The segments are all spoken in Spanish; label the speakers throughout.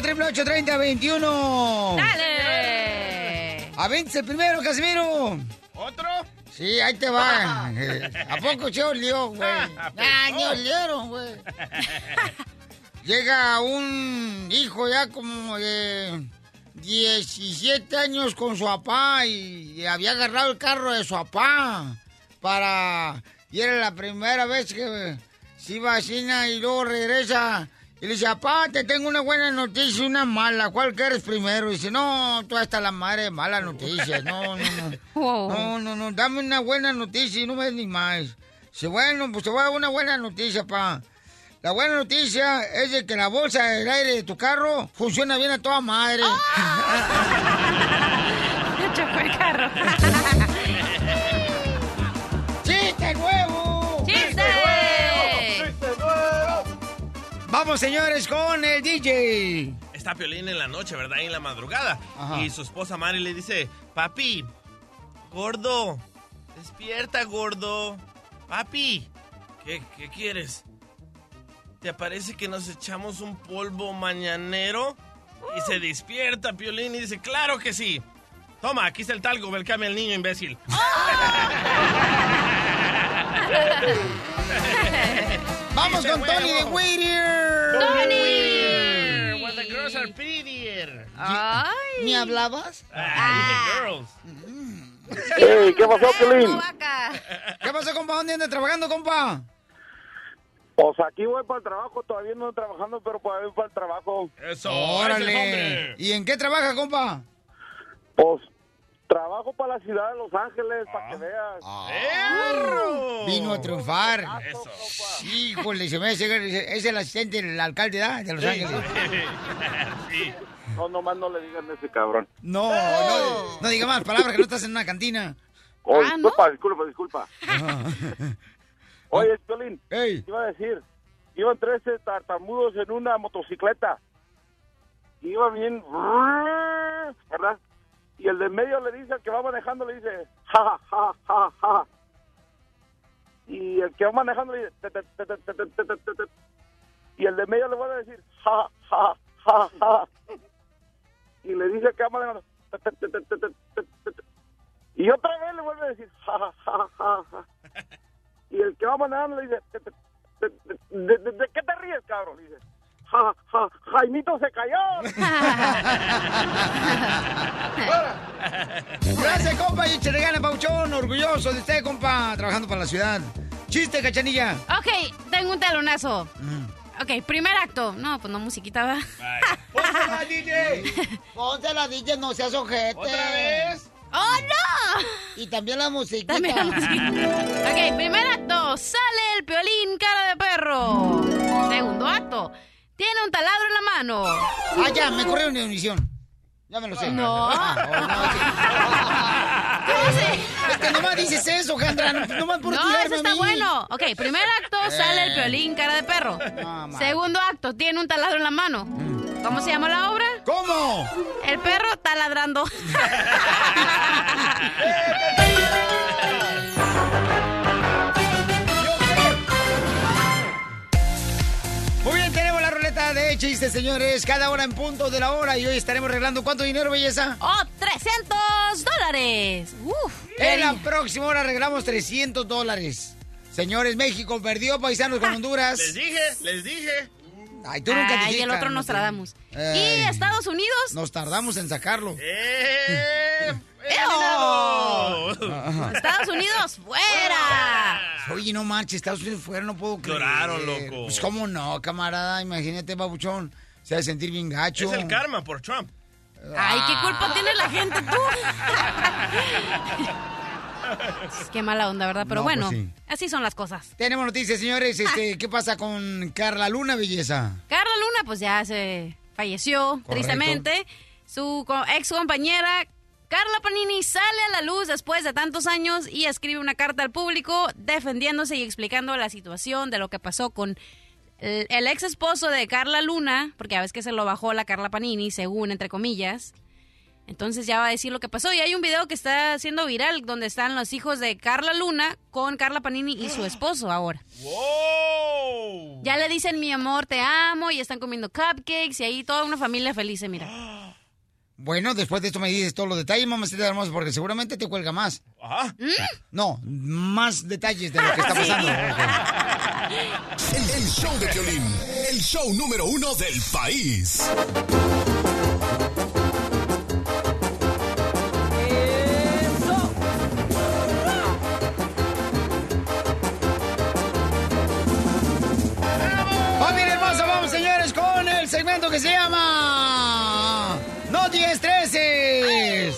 Speaker 1: 888-830-21.
Speaker 2: ¡Dale!
Speaker 1: ¡Avence primero, Casimiro!
Speaker 3: ¿Otro?
Speaker 1: Sí, ahí te va. ¿A poco se olió, güey? Ah, ni olieron, güey. Llega un hijo ya como de 17 años con su papá y había agarrado el carro de su papá para... Y era la primera vez que se iba a China y luego regresa y le dice, papá, te tengo una buena noticia y una mala. ¿Cuál quieres primero? Y dice, no, tú hasta la madre de malas noticias. No, no, no. No, no, no. Dame una buena noticia y no me ni más. Dice, bueno, pues te voy a dar una buena noticia, pa. La buena noticia es de que la bolsa del aire de tu carro funciona bien a toda madre.
Speaker 2: Chocó el carro.
Speaker 1: Vamos, señores, con el DJ.
Speaker 3: Está Piolín en la noche, ¿verdad? En la madrugada.
Speaker 1: Ajá.
Speaker 3: Y su esposa Mari le dice, papi, gordo, despierta, gordo. Papi, ¿qué, qué quieres? ¿Te parece que nos echamos un polvo mañanero? Y se despierta Piolín y dice, claro que sí. Toma, aquí está el talco, velcame al niño, imbécil.
Speaker 1: Vamos con Tony de Whittier.
Speaker 2: ¡Tony!
Speaker 3: When the girls are prettier.
Speaker 2: ¡Ay!
Speaker 1: ¿Me hablabas?
Speaker 3: Ah, dije girls.
Speaker 4: Hey, ¿qué pasó?
Speaker 2: Vaca.
Speaker 1: ¿Qué pasó, compa? ¿Dónde andas trabajando, compa?
Speaker 4: Pues aquí voy para el trabajo, todavía no estoy trabajando, pero para ir para el trabajo.
Speaker 3: Eso,
Speaker 1: Órale. ¿Y en qué trabaja, compa?
Speaker 4: Pues trabajo para la ciudad de Los Ángeles, para que veas.
Speaker 3: ¡Perro!
Speaker 1: Vino a triunfar.
Speaker 3: Eso.
Speaker 1: Híjole, se me hace, es el asistente del alcalde ¿da? de Los Ángeles.
Speaker 3: Sí.
Speaker 4: No, nomás no le digan a ese cabrón.
Speaker 1: No, no, no diga más palabras que no estás en una cantina.
Speaker 4: Oh,
Speaker 2: Ah, ¿no?
Speaker 4: disculpa, disculpa, disculpa. Oye, Piolín, iba a decir, iban 13 tartamudos en una motocicleta. Y iban bien, ¿verdad? Y el de medio le dice, el que va manejando le dice, ja, ja, ja, ja. Y el que va manejando le dice, y el de medio le vuelve a decir, ja, ja, ja, ja. Y le dice que va manejando, y otra vez le vuelve a decir, ja, ja, ja, ja. Y el que va manejando le dice, ¿de qué te ríes, cabrón? Le dice ja, ja, Jaimito se cayó.
Speaker 1: gracias, compa. Y échale ganas, Pauchón. Orgulloso de usted, compa. Trabajando para la ciudad. Chiste, cachanilla.
Speaker 2: Ok, tengo un talonazo.
Speaker 1: Mm.
Speaker 2: Ok, primer acto. No, pues no musiquita, ¿verdad?
Speaker 1: ¡Pónsela, DJ! Pónsela, DJ, no seas ojete.
Speaker 3: ¿Otra vez?
Speaker 2: ¡Oh, no!
Speaker 1: Y también la musiquita.
Speaker 2: También la musiquita. Ok, primer acto. Sale el piolín cara de perro. Segundo acto. Tiene un taladro en la mano.
Speaker 1: Ah, ya, me corrieron de unisión. Ya me lo sé.
Speaker 2: No.
Speaker 1: Ah, oh, no. Es que nomás dices eso, Jandra. no- Nomás por
Speaker 2: No, eso
Speaker 1: a
Speaker 2: está
Speaker 1: mí.
Speaker 2: bueno. Ok, primer acto, sale el piolín cara de perro.
Speaker 1: No.
Speaker 2: Segundo acto, tiene un taladro en la mano. ¿Cómo se llama la obra?
Speaker 1: ¿Cómo?
Speaker 2: El perro taladrando.
Speaker 1: de chistes, señores. Cada hora en punto de la hora. Y hoy estaremos arreglando cuánto dinero, belleza.
Speaker 2: ¡Oh, 300 dólares! ¡Uf!
Speaker 1: En la próxima hora arreglamos 300 dólares. Señores, México perdió paisanos con Honduras.
Speaker 3: Les dije, les dije.
Speaker 1: Ay, tú nunca
Speaker 2: Ay,
Speaker 1: dijiste.
Speaker 2: el otro
Speaker 1: no
Speaker 2: nos tardamos.
Speaker 1: Ay.
Speaker 2: ¿Y Estados Unidos?
Speaker 1: Nos tardamos en sacarlo.
Speaker 3: ¡Eh!
Speaker 2: ¡Eo! ¡Estados Unidos, fuera!
Speaker 1: Oye, no manches, Estados Unidos fuera, no puedo creer.
Speaker 3: Lloraron, loco.
Speaker 1: Pues cómo no, camarada, imagínate, babuchón. Se va a sentir bien gacho.
Speaker 3: Es el karma por Trump.
Speaker 2: Ay, ¿qué culpa tiene la gente tú? Qué mala onda, ¿verdad? Pero
Speaker 1: No,
Speaker 2: bueno,
Speaker 1: pues sí.
Speaker 2: así son las cosas.
Speaker 1: Tenemos noticias, señores. Este, ¿Qué pasa con Carla Luna, belleza?
Speaker 2: Carla Luna, pues ya se falleció tristemente. Su ex compañera Carla Panini sale a la luz después de tantos años y escribe una carta al público defendiéndose y explicando la situación de lo que pasó con el, el ex esposo de Carla Luna, porque a veces que se lo bajó la Carla Panini, según entre comillas. Entonces ya va a decir lo que pasó. Y hay un video que está siendo viral donde están los hijos de Carla Luna con Carla Panini y su esposo ahora.
Speaker 3: ¡Wow!
Speaker 2: Ya le dicen mi amor, te amo y están comiendo cupcakes y ahí toda una familia feliz, mira.
Speaker 1: Bueno, después de esto me dices todos los detalles, mamacita hermosa, porque seguramente te cuelga más.
Speaker 3: Ajá.
Speaker 1: No, más detalles de lo que está pasando.
Speaker 5: El, el show de Piolín, el show número uno del país.
Speaker 1: Segmento que se llama No 10 13.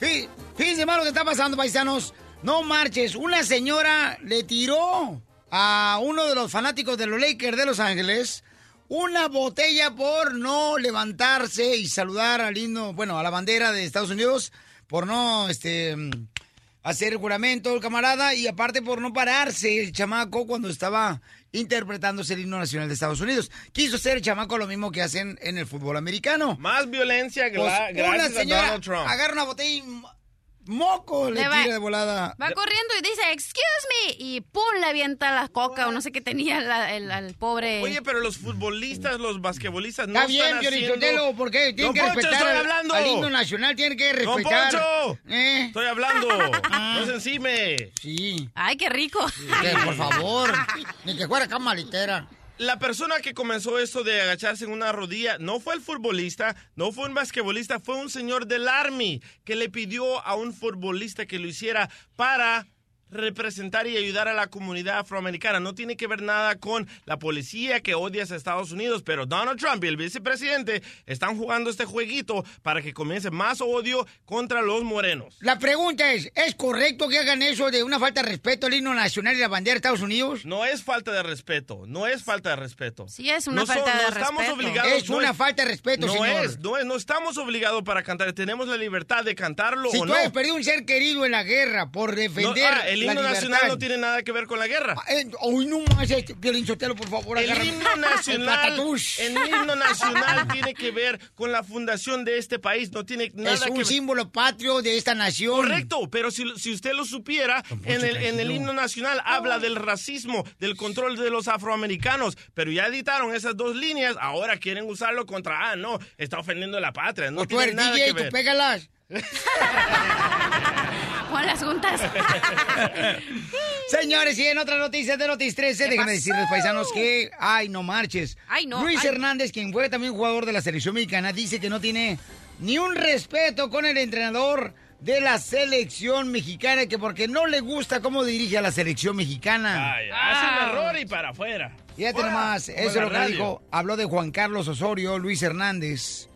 Speaker 1: Fí- Fíjense más lo que está pasando, paisanos. No marches. Una señora le tiró a uno de los fanáticos de los Lakers de Los Ángeles una botella por no levantarse y saludar al himno, bueno, a la bandera de Estados Unidos, por no este hacer el juramento camarada y aparte por no pararse el chamaco cuando estaba interpretándose el himno nacional de Estados Unidos. Quiso el chamaco lo mismo que hacen en el fútbol americano.
Speaker 3: Más violencia
Speaker 1: Pues,
Speaker 3: gra-
Speaker 1: una
Speaker 3: gracias a
Speaker 1: señora
Speaker 3: Donald Trump.
Speaker 1: agarra una botella y moco le
Speaker 2: Le va-
Speaker 1: tira de volada.
Speaker 2: Va corriendo y dice, excuse me, y pum, le avienta la coca o no sé qué tenía la- el, al pobre...
Speaker 3: Oye, pero los futbolistas, los basquetbolistas no
Speaker 1: Está bien. Sotelo, porque tienen
Speaker 3: Don
Speaker 1: que
Speaker 3: Poncho,
Speaker 1: respetar
Speaker 3: estoy
Speaker 1: al,
Speaker 3: hablando.
Speaker 1: al himno nacional, tienen que
Speaker 3: ¡Don
Speaker 1: respetar.
Speaker 3: Poncho!
Speaker 1: ¿Eh?
Speaker 3: Estoy hablando.
Speaker 1: Ah.
Speaker 3: no se encime.
Speaker 1: Sí.
Speaker 2: Ay, qué rico.
Speaker 1: Que, por favor, ni que fuera cama litera.
Speaker 3: La persona que comenzó esto de agacharse en una rodilla no fue el futbolista, no fue un basquetbolista, fue un señor del Army que le pidió a un futbolista que lo hiciera para representar y ayudar a la comunidad afroamericana. No tiene que ver nada con la policía que odia a Estados Unidos, pero Donald Trump y el vicepresidente están jugando este jueguito para que comience más odio contra los morenos.
Speaker 1: La pregunta es, ¿es correcto que hagan eso de una falta de respeto al himno nacional y la bandera de Estados Unidos?
Speaker 3: No es falta de respeto, no es falta de respeto.
Speaker 2: Sí, es una
Speaker 3: No so-
Speaker 2: falta de
Speaker 3: no estamos
Speaker 2: respeto.
Speaker 3: obligados.
Speaker 1: Es
Speaker 3: no
Speaker 1: una falta de respeto,
Speaker 3: no
Speaker 1: señor.
Speaker 3: es, no es, no estamos obligados para cantar, tenemos la libertad de cantarlo
Speaker 1: Si
Speaker 3: o
Speaker 1: tú
Speaker 3: no.
Speaker 1: has perdido un ser querido en la guerra por
Speaker 3: No,
Speaker 1: defender
Speaker 3: ah, el
Speaker 1: la
Speaker 3: himno nacional no tiene nada que ver con la guerra.
Speaker 1: Eh, Hoy no más, este, Sotelo, por favor,
Speaker 3: El himno
Speaker 1: El
Speaker 3: nacional,
Speaker 1: patatús.
Speaker 3: el himno nacional tiene que ver con la fundación de este país, no tiene nada
Speaker 1: Es
Speaker 3: que
Speaker 1: un
Speaker 3: ver.
Speaker 1: símbolo patrio de esta nación.
Speaker 3: Correcto, pero si, si usted lo supiera, en el, en el himno nacional habla del racismo, del control de los afroamericanos, pero ya editaron esas dos líneas, ahora quieren usarlo contra, ah, no, está ofendiendo a la patria, no
Speaker 1: tú eres
Speaker 3: nada
Speaker 1: DJ,
Speaker 3: que
Speaker 1: tú
Speaker 3: ver.
Speaker 1: pégalas.
Speaker 2: Las juntas.
Speaker 1: Señores, y en otras noticias de Noticias 13, déjenme decirles, paisanos, que, ay, no marches.
Speaker 2: Ay, no,
Speaker 1: Luis
Speaker 2: ay.
Speaker 1: Hernández, quien fue también jugador de la selección mexicana, dice que no tiene ni un respeto con el entrenador de la selección mexicana, que porque no le gusta cómo dirige a la selección mexicana.
Speaker 3: Ay, hace un error y para afuera.
Speaker 1: Fíjate nomás, eso es lo que
Speaker 3: radio.
Speaker 1: dijo. Habló de Juan Carlos Osorio, Luis Hernández.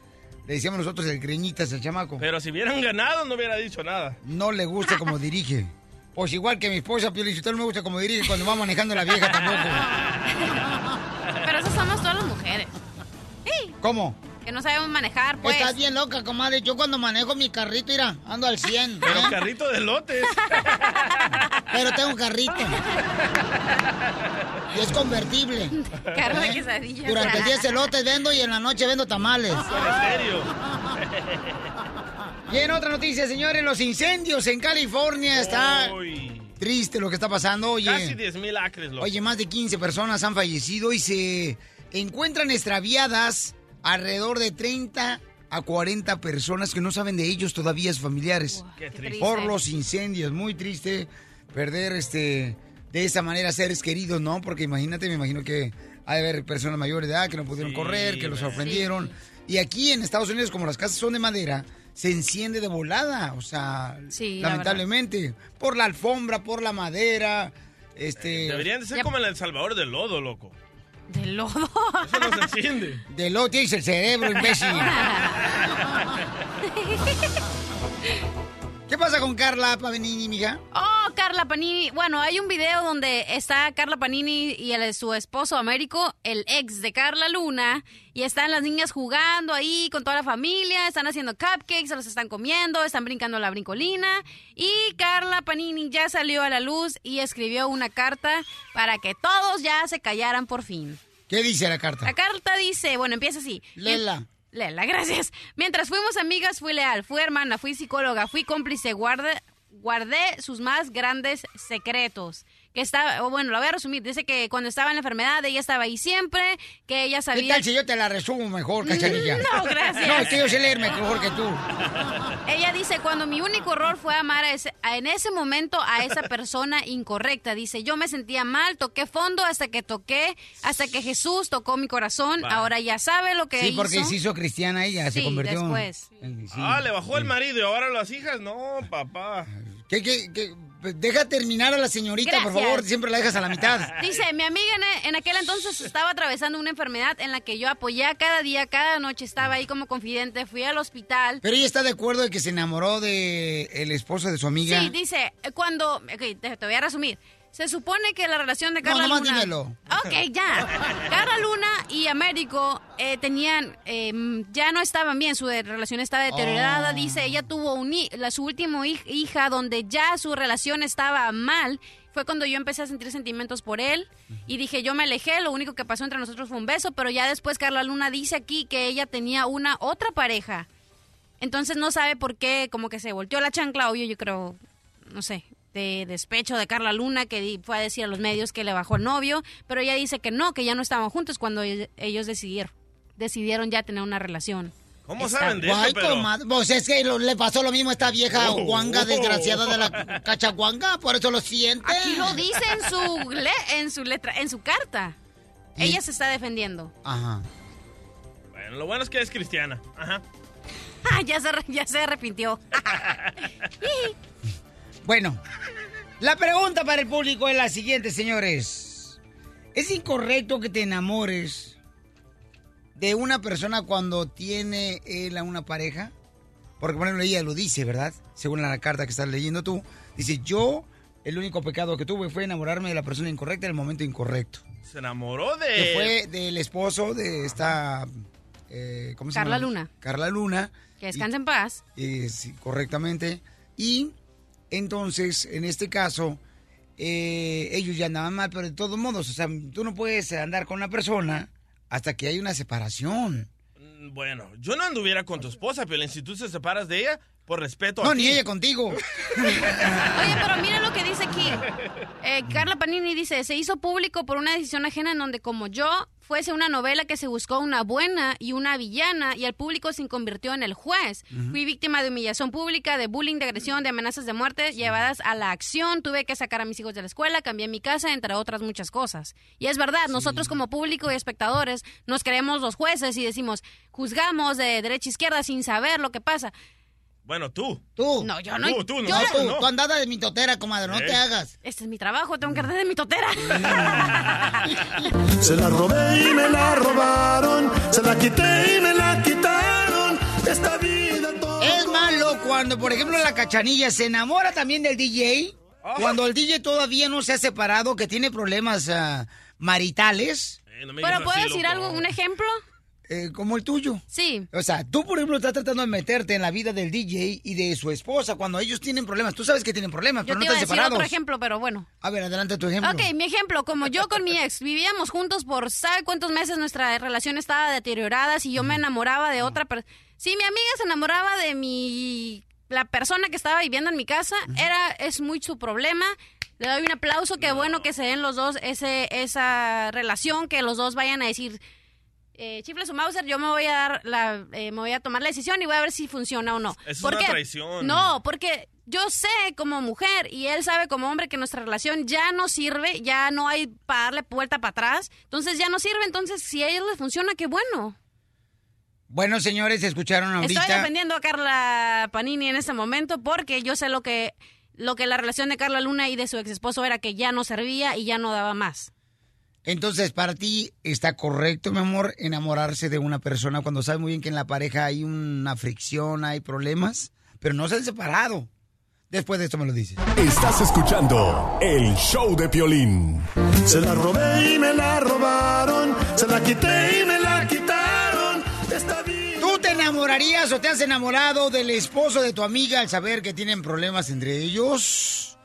Speaker 1: Le decíamos nosotros el greñitas al chamaco.
Speaker 3: Pero si hubieran ganado, no hubiera dicho nada.
Speaker 1: No le gusta cómo dirige. Pues igual que mi esposa, Pio Lizotelo, no me gusta cómo dirige cuando va manejando la vieja tampoco.
Speaker 2: Pero eso somos todas las mujeres.
Speaker 1: ¿Cómo?
Speaker 2: Que no sabemos manejar, pues.
Speaker 1: Estás bien loca, comadre. Yo cuando manejo mi carrito, mira, ando al 100.
Speaker 3: Pero
Speaker 1: ¿eh?
Speaker 3: carrito de lotes.
Speaker 1: Pero tengo un carrito. Y es convertible.
Speaker 2: Carro de
Speaker 1: ¿eh?
Speaker 2: quesadillas.
Speaker 1: Durante el día celotes vendo y en la noche vendo tamales.
Speaker 3: En serio.
Speaker 1: Y en otra noticia, señores, los incendios en California. Está triste lo que está pasando. Oye,
Speaker 3: Casi 10 mil acres, loco.
Speaker 1: oye, más de 15 personas han fallecido y se encuentran extraviadas alrededor de 30 a 40 personas que no saben de ellos todavía, familiares.
Speaker 3: Qué
Speaker 2: Qué
Speaker 3: triste.
Speaker 1: por los incendios. Muy triste perder este de esa manera seres queridos, ¿no? Porque imagínate, me imagino que hay haber personas mayores de edad que no pudieron
Speaker 3: Sí,
Speaker 1: correr, que los sorprendieron. Y aquí en Estados Unidos, como las casas son de madera, se enciende de volada, o sea,
Speaker 2: Sí, la
Speaker 1: lamentablemente, por la alfombra, por la madera, este,
Speaker 3: Deberían de ser
Speaker 2: Ya-
Speaker 3: como en El Salvador del lodo, loco.
Speaker 2: De lodo.
Speaker 3: Eso no se enciende.
Speaker 1: de lo tienes el cerebro, imbécil. ¿Qué pasa con Carla Panini, mija?
Speaker 2: Oh, Carla Panini. Bueno, hay un video donde está Carla Panini y el- su esposo Américo, el ex de Carla Luna, y están las niñas jugando ahí con toda la familia, están haciendo cupcakes, se los están comiendo, están brincando la brincolina, y Carla Panini ya salió a la luz y escribió una carta para que todos ya se callaran por fin.
Speaker 1: ¿Qué dice la carta?
Speaker 2: La carta dice, bueno, empieza así.
Speaker 1: Léela.
Speaker 2: Lela, gracias. Mientras fuimos amigas, fui leal, fui hermana, fui psicóloga, fui cómplice, guardé, guardé sus más grandes secretos. Que estaba, o bueno, lo voy a resumir. Dice que cuando estaba en la enfermedad, ella estaba ahí siempre, que ella
Speaker 1: ¿Qué
Speaker 2: sabía...
Speaker 1: tal si yo te la resumo mejor, cachanilla?
Speaker 2: No, gracias.
Speaker 1: No, es que yo sé leer mejor que tú.
Speaker 2: Ella dice, cuando mi único error fue amar a ese- a- en ese momento a esa persona incorrecta. Dice, yo me sentía mal, toqué fondo hasta que toqué, hasta que Jesús tocó mi corazón. Ahora ya sabe lo que
Speaker 1: Sí,
Speaker 2: hizo.
Speaker 1: porque se hizo cristiana ella, se
Speaker 2: Sí,
Speaker 1: convirtió.
Speaker 2: después.
Speaker 1: en- sí.
Speaker 3: Ah, le bajó el marido y ahora las hijas. No, papá.
Speaker 1: ¿Qué, qué, qué? Deja terminar a la señorita, por favor. Siempre la dejas a la mitad.
Speaker 2: Dice, mi amiga en, en aquel entonces estaba atravesando una enfermedad en la que yo apoyé cada día, cada noche estaba ahí como confidente, fui al hospital.
Speaker 1: Pero ella está de acuerdo de que se enamoró de el esposo de su amiga.
Speaker 2: Sí, dice, cuando, ok, te, te voy a resumir. Se supone que la relación de
Speaker 1: No,
Speaker 2: Carla
Speaker 1: nomás
Speaker 2: Luna...
Speaker 1: dímelo.
Speaker 2: Ok, ya. Carla Luna y Américo eh, tenían, eh, ya no estaban bien, su relación estaba deteriorada.
Speaker 1: Oh.
Speaker 2: Dice, ella tuvo un, la, su último hij- hija donde ya su relación estaba mal. Fue cuando yo empecé a sentir sentimientos por él y dije, yo me alejé, lo único que pasó entre nosotros fue un beso, pero ya después Carla Luna dice aquí que ella tenía una otra pareja. Entonces no sabe por qué, como que se volteó la chancla, obvio, yo creo, no sé, de despecho de Carla Luna, que di- fue a decir a los medios que le bajó el novio, pero ella dice que no, que ya no estaban juntos cuando ellos decidieron, decidieron ya tener una relación.
Speaker 3: ¿Cómo
Speaker 2: Está-
Speaker 3: saben de
Speaker 1: Guay,
Speaker 3: eso, pero?
Speaker 1: Pues es que lo- le pasó lo mismo a esta vieja
Speaker 3: Oh.
Speaker 1: guanga desgraciada de la cachaguanga, por eso lo siente.
Speaker 2: Aquí lo dice en su, le- en su letra, en su carta.
Speaker 1: Y-
Speaker 2: Ella se está defendiendo.
Speaker 1: Ajá.
Speaker 3: Bueno, lo bueno es que es cristiana. Ajá.
Speaker 2: Ah, ya, se, ya se arrepintió.
Speaker 1: Bueno, la pregunta para el público es la siguiente, señores. ¿Es incorrecto que te enamores de una persona cuando tiene él a una pareja? Porque, por ejemplo, ella lo dice, ¿verdad? Según la carta que estás leyendo tú. Dice, yo, el único pecado que tuve fue enamorarme de la persona incorrecta en el momento incorrecto.
Speaker 3: Se enamoró
Speaker 1: Que
Speaker 3: de...
Speaker 1: fue del esposo de esta... eh, ¿Cómo se
Speaker 2: Carla
Speaker 1: llama?
Speaker 2: Luna.
Speaker 1: Carla Luna.
Speaker 2: Que descanse en paz.
Speaker 1: Eh, sí, correctamente. Y entonces, en este caso, eh, ellos ya andaban mal, pero de todos modos, o sea, tú no puedes andar con una persona hasta que hay una separación.
Speaker 3: Mm, Bueno, yo no anduviera con tu esposa, pero si tú se separas de ella, por respeto
Speaker 1: No,
Speaker 3: a
Speaker 1: ni
Speaker 3: ti.
Speaker 1: ella contigo.
Speaker 2: Oye, pero mira lo que dice aquí. Eh, Carla Panini dice, se hizo público por una decisión ajena en donde como yo fuese una novela que se buscó una buena y una villana y el público se convirtió en el juez. Fui víctima de humillación pública, de bullying, de agresión, de amenazas de muerte llevadas a la acción. Tuve que sacar a mis hijos de la escuela, cambié mi casa, entre otras muchas cosas. Y es verdad, nosotros como público y espectadores nos creemos los jueces y decimos, juzgamos de derecha a izquierda sin saber lo que pasa.
Speaker 3: Bueno, tú.
Speaker 1: Tú.
Speaker 2: No, yo no.
Speaker 3: Tú, tú, no.
Speaker 1: No,
Speaker 2: yo-
Speaker 1: tú,
Speaker 3: no.
Speaker 1: tú andada de mi totera, comadre, no
Speaker 3: Eh.
Speaker 1: te hagas.
Speaker 2: Este es mi trabajo, tengo que arder de mi totera.
Speaker 6: Se la robé y me la robaron. Se la quité y me la quitaron. Esta vida todo.
Speaker 1: Es malo cuando, por ejemplo, la cachanilla se enamora también del DJ.
Speaker 3: Ah.
Speaker 1: Cuando el DJ todavía no se ha separado, que tiene problemas ah, maritales,
Speaker 3: Eh, no me
Speaker 2: Pero ¿puedo decir
Speaker 3: loco.
Speaker 2: algo, un ejemplo?
Speaker 1: Eh, como el tuyo.
Speaker 2: Sí.
Speaker 1: O sea, tú, por ejemplo, estás tratando de meterte en la vida del DJ y de su esposa cuando ellos tienen problemas. Tú sabes que tienen problemas,
Speaker 2: Yo
Speaker 1: pero
Speaker 2: te
Speaker 1: no
Speaker 2: iba a
Speaker 1: están
Speaker 2: decir
Speaker 1: separados.
Speaker 2: otro ejemplo, pero bueno.
Speaker 1: A ver, adelante tu ejemplo.
Speaker 2: Ok, mi ejemplo, como yo con mi ex vivíamos juntos por sabe cuántos meses nuestra relación estaba deteriorada, si yo me enamoraba de otra persona. Si mi amiga se enamoraba de mi la persona que estaba viviendo en mi casa, era es muy su problema. Le doy un aplauso, qué bueno que se den los dos ese esa relación, que los dos vayan a decir eh, chifle su Mauser, yo me voy a dar la, eh, me voy a tomar la decisión y voy a ver si funciona o no.
Speaker 3: Es
Speaker 2: ¿Por
Speaker 3: una
Speaker 2: qué?
Speaker 3: traición.
Speaker 2: No, porque yo sé como mujer y él sabe como hombre que nuestra relación ya no sirve, ya no hay para darle vuelta para atrás, entonces ya no sirve, entonces si a ellos les funciona, qué bueno.
Speaker 1: Bueno, señores, escucharon ahorita.
Speaker 2: Estoy defendiendo a Carla Panini en este momento porque yo sé lo que lo que la relación de Carla Luna y de su ex esposo era que ya no servía y ya no daba más.
Speaker 1: Entonces, para ti, ¿está correcto, mi amor, enamorarse de una persona cuando sabes muy bien que en la pareja hay una fricción, hay problemas, pero no se han separado? Después de esto me lo dices.
Speaker 5: Estás escuchando el show de Piolín.
Speaker 6: Se la robé y me la robaron. Se la quité y me la quitaron. Esta vida.
Speaker 1: ¿Tú te enamorarías o te has enamorado del esposo de tu amiga al saber que tienen problemas entre ellos?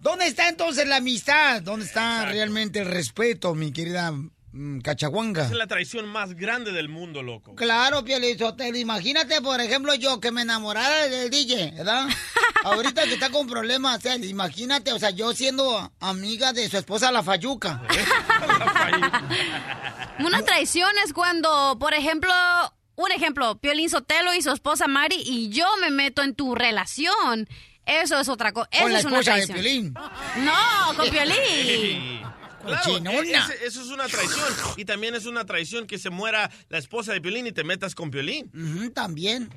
Speaker 1: ¿Dónde está entonces la amistad? ¿Dónde está realmente el respeto, mi querida mm, cachaguanga?
Speaker 3: Es la traición más grande del mundo, loco.
Speaker 1: Claro, Pielizotelo. Imagínate, por ejemplo, yo que me enamorara del DJ, ¿verdad? Ahorita que está con problemas, imagínate, o sea, yo siendo amiga de su esposa, la Fayuca.
Speaker 2: Una traición es cuando, por ejemplo, un ejemplo, Piolín Sotelo y su esposa Mari y yo me meto en tu relación. Eso es otra cosa. Eso
Speaker 1: Con la
Speaker 2: es una
Speaker 1: esposa de. Piolín.
Speaker 2: No, con Piolín.
Speaker 3: Claro,
Speaker 1: Cochinona.
Speaker 3: ese- eso es una traición. Y también es una traición que se muera la esposa de Piolín y te metas con Piolín.
Speaker 1: También.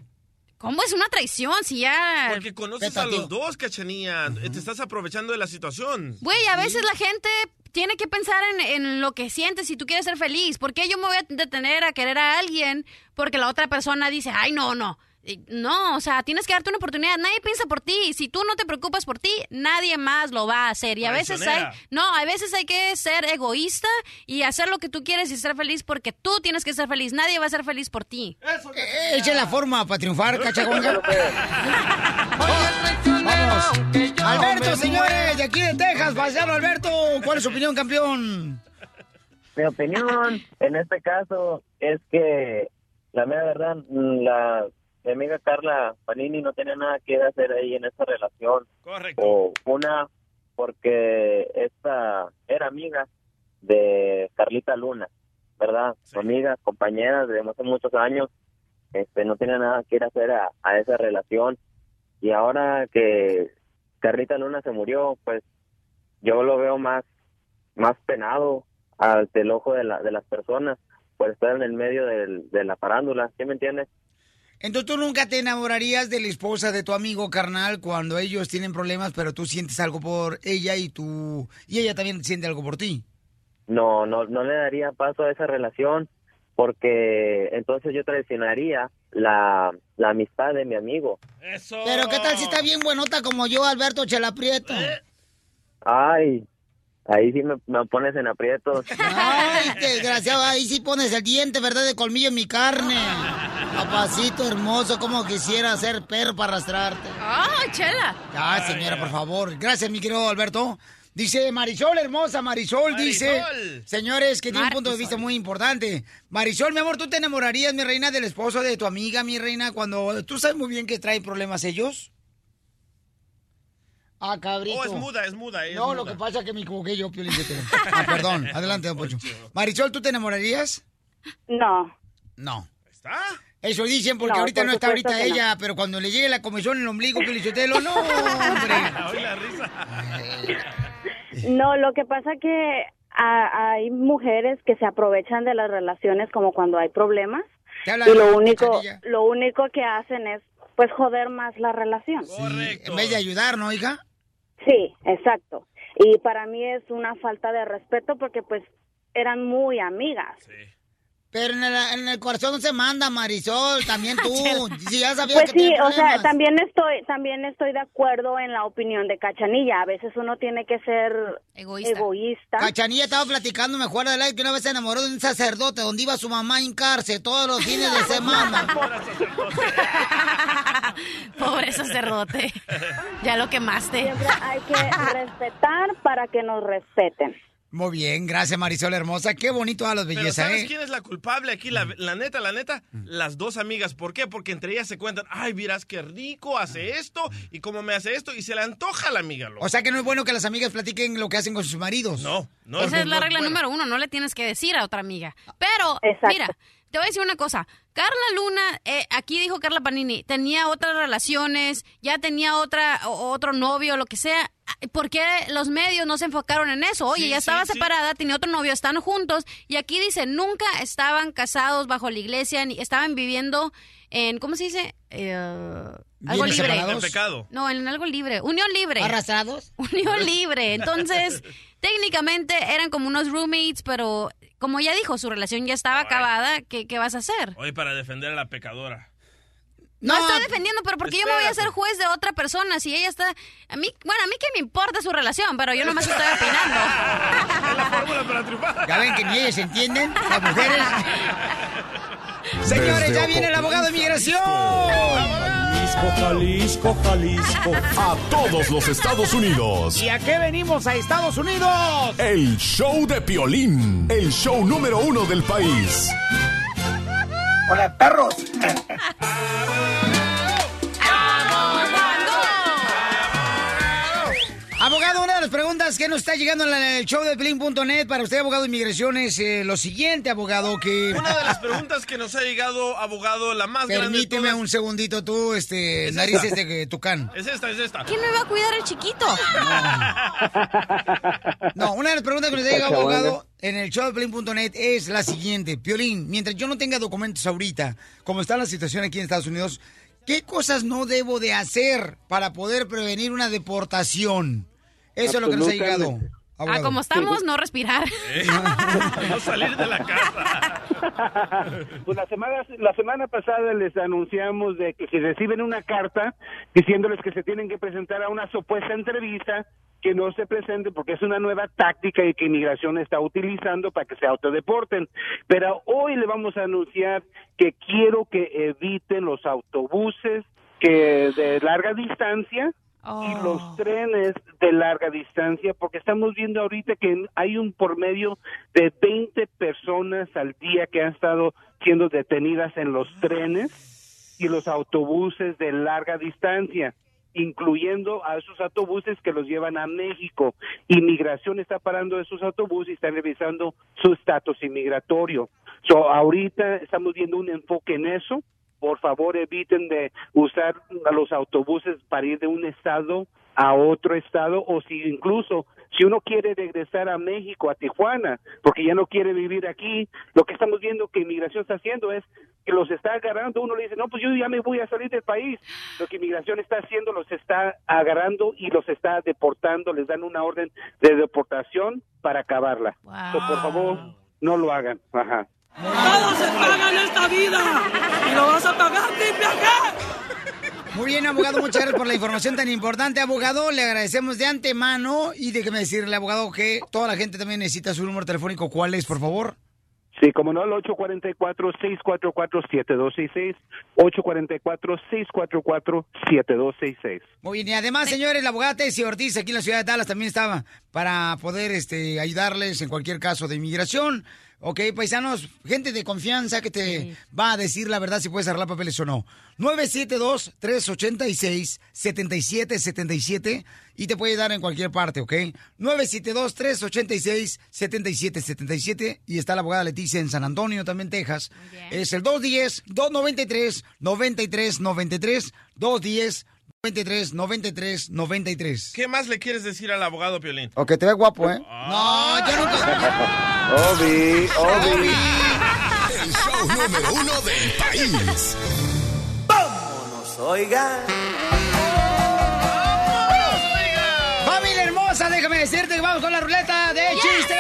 Speaker 2: ¿Cómo es una traición si ya...
Speaker 3: Porque conoces a
Speaker 1: tío.
Speaker 3: los dos, cachanilla. Te estás aprovechando de la situación.
Speaker 2: Güey, a veces la gente tiene que pensar en, en lo que siente si tú quieres ser feliz. ¿Por qué yo me voy a detener a querer a alguien porque la otra persona dice, ay, no, no? No, o sea, tienes que darte una oportunidad. Nadie piensa por ti. Si tú no te preocupas por ti, nadie más lo va a hacer. Y a veces hay, no, a veces hay que ser egoísta y hacer lo que tú quieres y ser feliz porque tú tienes que ser feliz. Nadie va a ser feliz por ti.
Speaker 1: Eh, Echa la forma para triunfar, cachagonga. Vamos. Alberto, señores, de aquí de Texas, paisano Alberto. ¿Cuál es su opinión, campeón?
Speaker 7: Mi opinión en este caso es que la mera verdad, la mi amiga Carla Panini no tenía nada que hacer ahí en esa relación.
Speaker 3: Correcto.
Speaker 7: O una, porque esta era amiga de Carlita Luna, ¿verdad? Su amiga, compañera de hace muchos años, este, no tenía nada que ir a hacer a, a esa relación. Y ahora que Carlita Luna se murió, pues yo lo veo más, más penado ante el ojo de, la, de las personas por estar en el medio del- de la parándula, ¿sí me entiendes?
Speaker 1: Entonces tú nunca te enamorarías de la esposa de tu amigo carnal cuando ellos tienen problemas, pero tú sientes algo por ella y tú y ella también siente algo por ti.
Speaker 7: No, no, no le daría paso a esa relación porque entonces yo traicionaría la, la amistad de mi amigo.
Speaker 3: Eso.
Speaker 1: Pero qué tal si está bien buenota como yo, Alberto Chelaprieto.
Speaker 7: Ay, ahí sí me, me pones en aprietos.
Speaker 1: Ay, desgraciado, ahí sí pones el diente, ¿verdad? De colmillo en mi carne. Papacito hermoso, como quisiera ser perro para arrastrarte.
Speaker 2: ¡Ah, chela!
Speaker 1: Ay, señora, por favor. Gracias, mi querido Alberto. Dice Marisol, hermosa Marisol, dice,
Speaker 3: Marisol.
Speaker 1: señores, que tiene un punto de vista muy importante. Marisol, mi amor, ¿tú te enamorarías, mi reina, del esposo de tu amiga, mi reina, cuando tú sabes muy bien que traen problemas ellos? Ah, cabrito.
Speaker 3: Oh, es muda, es muda. es
Speaker 1: No, lo que pasa es que me equivoqué yo, Piolín. Sotelo. Ah, perdón. Adelante, don Pocho. Marisol, ¿tú te enamorarías?
Speaker 8: No,
Speaker 1: No.
Speaker 3: ¿Está?
Speaker 1: Eso dicen porque
Speaker 8: No,
Speaker 1: ahorita
Speaker 8: por
Speaker 1: no está ahorita
Speaker 8: que no.
Speaker 1: ella, pero cuando le llegue la comisión en el ombligo, Piolín Sotelo, no, hombre.
Speaker 3: Oye la risa.
Speaker 8: no, lo que pasa que a- hay mujeres que se aprovechan de las relaciones como cuando hay problemas y lo único, lo único que hacen es pues joder más la relación.
Speaker 1: Sí,
Speaker 3: Correcto.
Speaker 1: En vez de ayudar, ¿no, hija?
Speaker 8: Sí, exacto. Y para mí es una falta de respeto porque pues eran muy amigas.
Speaker 3: Sí.
Speaker 1: Pero en el, en el corazón se manda, Marisol, también tú. Si ya sabías
Speaker 8: Pues
Speaker 1: que
Speaker 8: sí, o sea, también estoy también estoy de acuerdo en la opinión de Cachanilla. A veces uno tiene que ser
Speaker 2: Egoísta.
Speaker 8: egoísta.
Speaker 1: Cachanilla estaba platicando, me acuerdo de la que una vez se enamoró de un sacerdote donde iba su mamá a hincarse todos los fines de semana.
Speaker 2: Pobre sacerdote. ya lo quemaste.
Speaker 8: Siempre hay que respetar para que nos respeten.
Speaker 1: Muy bien, gracias Marisol hermosa. Qué bonito a los
Speaker 3: Pero
Speaker 1: belleza,
Speaker 3: ¿sabes
Speaker 1: ¿eh?
Speaker 3: quién es la culpable aquí? La, la neta, la neta, las dos amigas. ¿Por qué? Porque entre ellas se cuentan, ay, miras qué rico hace esto y cómo me hace esto y se le antoja a la amiga. loco.
Speaker 1: O sea que no es bueno que las amigas platiquen lo que hacen con sus maridos.
Speaker 3: no, no.
Speaker 2: Esa es la
Speaker 3: no
Speaker 2: regla
Speaker 3: bueno.
Speaker 2: número uno, no le tienes que decir a otra amiga. Pero,
Speaker 8: Exacto.
Speaker 2: mira, te voy a decir una cosa. Carla Luna, eh, aquí dijo Carla Panini, tenía otras relaciones, ya tenía otra, o- otro novio, lo que sea. ¿Por qué los medios no se enfocaron en eso? Oye,
Speaker 3: Sí,
Speaker 2: ya estaba
Speaker 3: sí.
Speaker 2: separada, tenía otro novio, están juntos. Y aquí dice, nunca estaban casados bajo la iglesia, ni estaban viviendo en, ¿cómo se dice? Eh, algo
Speaker 1: ¿Bienes
Speaker 2: libre.
Speaker 1: separados?
Speaker 2: No, en algo libre. Unión libre.
Speaker 1: ¿Arrastrados?
Speaker 2: Unión libre. Entonces, técnicamente eran como unos roommates, pero como ya dijo, su relación ya estaba acabada. ¿Qué, qué vas a hacer?
Speaker 3: Hoy para defender a la pecadora.
Speaker 2: No,
Speaker 1: No,
Speaker 2: estoy defendiendo, pero porque yo me voy a ser juez de otra persona si ella está... A mí, bueno, a mí que me importa su relación, pero yo nomás estoy opinando.
Speaker 3: Es la fórmula para triunfar.
Speaker 1: Ya ven que ni ellas entienden, las mujeres. Señores,
Speaker 5: Desde
Speaker 1: ya viene el abogado de migración.
Speaker 6: Jalisco, Jalisco, Jalisco.
Speaker 5: A todos los Estados Unidos.
Speaker 1: ¿Y a qué venimos a Estados Unidos?
Speaker 5: El show de Piolín. El show número uno del país.
Speaker 6: Hola, perros.
Speaker 1: Preguntas que nos está llegando en el show de Pelín.net para usted, abogado de inmigración, es eh, lo siguiente, abogado, que...
Speaker 3: Una de las preguntas que nos ha llegado, abogado, la más grande de
Speaker 1: Permíteme
Speaker 3: todas.
Speaker 1: un segundito tú, este,
Speaker 3: Es
Speaker 1: narices
Speaker 3: esta.
Speaker 1: de tucán.
Speaker 3: Es esta, es esta.
Speaker 2: ¿Quién me va a cuidar el chiquito?
Speaker 1: No, una de las preguntas que nos llega, abogado, en el show de Pelín.net es la siguiente. Piolín, mientras yo no tenga documentos ahorita, como está la situación aquí en Estados Unidos, ¿qué cosas no debo de hacer para poder prevenir una deportación? Eso es lo que nos ha llegado.
Speaker 9: Absolutamente.
Speaker 2: Ah,
Speaker 1: abogado.
Speaker 2: como estamos, no respirar.
Speaker 3: No salir de la casa.
Speaker 9: Pues la semana, la semana pasada les anunciamos de que si reciben una carta diciéndoles que se tienen que presentar a una supuesta entrevista, que no se presenten porque es una nueva táctica y que inmigración está utilizando para que se autodeporten. Pero hoy le vamos a anunciar que quiero que eviten los autobuses que de larga distancia y los trenes de larga distancia, porque estamos viendo ahorita que hay un por medio de 20 personas al día que han estado siendo detenidas en los trenes y los autobuses de larga distancia incluyendo a esos autobuses que los llevan a México. Inmigración está parando esos autobuses y está revisando su estatus inmigratorio. So, ahorita estamos viendo un enfoque en eso. Por favor, eviten de usar los autobuses para ir de un estado a otro estado o si incluso si uno quiere regresar a México, a Tijuana, porque ya no quiere vivir aquí, lo que estamos viendo que inmigración está haciendo es que los está agarrando, uno le dice, no, pues yo ya me voy a salir del país. Lo que inmigración está haciendo, los está agarrando y los está deportando, les dan una orden de deportación para acabarla. So, por favor, no lo hagan. Ajá.
Speaker 10: Todo se paga en esta vida y lo vas a pagar, limpia
Speaker 1: Muy bien, abogado, muchas gracias por la información tan importante, abogado. Le agradecemos de antemano y déjeme decirle, abogado, que toda la gente también necesita su número telefónico. ¿Cuál es, por favor?
Speaker 9: Sí, como no, el 844-644-7266, 844-644-7266.
Speaker 1: Muy bien, y además, señores, la abogada Tessie Ortiz aquí en la ciudad de Dallas también estaba para poder este, ayudarles en cualquier caso de inmigración. Ok, paisanos, gente de confianza que te va a decir la verdad si puedes arreglar papeles o no. 972-386-7777 y te puede dar en cualquier parte, ¿ok? 972-386-7777 y está la abogada Leticia en San Antonio, también Texas. Es el 210-293-9393, 210 93 93 93.
Speaker 3: ¿Qué más le quieres decir al abogado Piolín?
Speaker 1: O que te ve guapo, ¿eh? No, yo nunca.
Speaker 9: Obi, Obi.
Speaker 5: El show número uno del país.
Speaker 10: Vámonos, oigan.
Speaker 1: Familia hermosa, déjame decirte que vamos con la ruleta de chistes.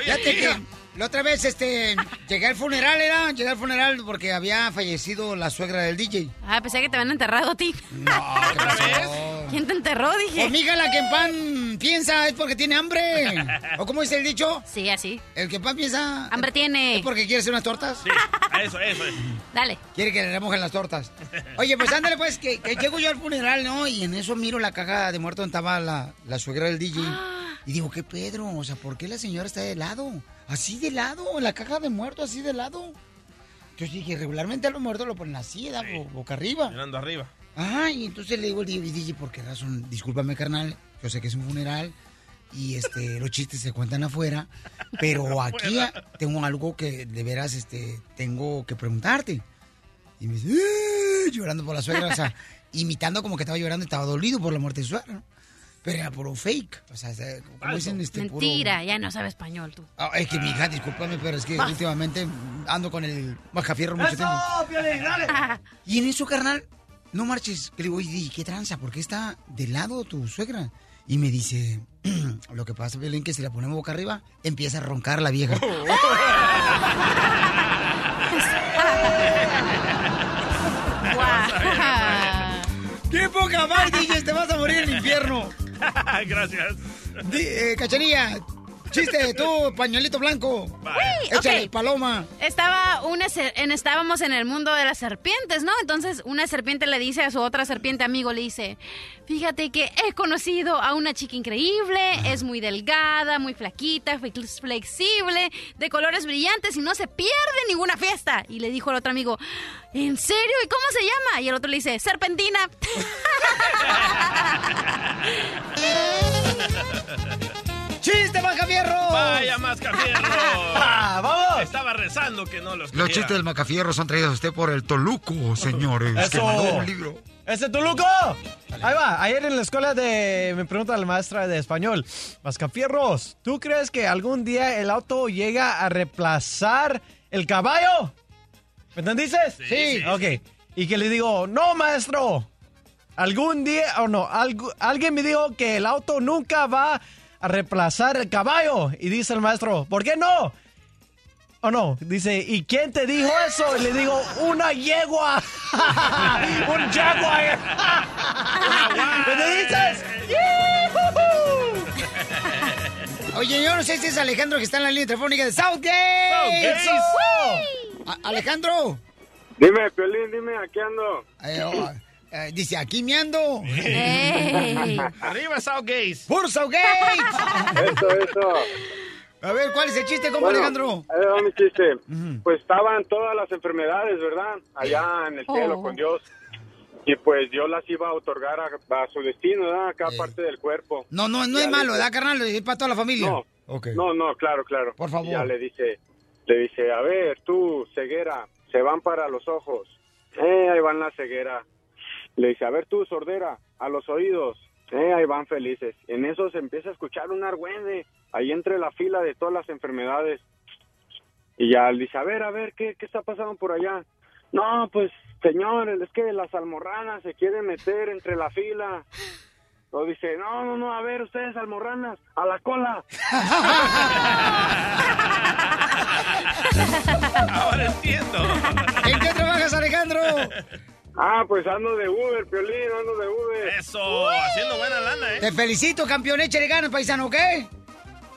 Speaker 1: Fíjate que la otra vez este, llegué al funeral, era, llegué al funeral porque había fallecido la suegra del DJ.
Speaker 2: Ah, pensé que te habían enterrado a ti.
Speaker 1: ¿Otra vez?
Speaker 2: ¿Quién te enterró? Dije.
Speaker 1: Hormiga la que en pan piensa es porque tiene hambre. ¿O cómo dice el dicho?
Speaker 2: Sí, así.
Speaker 1: El que en pan piensa...
Speaker 2: Hambre tiene.
Speaker 1: ¿Es porque quiere hacer unas tortas?
Speaker 3: Sí, eso, eso, eso.
Speaker 2: Dale.
Speaker 1: Quiere que le remojen las tortas. Oye, pues ándale, pues, que, que llego yo al funeral, ¿no? Y en eso miro la caja de muerto donde estaba la, la suegra del DJ. Y digo, ¿qué Pedro? O sea, ¿por qué la señora está de lado? Así de lado, en la caja de muerto, así de lado. Yo dije, regularmente a los muertos lo ponen así, da, boca arriba.
Speaker 3: Mirando arriba.
Speaker 1: Ajá, y entonces le digo al DJ, ¿por qué razón? Discúlpame, carnal, yo sé que es un funeral y este los chistes se cuentan afuera, pero aquí tengo algo que de veras este tengo que preguntarte. Y me dice, "Eh", llorando por la suegra, o sea, imitando como que estaba llorando, estaba dolido por la muerte de su suegra. Pero era por un fake. O sea, como dicen este
Speaker 2: Mentira, ya no sabe español tú.
Speaker 1: Ah, es que mi hija, discúlpame, pero es que últimamente ando con el mascafierro mucho tiempo.
Speaker 10: Piolín, dale!
Speaker 1: Y en eso, carnal, no marches. Le digo, ¿y qué tranza? ¿Por qué está de lado tu suegra? Y me dice, lo que pasa, Violín, que si la ponemos boca arriba, empieza a roncar la vieja.
Speaker 3: ¡Qué
Speaker 1: poca madre, Gracias. Eh, Cachanilla, chiste, tú, pañuelito blanco.
Speaker 2: Uy,
Speaker 1: Échale,
Speaker 2: ok.
Speaker 1: paloma.
Speaker 2: Estaba una en, estábamos en el mundo de las serpientes, ¿no? Entonces una serpiente le dice a su otra serpiente amigo, le dice, fíjate que he conocido a una chica increíble, es muy delgada, muy flaquita, flex- flexible, de colores brillantes y no se pierde ninguna fiesta. Y le dijo al otro amigo, ¿en serio? ¿Y cómo se llama? Y el otro le dice, serpentina.
Speaker 1: ¡Chiste, Macafierro!
Speaker 3: Vaya Mascafierro.
Speaker 10: ¡Vamos!
Speaker 3: Estaba rezando que no los
Speaker 1: Los
Speaker 3: quería.
Speaker 1: chistes del Macafierro son traídos a usted por el Toluco, señores. Que
Speaker 10: Eso.
Speaker 1: mandó un libro.
Speaker 10: ¡Ese Tuluco! Ahí va, ayer en la escuela de... Me pregunta la maestra de español. Mascafierros, ¿tú crees que algún día el auto llega a reemplazar el caballo? ¿Me entendiste?
Speaker 3: Sí, sí,
Speaker 10: Ok. Y que le digo, no, maestro. Algún día, o no, algu- alguien me dijo que el auto nunca va a reemplazar el caballo. Y dice el maestro, ¿por qué no? ¿O no? Dice, ¿y quién te dijo eso? Y le digo, una yegua. Un jaguar. ¿Me dices?
Speaker 1: Oye, yo no sé si es Alejandro que está en la línea telefónica de Southgate.
Speaker 10: Southgate.
Speaker 1: A- Alejandro.
Speaker 4: Dime, Piolín, dime, aquí ando.
Speaker 1: Eh, oh, eh, dice, aquí me ando.
Speaker 3: Arriba Southgate.
Speaker 1: ¡Puro Southgate!
Speaker 4: Eso, eso.
Speaker 1: A ver, ¿cuál es el chiste, compa
Speaker 4: Bueno,
Speaker 1: Alejandro?
Speaker 4: ahí va mi chiste. Pues estaban todas las enfermedades, ¿verdad? Allá en el cielo
Speaker 2: Oh.
Speaker 4: con Dios. Y pues Dios las iba a otorgar a, a su destino, ¿verdad? A cada
Speaker 1: Eh.
Speaker 4: parte del cuerpo.
Speaker 1: No, no, no
Speaker 4: Ya
Speaker 1: es malo, ¿verdad, carnal? Es para toda la familia.
Speaker 4: No,
Speaker 1: Ok.
Speaker 4: no, no, claro, claro.
Speaker 1: Por favor.
Speaker 4: Y ya le dice, le dice, a ver, tú, ceguera, se van para los ojos. Eh, ahí van la ceguera. Le dice, a ver tú, sordera, a los oídos. Eh, ahí van felices. En eso se empieza a escuchar un argüende, ahí entre la fila de todas las enfermedades. Y ya le dice, a ver, a ver, ¿qué, qué está pasando por allá? No, pues, señor, es que las almorranas se quieren meter entre la fila. O dice, no, no, no, a ver, ustedes almorranas, a la cola.
Speaker 3: Ahora entiendo.
Speaker 1: ¿En qué trabajas, Alejandro?
Speaker 4: Ah, pues ando de Uber, Piolín, ando de Uber.
Speaker 3: Eso, haciendo buena lana, ¿eh?
Speaker 1: Te felicito, campeón. Échale ganas, paisano, ¿ok?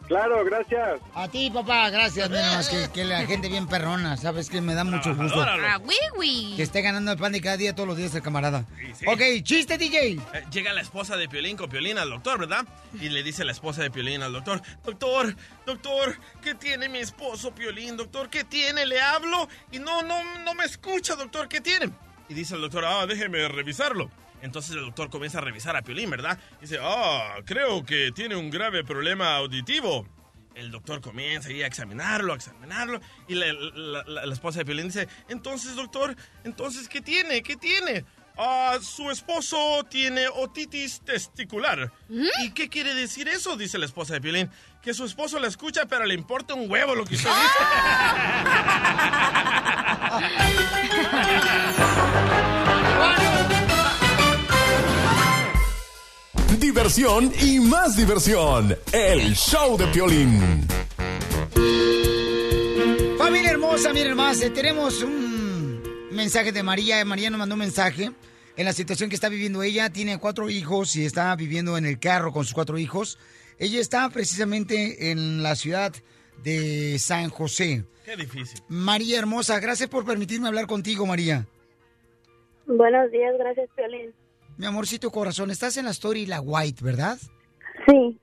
Speaker 4: Claro, gracias.
Speaker 1: A ti, papá, gracias. Mira más que, que la gente bien perrona, ¿sabes? Que me da mucho gusto.
Speaker 2: Ah, oui, oui.
Speaker 1: Que esté ganando el pan de cada día, todos los días, el camarada.
Speaker 3: Sí, sí.
Speaker 1: Ok, chiste, DJ.
Speaker 3: Eh, Llega la esposa de Piolín con Piolín al doctor, ¿verdad? Y le dice la esposa de Piolín al doctor, doctor, doctor, ¿qué tiene mi esposo Piolín, doctor? ¿Qué tiene? Le hablo y no, no, no me escucha, doctor, ¿qué tiene? Y dice el doctor, ah, déjeme revisarlo. Entonces el doctor comienza a revisar a Piolín, ¿verdad? Dice, ah, creo que tiene un grave problema auditivo. El doctor comienza ahí a examinarlo, a examinarlo, y la, la- la- la esposa de Piolín dice, entonces, doctor, entonces, ¿qué tiene? ¿Qué tiene? Ah, su esposo tiene otitis testicular. ¿Y qué quiere decir eso? Dice la esposa de Piolín. Que su esposo la escucha, pero le importa un huevo lo que usted
Speaker 5: Diversión y más diversión. El show de Piolín.
Speaker 1: Familia hermosa, miren más, eh, tenemos un mensaje de María. María nos mandó un mensaje en la situación que está viviendo ella. Tiene cuatro hijos y está viviendo en el carro con sus cuatro hijos. Ella está precisamente en la ciudad de San José.
Speaker 3: Qué difícil.
Speaker 1: María hermosa, gracias por permitirme hablar contigo, María.
Speaker 8: Buenos días, gracias, Piolín.
Speaker 1: Mi amorcito corazón, estás en la story La White, ¿verdad?
Speaker 8: Sí,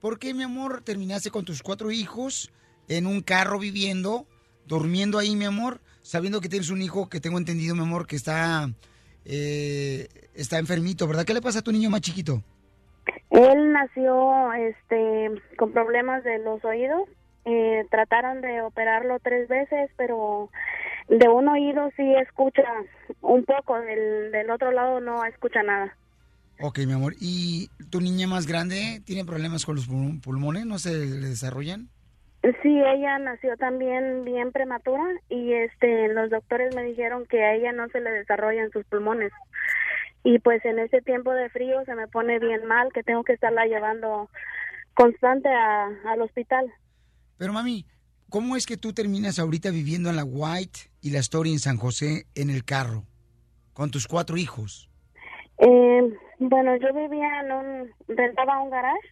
Speaker 1: ¿Por qué, mi amor, terminaste con tus cuatro hijos en un carro viviendo, durmiendo ahí, mi amor, sabiendo que tienes un hijo que tengo entendido, mi amor, que está, eh, está enfermito, ¿verdad? ¿Qué le pasa a tu niño más chiquito?
Speaker 8: él nació este, con problemas de los oídos. Eh, trataron de operarlo tres veces, pero de un oído sí escucha un poco, del, del otro lado no escucha nada.
Speaker 1: Ok, mi amor. ¿Y tu niña más grande tiene problemas con los pul- pulmones? ¿No se le desarrollan?
Speaker 8: Sí, ella nació también bien prematura y este los doctores me dijeron que a ella no se le desarrollan sus pulmones. Y pues en ese tiempo de frío se me pone bien mal que tengo que estarla llevando constante a- al hospital.
Speaker 1: Pero, mami, ¿cómo es que tú terminas ahorita viviendo en la White y la Story en San José en el carro? Con tus cuatro hijos.
Speaker 8: Eh, Bueno, yo vivía en un, rentaba un garage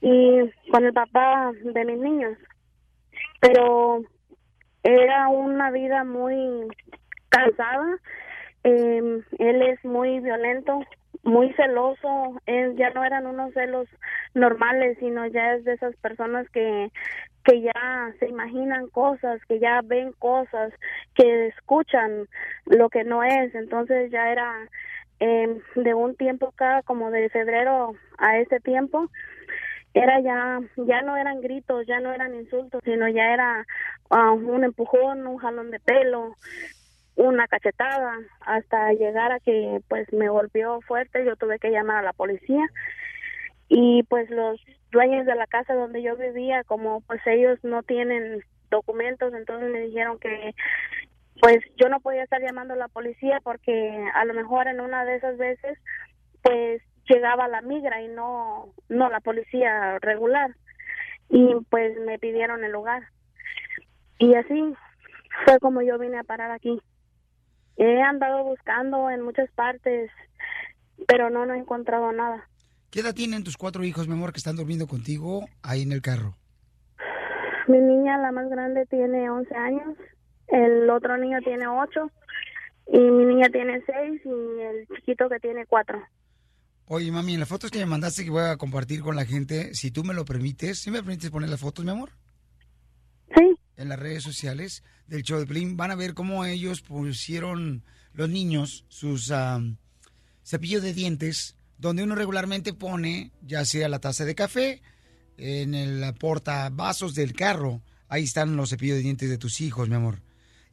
Speaker 8: y con el papá de mis niños, pero era una vida muy cansada. Eh, él es muy violento, muy celoso. Él ya no eran unos celos normales, sino ya es de esas personas que que ya se imaginan cosas, que ya ven cosas, que escuchan lo que no es. Entonces ya era eh, de un tiempo acá, como de febrero a ese tiempo, era ya, ya no eran gritos, ya no eran insultos, sino ya era ah, un empujón, un jalón de pelo, una cachetada, hasta llegar a que pues me golpeó fuerte, yo tuve que llamar a la policía. Y pues los dueños de la casa donde yo vivía, como pues ellos no tienen documentos, entonces me dijeron que pues yo no podía estar llamando a la policía porque a lo mejor en una de esas veces pues llegaba la migra y no no la policía regular. Y pues me pidieron el lugar. Y así fue como yo vine a parar aquí. He andado buscando en muchas partes pero no no he encontrado nada.
Speaker 1: ¿Qué edad tienen tus cuatro hijos, mi amor, que están durmiendo contigo ahí en el carro?
Speaker 8: mi niña la más grande tiene 11 años. El otro niño tiene 8 y mi niña tiene 6 y el chiquito que tiene 4
Speaker 1: Oye, mami, en las fotos que me mandaste que voy a compartir con la gente, si tú me lo permites, ¿sí me permites poner las fotos, mi amor?
Speaker 8: Sí.
Speaker 1: En las redes sociales del show de Blin van a ver cómo ellos pusieron los niños sus am, cepillos de dientes, donde uno regularmente pone ya sea la taza de café, en el portavasos del carro, ahí están los cepillos de dientes de tus hijos, mi amor.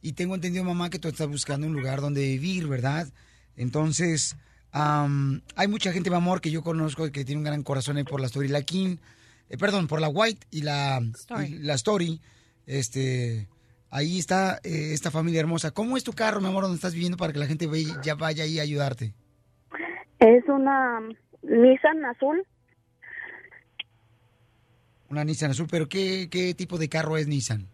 Speaker 1: Y tengo entendido, mamá, que tú estás buscando un lugar donde vivir, ¿verdad? Entonces, am, hay mucha gente, mi amor, que yo conozco que tiene un gran corazón ahí por la Story, la King, eh, perdón, por la White y la
Speaker 2: Story.
Speaker 1: y la Story. Este, ahí está eh, esta familia hermosa. ¿Cómo es tu carro, mi amor, donde estás viviendo para que la gente ve- ya vaya ahí a ayudarte?
Speaker 8: es una Nissan azul
Speaker 1: Una Nissan azul, pero ¿qué, qué tipo de carro es Nissan?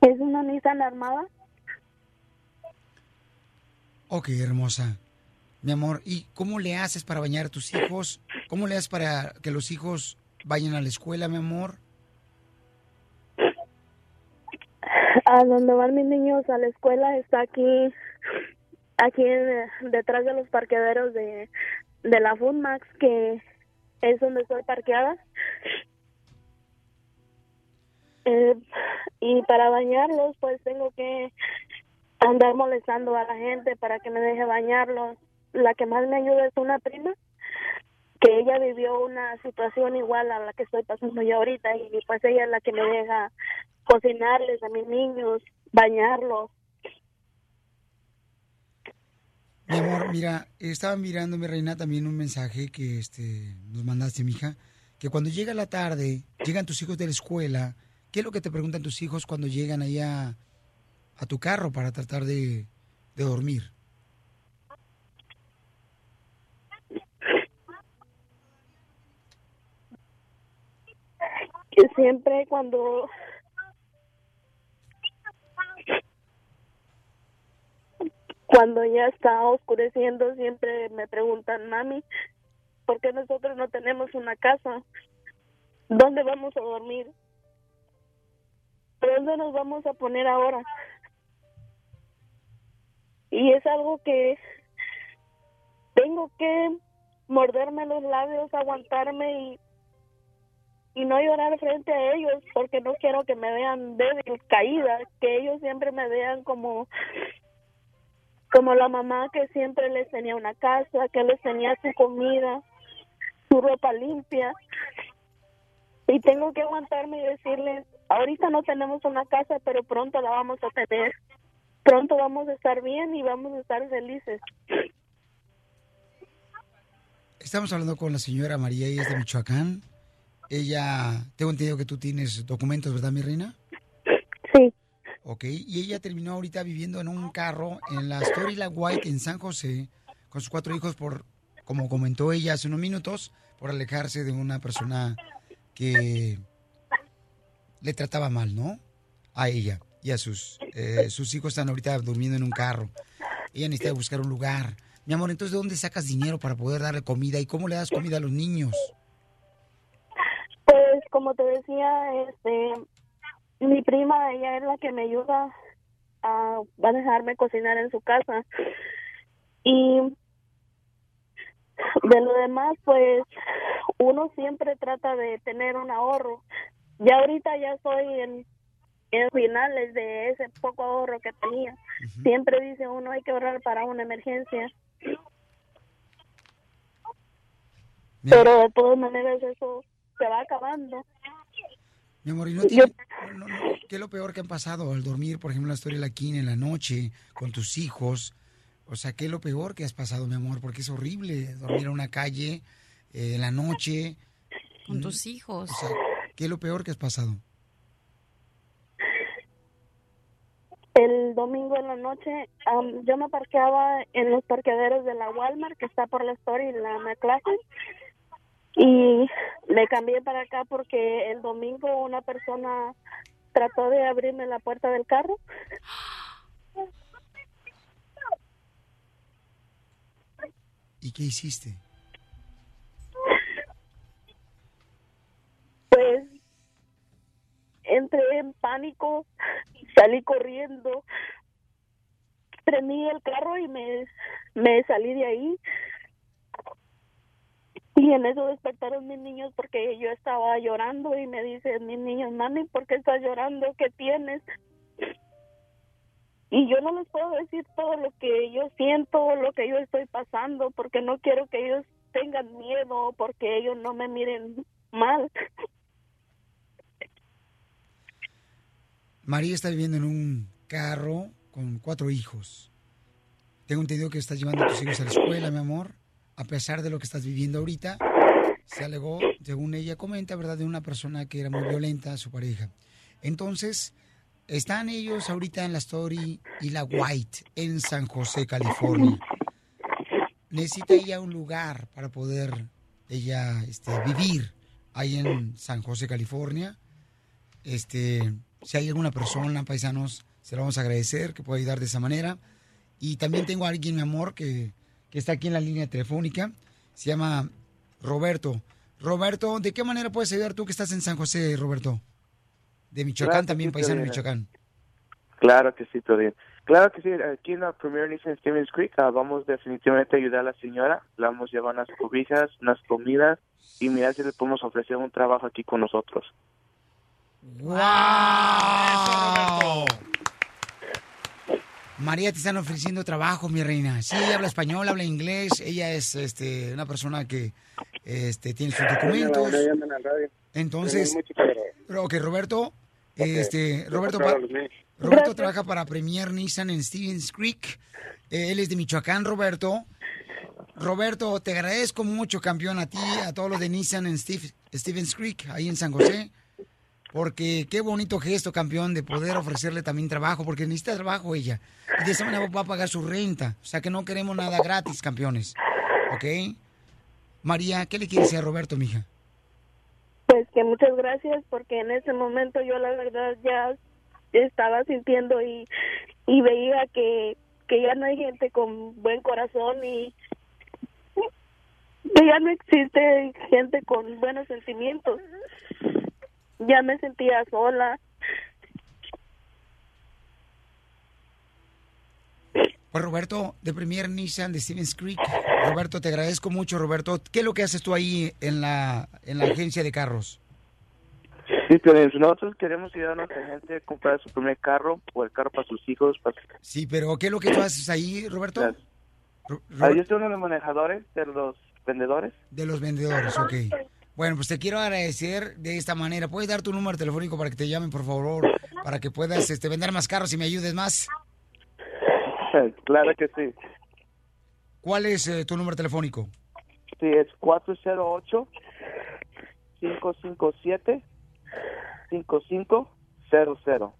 Speaker 8: Es una Nissan armada
Speaker 1: Ok, hermosa. Mi amor, ¿y cómo le haces para bañar a tus hijos? ¿Cómo le haces para que los hijos vayan a la escuela, mi amor?
Speaker 8: a donde van mis niños a la escuela está aquí aquí en- detrás de los parqueaderos de de la Foodmax que es donde estoy parqueada Eh, y para bañarlos pues tengo que andar molestando a la gente para que me deje bañarlos la que más me ayuda es una prima que ella vivió una situación igual a la que estoy pasando yo ahorita y pues ella es la que me deja cocinarles a mis niños, bañarlos.
Speaker 1: Mi amor, mira, estaba mirando, mi reina, también un mensaje que este, nos mandaste, mija, que cuando llega la tarde, llegan tus hijos de la escuela, ¿qué es lo que te preguntan tus hijos cuando llegan allá a tu carro para tratar de, dormir?
Speaker 8: Que siempre cuando cuando ya está oscureciendo siempre me preguntan, mami, ¿por qué nosotros no tenemos una casa? ¿Dónde vamos a dormir? ¿Dónde nos vamos a poner ahora? Y es algo que tengo que morderme los labios, aguantarme y, y no llorar frente a ellos porque no quiero que me vean débil, caída, que ellos siempre me vean como como la mamá que siempre les tenía una casa, que les tenía su comida, su ropa limpia. Y tengo que aguantarme y decirles, ahorita no tenemos una casa, pero pronto la vamos a tener. Pronto vamos a estar bien y vamos a estar felices.
Speaker 1: Estamos hablando con la señora María, ella es de Michoacán. Ella, tengo entendido que tú tienes documentos, ¿verdad, mi reina?
Speaker 8: Sí.
Speaker 1: Ok, y ella terminó ahorita viviendo en un carro en la Story La White en San José con sus cuatro hijos por como comentó ella hace unos minutos, por alejarse de una persona que le trataba mal, ¿no? A ella y a sus, eh, sus hijos están ahorita durmiendo en un carro. Ella necesita buscar un lugar. Mi amor, entonces, ¿de dónde sacas dinero para poder darle comida? ¿Y cómo le das comida a los niños?
Speaker 8: Pues como te decía, este, mi prima, ella es la que me ayuda a, a dejarme cocinar en su casa. Y de lo demás, pues uno siempre trata de tener un ahorro. Ya ahorita ya estoy en, en finales de ese poco ahorro que tenía. Siempre dice uno hay que ahorrar para una emergencia. Pero de todas maneras eso se va acabando.
Speaker 1: Mi amor, ¿y no tiene- no, no, ¿qué es lo peor que han pasado al dormir, por ejemplo, en la historia de la King en la noche con tus hijos? O sea, ¿qué es lo peor que has pasado, mi amor? Porque es horrible dormir en una calle eh, en la noche.
Speaker 2: Con tus hijos.
Speaker 1: O sea, ¿qué es lo peor que has pasado?
Speaker 8: El domingo en la noche yo me parqueaba en los parqueaderos de la Walmart que está por la Story y la McLaughlin y me cambié para acá porque el domingo una persona trató de abrirme la puerta del carro.
Speaker 1: ¿Y qué hiciste?
Speaker 8: Pánico, salí corriendo, prendí el carro y me, me salí de ahí. Y en eso despertaron mis niños porque yo estaba llorando y me dicen mis niños, mami, ¿por qué estás llorando? ¿Qué tienes? Y yo no les puedo decir todo lo que yo siento, lo que yo estoy pasando, porque no quiero que ellos tengan miedo, porque ellos no me miren mal.
Speaker 1: María está viviendo en un carro con cuatro hijos. Tengo entendido que estás llevando a tus hijos a la escuela, mi amor. A pesar de lo que estás viviendo ahorita, se alegó, según ella comenta, ¿verdad?, de una persona que era muy violenta a su pareja. Entonces, están ellos ahorita en la Story y la White en San José, California. Necesita ella un lugar para poder ella este, vivir ahí en San José, California. Este, si hay alguna persona, paisanos, se lo vamos a agradecer que pueda ayudar de esa manera. Y también tengo a alguien, mi amor, que, que está aquí en la línea telefónica. Se llama Roberto. Roberto, ¿de qué manera puedes ayudar tú que estás en San José, Roberto? De Michoacán
Speaker 11: Claro
Speaker 1: también,
Speaker 11: sí,
Speaker 1: paisano de. Michoacán.
Speaker 11: Claro que sí, Piolín. Claro que sí, aquí en la Premier Nissan Stevens Creek ah, vamos definitivamente a ayudar a la señora. Le vamos a llevar unas cobijas, unas comidas y mirar si le podemos ofrecer un trabajo aquí con nosotros.
Speaker 1: ¡Wow! María, te están ofreciendo trabajo, mi reina. Sí, ella habla español, habla inglés. Ella es este, una persona que este, tiene sus documentos. Entonces, ok, Roberto, este, Roberto, Roberto trabaja para Premier Nissan en Stevens Creek. Eh, Él es de Michoacán, Roberto. Roberto, te agradezco mucho, campeón, a ti, a todos los de Nissan en Steve- Stevens Creek, ahí en San José. Porque qué bonito gesto, campeón, de poder ofrecerle también trabajo, porque necesita trabajo ella. Y de esa manera va a pagar su renta. O sea que no queremos nada gratis, campeones. ¿Ok? María, ¿qué le quieres decir a Roberto, mija?
Speaker 8: Pues que muchas gracias porque en ese momento yo la verdad ya estaba sintiendo y, y veía que, que ya no hay gente con buen corazón y que ya no existe gente con buenos sentimientos. Ya me sentía sola.
Speaker 1: Pues Roberto, de Premier Nissan de Stevens Creek. Roberto, te agradezco mucho, Roberto. ¿Qué es lo que haces tú ahí en la, en la agencia de carros?
Speaker 11: Sí, Piolín, nosotros queremos ayudar a nuestra gente a comprar su primer carro o el carro para sus hijos. Para...
Speaker 1: Sí, pero ¿qué es lo que tú haces ahí, Roberto? Ro-
Speaker 11: Ah, yo soy uno de los manejadores, de los vendedores.
Speaker 1: De los vendedores, ok. Bueno, pues te quiero agradecer de esta manera. ¿Puedes dar tu número telefónico para que te llamen, por favor? Para que puedas este, vender más carros y me ayudes más.
Speaker 11: claro que sí.
Speaker 1: ¿Cuál es eh, tu número telefónico?
Speaker 11: Sí, es 408-557-5500.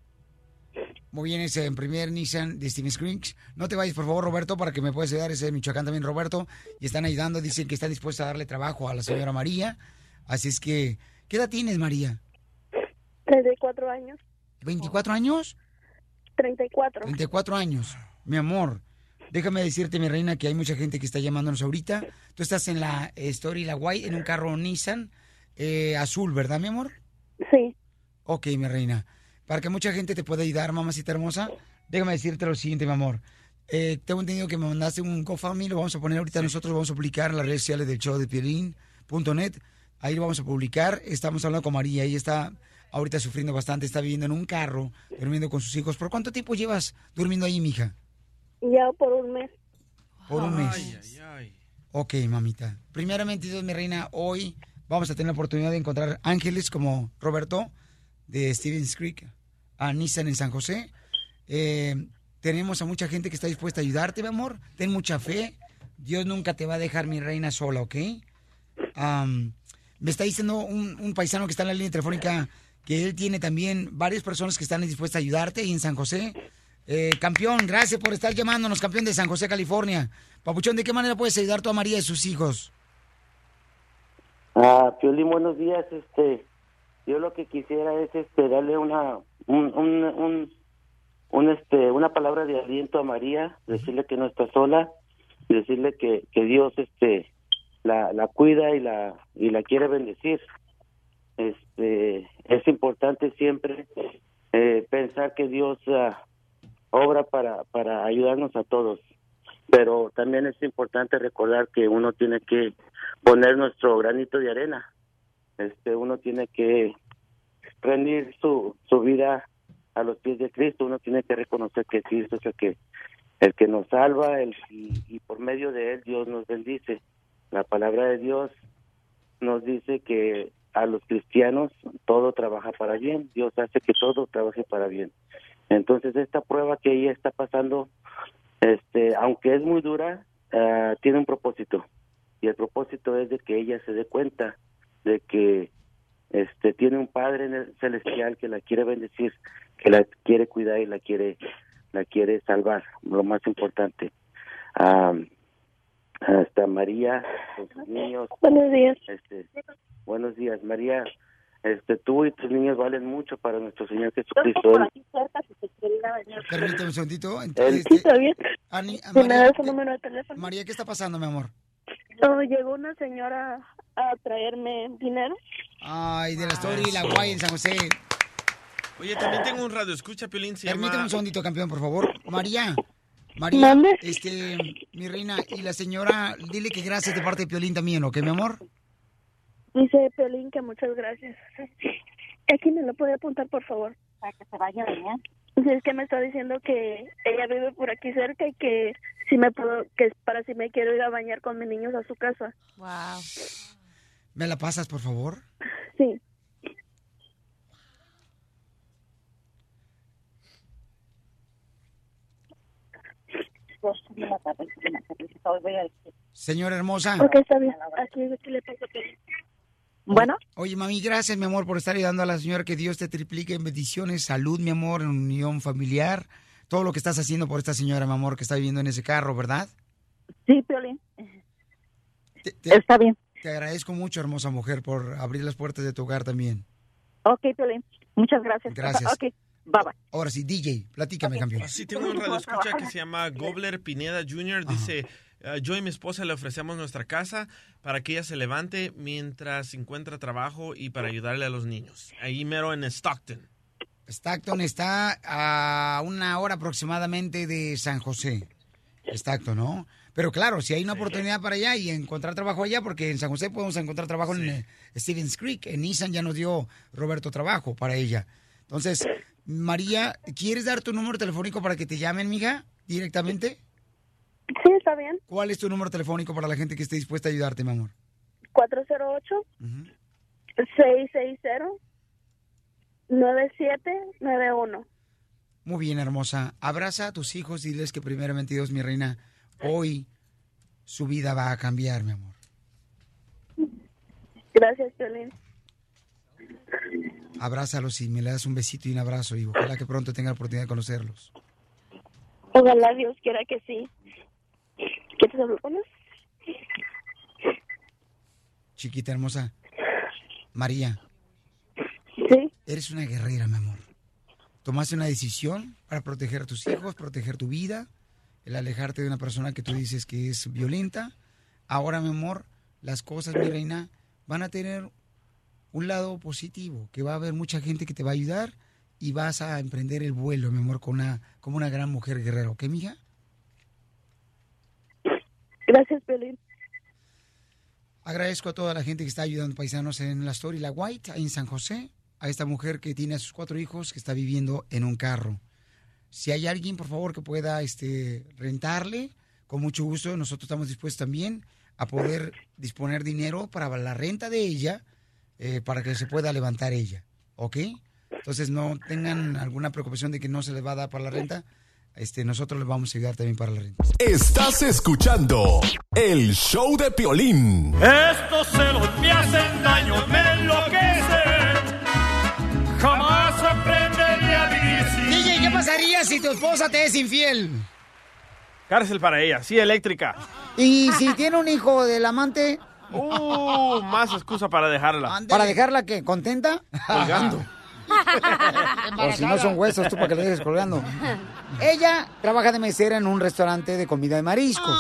Speaker 1: Muy bien, ese en primer Nissan de Steven Springs. No te vayas, por favor, Roberto, para que me puedas ayudar. Ese de Michoacán también, Roberto. Y están ayudando, dicen que están dispuestos a darle trabajo a la señora María. Así es que, ¿qué edad tienes, María?
Speaker 8: 34 años.
Speaker 1: ¿24 años?
Speaker 8: 34.
Speaker 1: 34 años. Mi amor, déjame decirte, mi reina, que hay mucha gente que está llamándonos ahorita. Tú estás en la Story La White, en un carro Nissan eh, azul, ¿verdad, mi amor?
Speaker 8: Sí.
Speaker 1: Ok, mi reina. Para que mucha gente te pueda ayudar, mamacita hermosa, déjame decirte lo siguiente, mi amor. Eh, tengo entendido que me mandaste un GoFundMe, lo vamos a poner ahorita nosotros, vamos a publicar en las redes sociales del show de Piolín.net. Ahí lo vamos a publicar. Estamos hablando con María, ella está ahorita sufriendo bastante, está viviendo en un carro, durmiendo con sus hijos. ¿Por cuánto tiempo llevas durmiendo ahí, mija?
Speaker 8: Ya por un mes.
Speaker 1: Por un mes. Ok, mamita. Primeramente, Dios, mi reina, hoy vamos a tener la oportunidad de encontrar ángeles como Roberto de Stevens Creek, a Nissan en San José. Eh, tenemos a mucha gente que está dispuesta a ayudarte, mi amor. Ten mucha fe. Dios nunca te va a dejar, mi reina, sola, ¿ok? Am, me está diciendo un, un paisano que está en la línea telefónica que él tiene también varias personas que están dispuestas a ayudarte ahí en San José. Eh, campeón, gracias por estar llamándonos, campeón de San José, California. Papuchón, ¿de qué manera puedes ayudar tú a María y sus hijos?
Speaker 12: Ah, Piolín, buenos días. Este, yo lo que quisiera es este darle una un, un, un, un, este una palabra de aliento a María, decirle que no está sola, y decirle que, que Dios este la, la cuida y la y la quiere bendecir. Este es importante siempre eh, pensar que Dios ah, obra para para ayudarnos a todos, pero también es importante recordar que uno tiene que poner nuestro granito de arena. Este uno tiene que rendir su su vida a los pies de Cristo, uno tiene que reconocer que Cristo es el que el que nos salva el, y, y por medio de él Dios nos bendice. La palabra de Dios nos dice que a los cristianos todo trabaja para bien, Dios hace que todo trabaje para bien. Entonces esta prueba que ella está pasando, este, aunque es muy dura, ah, tiene un propósito y el propósito es de que ella se dé cuenta de que este tiene un padre celestial que la quiere bendecir, que la quiere cuidar y la quiere la quiere salvar, lo más importante. Ah, hasta María, con sus niños.
Speaker 8: Buenos días.
Speaker 12: Este, buenos días, María. Este, tú y tus niños valen mucho para nuestro Señor Jesucristo.
Speaker 1: Permíteme un segundito.
Speaker 12: Él-
Speaker 1: Este,
Speaker 8: está bien.
Speaker 1: Ani-
Speaker 8: Si me
Speaker 1: María,
Speaker 8: su número de teléfono.
Speaker 1: María, ¿qué está pasando, mi amor?
Speaker 8: Oh, llegó una señora a traerme dinero.
Speaker 1: Ay, de la Story La Guay en San José.
Speaker 3: Oye, también tengo un radio. Escucha, Piolín, se
Speaker 1: Permíteme
Speaker 3: llama...
Speaker 1: un segundito, campeón, por favor. María. María,
Speaker 8: ¿Mande?
Speaker 1: este, mi reina, y la señora, dile que gracias de parte de Piolín también, ¿ok, mi amor?
Speaker 8: Dice Pelín que muchas gracias. Aquí me lo puede apuntar, por favor. Para que se vaya. Sí, es que me está diciendo que ella vive por aquí cerca y que si me puedo, que es para si me quiero ir a bañar con mis niños a su casa.
Speaker 2: Wow.
Speaker 1: ¿Me la pasas, por favor?
Speaker 8: Sí.
Speaker 1: Señora hermosa.
Speaker 8: Ok, está bien. Aquí, aquí le paso Pelín. Bueno.
Speaker 1: Oye, mami, gracias, mi amor, por estar ayudando a la señora. Que Dios te triplique en bendiciones, salud, mi amor, en unión familiar. Todo lo que estás haciendo por esta señora, mi amor, que está viviendo en ese carro, ¿verdad?
Speaker 8: Sí, Piolín.
Speaker 1: Está bien. Te agradezco mucho, hermosa mujer, por abrir las puertas de tu hogar también.
Speaker 8: Ok, Piolín. Muchas gracias.
Speaker 1: Gracias.
Speaker 8: Ok, bye bye.
Speaker 1: Ahora sí, DJ, platícame, campeón.
Speaker 3: Sí, tengo un radio escucha que se llama Gobler Pineda Jr. Dice, "Ah, yo y mi esposa le ofrecemos nuestra casa para que ella se levante mientras encuentra trabajo y para ayudarle a los niños. Ahí mero en Stockton.
Speaker 1: Stockton está a una hora aproximadamente de San José. Stockton, ¿no? Pero claro, si hay una oportunidad para allá y encontrar trabajo allá, porque en San José podemos encontrar trabajo en eh, Stevens Creek. En Nissan ya nos dio Roberto trabajo para ella. Entonces, María, ¿quieres dar tu número telefónico para que te llamen, mija, directamente?
Speaker 8: Sí, está bien.
Speaker 1: ¿Cuál es tu número telefónico para la gente que esté dispuesta a ayudarte, mi amor?
Speaker 8: 408 660 9791.
Speaker 1: Muy bien, hermosa. Abraza a tus hijos y diles que primeramente Dios, mi reina, hoy su vida va a cambiar, mi amor.
Speaker 8: Gracias, Piolín.
Speaker 1: Abrázalos y me le das un besito y un abrazo y ojalá que pronto tenga la oportunidad de conocerlos.
Speaker 13: Ojalá Dios quiera que sí. ¿Quieres hablar con él?
Speaker 1: Chiquita hermosa. María.
Speaker 13: Sí.
Speaker 1: Eres una guerrera, mi amor. Tomaste una decisión para proteger a tus hijos, proteger tu vida, el alejarte de una persona que tú dices que es violenta. Ahora, mi amor, las cosas, mi reina, van a tener un lado positivo, que va a haber mucha gente que te va a ayudar y vas a emprender el vuelo, mi amor, con una, como una gran mujer guerrera. ¿Ok, mija?
Speaker 13: Gracias, Piolín.
Speaker 1: Agradezco a toda la gente que está ayudando paisanos en la Story La White, ahí en San José, a esta mujer que tiene a sus cuatro hijos que está viviendo en un carro. Si hay alguien, por favor, que pueda este, rentarle, con mucho gusto, nosotros estamos dispuestos también a poder disponer dinero para la renta de ella, eh, para que se pueda levantar ella, ¿ok? Entonces no tengan alguna preocupación de que no se les va a dar para la renta. Este, nosotros les vamos a ayudar también para la renta.
Speaker 5: Estás escuchando el show de Piolín.
Speaker 14: Estos celos me hacen daño, me enloquecen. Jamás aprenderé a vivir sin
Speaker 1: DJ, ¿qué pasaría si tu esposa te es infiel?
Speaker 3: Cárcel para ella, sí, eléctrica.
Speaker 1: Y si tiene un hijo del amante,
Speaker 3: Uh, más excusa para dejarla.
Speaker 1: ¿para dejarla que contenta?
Speaker 3: Colgando.
Speaker 1: O si no son huesos, tú para que le dejes colgando. Ella trabaja de mesera en un restaurante de comida de mariscos.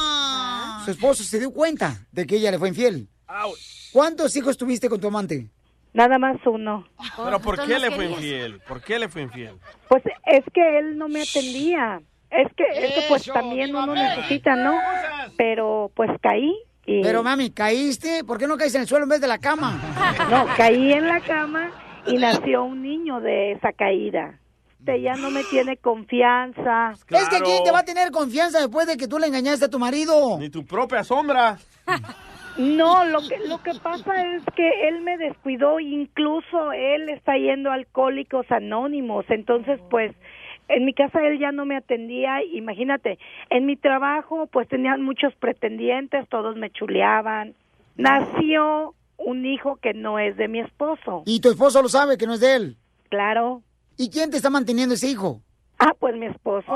Speaker 1: Su esposo se dio cuenta de que ella le fue infiel. ¿Cuántos hijos tuviste con tu amante?
Speaker 13: Nada más uno.
Speaker 3: Pero ¿por qué le fue infiel? ¿Por qué le fue infiel?
Speaker 13: Pues es que él no me atendía. Es que, es que pues también uno necesita, ¿no? Pero pues caí y...
Speaker 1: Pero mami, ¿caíste? ¿Por qué no caíste en el suelo en vez de la cama?
Speaker 13: No, caí en la cama y nació un niño de esa caída. Este ya no me tiene confianza.
Speaker 1: Es que ¿quién te va a tener confianza después de que tú le engañaste a tu marido?
Speaker 3: Ni tu propia sombra.
Speaker 13: No, lo que lo que pasa es que él me descuidó, incluso él está yendo a Alcohólicos Anónimos, entonces pues en mi casa él ya no me atendía, imagínate, en mi trabajo pues tenían muchos pretendientes, todos me chuleaban. Nació un hijo que no es de mi esposo.
Speaker 1: Y tu esposo lo sabe que no es de él.
Speaker 13: Claro.
Speaker 1: ¿Y quién te está manteniendo ese hijo?
Speaker 13: Ah, pues mi esposo.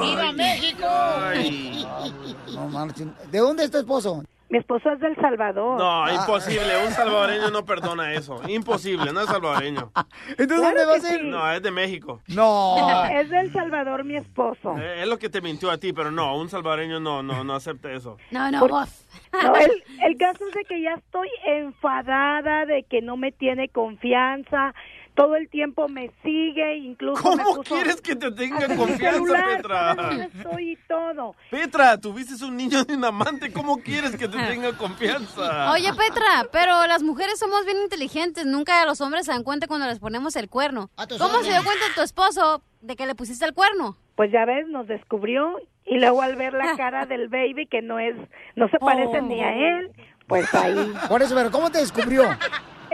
Speaker 1: ¡Viva México! No marchen. ¿De dónde es tu esposo?
Speaker 13: Mi esposo es del Salvador.
Speaker 3: No, imposible. Un salvadoreño no perdona eso. Imposible, no es salvadoreño.
Speaker 1: ¿Entonces
Speaker 13: Claro
Speaker 1: dónde va a
Speaker 13: sí.
Speaker 3: No, es de México.
Speaker 1: No.
Speaker 13: Es del Salvador mi esposo.
Speaker 3: Eh, Es lo que te mintió a ti, pero no, un salvadoreño no, no, no acepta eso.
Speaker 2: No, no,
Speaker 13: Por-
Speaker 2: vos.
Speaker 13: No, el, el caso es de que ya estoy enfadada de que no me tiene confianza. Todo el tiempo me sigue, incluso me
Speaker 3: ¿Cómo
Speaker 13: puso
Speaker 3: quieres que te tenga confianza,
Speaker 13: celular,
Speaker 3: Petra?
Speaker 13: estoy y todo.
Speaker 3: Petra, tuviste un niño de un amante, ¿cómo quieres que te tenga confianza?
Speaker 2: Oye, Petra, pero las mujeres somos bien inteligentes. Nunca los hombres se dan cuenta cuando les ponemos el cuerno.
Speaker 1: tus
Speaker 2: ¿Cómo se dio cuenta tu esposo de que le pusiste el cuerno?
Speaker 13: Pues ya ves, nos descubrió y luego al ver la cara del baby que no es, no se parece ni a él, pues ahí.
Speaker 1: Por eso, pero ¿cómo te descubrió?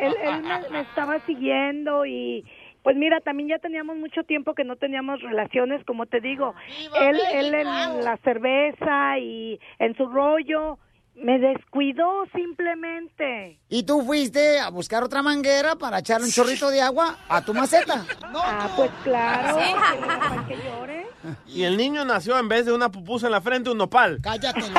Speaker 13: Él, él me, me estaba siguiendo y pues mira, también ya teníamos mucho tiempo que no teníamos relaciones, como te digo, él, él en la cerveza y en su rollo, me descuidó simplemente.
Speaker 1: Y tú fuiste a buscar otra manguera para echarle un chorrito de agua a tu maceta.
Speaker 13: Ah, pues claro, que llore.
Speaker 3: Y el niño nació en vez de una pupusa en la frente, un nopal.
Speaker 1: Cállate,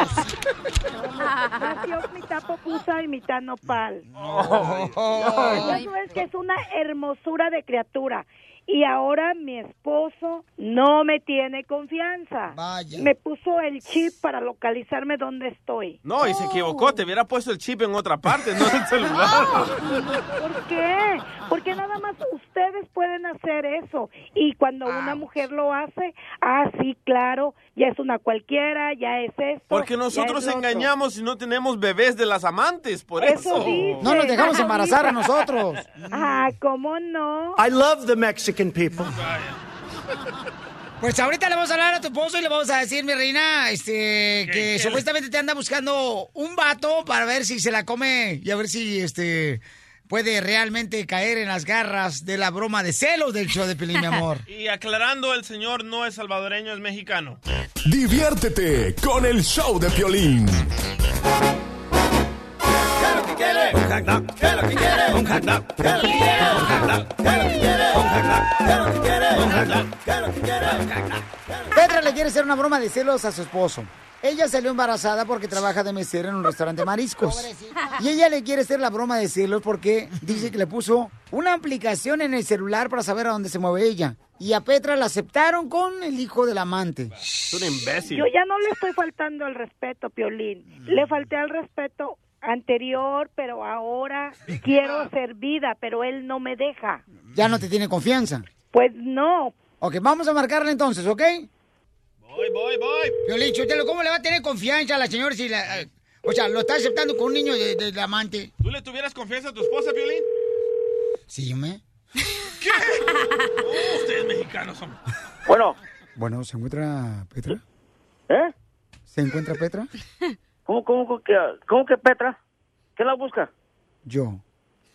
Speaker 13: Nació mitad popusa y mitad nopal.
Speaker 3: Ay.
Speaker 13: Eso es que es una hermosura de criatura. Y ahora mi esposo no me tiene confianza. Me puso el chip para localizarme dónde estoy.
Speaker 3: No, y se equivocó, te hubiera puesto el chip en otra parte, no en el celular.
Speaker 13: ¿Por qué? Porque nada más ustedes pueden hacer eso. Y cuando una mujer lo hace, ah, sí, claro, ya es una cualquiera, ya es esto.
Speaker 3: Porque nosotros
Speaker 13: es
Speaker 3: engañamos y no tenemos bebés de las amantes, por
Speaker 13: Eso
Speaker 3: eso.
Speaker 1: No nos dejamos embarazar a nosotros.
Speaker 13: Ah, ¿cómo no?
Speaker 6: I love the Mexican people.
Speaker 1: Pues ahorita le vamos a hablar a tu esposo y le vamos a decir, mi reina, este, que supuestamente te anda buscando un vato para ver si se la come y a ver si, este, puede realmente caer en las garras de la broma de celos del show de Pelín, mi amor.
Speaker 3: Y aclarando, el señor no es salvadoreño, es mexicano.
Speaker 5: Diviértete con el show de Piolín.
Speaker 14: Quiere?
Speaker 15: Un hot dog. ¿Qué es lo que quiere? Un hot dog. ¿Qué es lo que quiere? Un hot dog. ¿Qué es lo que quiere? Un hot dog. ¿Qué es lo que quiere? Un hot dog. ¿Qué es lo que quiere? Un hot dog.
Speaker 1: Petra le quiere hacer una broma de celos a su esposo. Ella salió embarazada porque trabaja de mesera en un restaurante de mariscos. Y ella le quiere hacer la broma de celos porque dice que le puso una aplicación en el celular para saber a dónde se mueve ella. Y a Petra la aceptaron con el hijo del amante.
Speaker 3: Es un imbécil.
Speaker 13: Yo ya no le estoy faltando el respeto, Piolín. Le falté al respeto anterior, pero ahora quiero ser vida, pero él no me deja.
Speaker 1: Ya no te tiene confianza.
Speaker 13: Pues no.
Speaker 1: Ok, vamos a marcarle entonces, ¿ok?
Speaker 3: Voy, voy, voy.
Speaker 1: Chotelo, ¿cómo le va a tener confianza a la señora si la... eh, o sea, lo está aceptando con un niño de- del amante?
Speaker 3: ¿Tú le tuvieras confianza a tu esposa, Violín?
Speaker 1: Sí, me.
Speaker 3: Uh, ustedes mexicanos son.
Speaker 16: Bueno.
Speaker 1: Bueno, ¿se encuentra Petra?
Speaker 16: ¿Eh?
Speaker 1: ¿Se encuentra Petra?
Speaker 16: ¿Cómo, cómo, cómo que, cómo que Petra? ¿Quién la busca?
Speaker 1: Yo.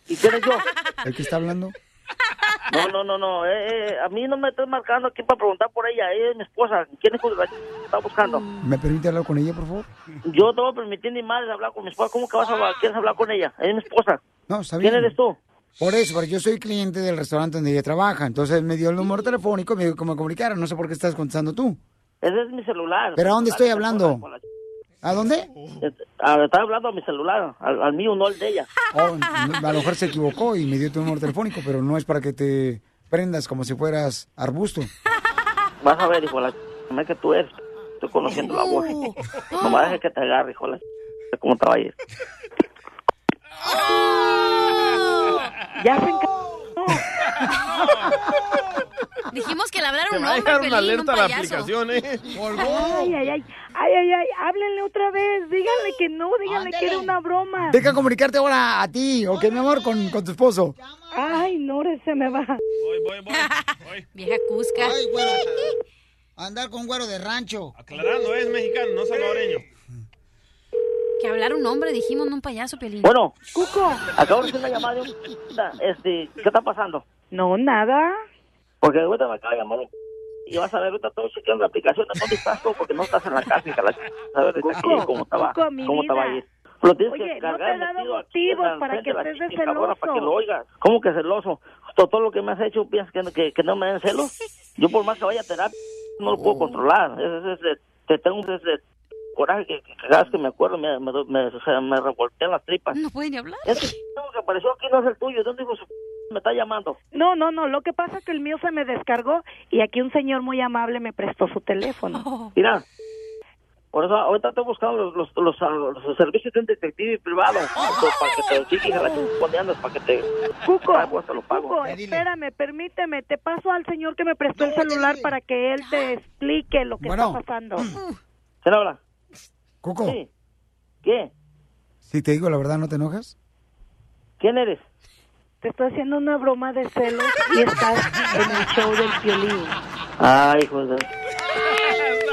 Speaker 16: ¿Y quién es yo?
Speaker 1: ¿El que está hablando?
Speaker 16: No, no, no, no. Eh, eh, a mí no me estás marcando aquí para preguntar por ella. Ella es mi esposa. ¿Quién es que la está buscando?
Speaker 1: ¿Me permite hablar con ella, por favor?
Speaker 16: Yo no voy a permitir ni madre hablar con mi esposa. ¿Cómo que vas a hablar? ¿Quieres hablar con ella? Es mi esposa.
Speaker 1: No, está bien.
Speaker 16: ¿Quién eres tú?
Speaker 1: Por eso, porque yo soy cliente del restaurante donde ella trabaja. Entonces me dio el número telefónico y me dijo que me comunicara. No sé por qué estás contestando tú.
Speaker 16: Ese es mi celular.
Speaker 1: ¿Pero a dónde estoy hablando? ¿A dónde?
Speaker 16: Ah, estaba hablando a mi celular, al, al mío, no al de ella.
Speaker 1: Oh, a lo mejor se equivocó y me dio tu número telefónico, pero no es para que te prendas como si fueras arbusto.
Speaker 16: Vas a ver, hijo, la ch- que tú eres. Estoy conociendo la voz. No me dejes que te agarre, hijo. la ch- ¿Cómo te va a ir?
Speaker 13: Ya se enca-
Speaker 2: Dijimos que le hablara un
Speaker 3: a
Speaker 2: hombre,
Speaker 3: dejar una
Speaker 2: Pelín,
Speaker 3: alerta
Speaker 2: un
Speaker 3: la
Speaker 2: payaso.
Speaker 3: aplicación, ¿eh?
Speaker 13: Ay, ay, ay, ay, ay, ay, háblenle otra vez, díganle que no, díganle que era una broma.
Speaker 1: Deja comunicarte ahora a ti, ¿ok, mi amor? Con, con tu esposo.
Speaker 13: Ay, no, se me va.
Speaker 3: Voy, voy, voy.
Speaker 2: Vieja cusca.
Speaker 1: Ay, güero. Andar con güero de rancho.
Speaker 3: Aclarando, es mexicano, no salvadoreño.
Speaker 2: Que hablara un hombre, dijimos, no un payaso, Pelín.
Speaker 16: Bueno,
Speaker 13: Cuco.
Speaker 16: acabo de hacer una llamada de un... Este, ¿Qué está pasando?
Speaker 13: No, nada.
Speaker 16: Porque ahorita me acaba de llamar. Y vas a ver, ahorita estoy chequeando la aplicación de dónde estás tú, porque no estás en la casa, hija. La... A ver,
Speaker 13: Cuco,
Speaker 16: aquí, ¿cómo va?
Speaker 13: Cuco, mi
Speaker 16: ¿Cómo te va a
Speaker 13: vida.
Speaker 16: ir? Lo tienes
Speaker 13: Oye,
Speaker 16: que
Speaker 13: no
Speaker 16: cargar
Speaker 13: te he dado
Speaker 16: aquí
Speaker 13: motivos para que estés de
Speaker 16: cabrona, Para que
Speaker 13: celoso.
Speaker 16: lo oigas. ¿Cómo que celoso? Todo, todo lo que me has hecho, ¿piensas que, que, que no me den celos? Yo por más que vaya a terapia, no lo puedo controlar. Es, es- es- te tengo ese coraje que, que cada vez que me acuerdo me, me, me, o sea, me revoltean las tripas.
Speaker 2: No puede ni hablar.
Speaker 16: Ese que apareció aquí no es el tuyo. ¿De dónde dijo su me está llamando?
Speaker 13: No, no, no, lo que pasa es que el mío se me descargó y aquí un señor muy amable me prestó su teléfono.
Speaker 16: Mira, por eso ahorita estoy buscando los, los, los, ah, los servicios de un detective privado so, para que te chiqui la respondiendo, para que te
Speaker 13: Cuco,
Speaker 16: pago, te lo pago.
Speaker 13: Cuco, espérame, permíteme, te paso al señor que me prestó el celular para que él te explique lo que
Speaker 1: Bueno.
Speaker 13: está pasando.
Speaker 16: ¿Quién habla?
Speaker 1: Cuco,
Speaker 16: Sí. ¿Qué?
Speaker 1: si te digo la verdad, ¿no te enojas?
Speaker 16: ¿Quién eres?
Speaker 13: Te estoy haciendo una broma de celos y estás en el show del violín.
Speaker 16: Ay, hijo de...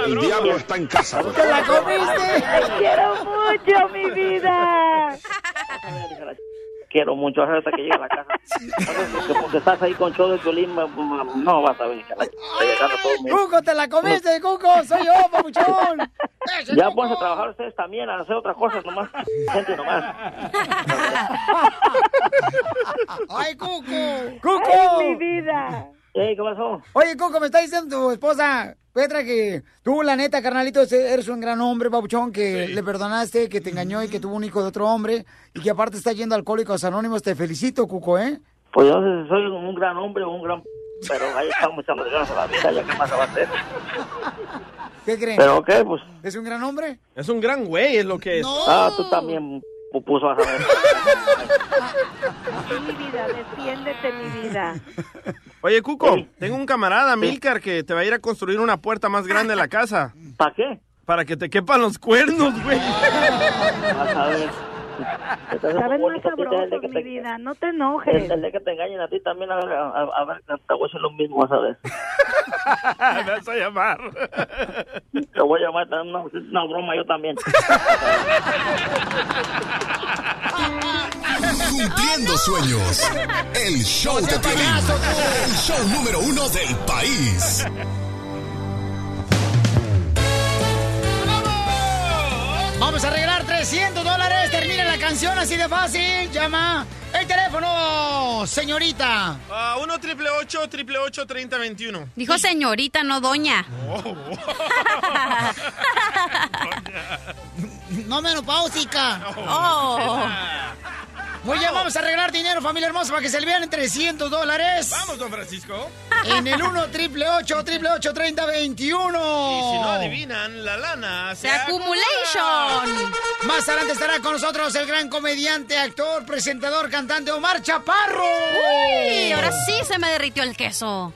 Speaker 5: El diablo está en casa.
Speaker 1: ¡Te la comiste!
Speaker 13: Te quiero mucho, mi vida.
Speaker 16: Quiero mucho hasta que llegue a la casa. Porque, porque estás ahí con show de violín, no vas a ver.
Speaker 1: ¡Cuco, te la comiste, Cuco! ¡Soy yo, papuchón!
Speaker 16: Ya pónganse a trabajar ustedes también, a hacer otras cosas nomás. Gente nomás.
Speaker 1: ¡Ay, Cuco!
Speaker 13: Ay,
Speaker 1: ¡Cuco!
Speaker 13: mi vida.
Speaker 16: Ey, ¿qué pasó?
Speaker 1: Oye, Cuco, me está diciendo tu esposa, Petra, que tú, la neta, carnalito, eres un gran hombre, papuchón, que le perdonaste, que te engañó y que tuvo un hijo de otro hombre, y que aparte está yendo a Alcohólicos Anónimos. Te felicito, Cuco, ¿eh?
Speaker 16: Pues yo no sé si soy un gran hombre o un gran... Pero ahí estamos echando ganas a la vida, ya qué más va a hacer.
Speaker 1: ¿Qué creen?
Speaker 16: Pero ok, pues...
Speaker 1: ¿Es un gran hombre?
Speaker 3: Es un gran güey, es lo que es.
Speaker 16: Ah, tú también, pupuso, vas a ver.
Speaker 13: Sí, mi vida, defiéndete, mi vida.
Speaker 3: Oye, Cuco, tengo un camarada, Milcar, que te va a ir a construir una puerta más grande en la casa.
Speaker 16: ¿Para qué?
Speaker 3: Para que te quepan los cuernos, güey.
Speaker 16: Vas a ver.
Speaker 13: Sabes más sabroso, mi vida, no te enojes.
Speaker 16: El, el de que te engañen a ti también, a ver, a, a- ver, te voy a hacer lo mismo, vas a ver.
Speaker 3: Me vas a llamar.
Speaker 16: Te voy a llamar, una, una broma yo también.
Speaker 5: Cumpliendo sueños. El show de Piolín. El show número uno del país.
Speaker 1: Vamos a regalar 300 dólares. Termina la canción así de fácil. Llama el teléfono, señorita.
Speaker 3: Ah, 1 triple 8 triple 8 30 21.
Speaker 2: Dijo señorita, no doña.
Speaker 1: No menopáusica.
Speaker 2: Oh.
Speaker 1: Muy bien, vamos a regalar dinero, familia hermosa, para que se le vean 300 dólares.
Speaker 3: Vamos, don Francisco.
Speaker 1: En el 1 triple 8 triple 8 30 21.
Speaker 3: Y si no adivinan, la lana se
Speaker 2: The Accumulation.
Speaker 1: Más adelante estará con nosotros el gran comediante, actor, presentador, cantante Omar Chaparro.
Speaker 2: Uy, ahora sí se me derritió el queso.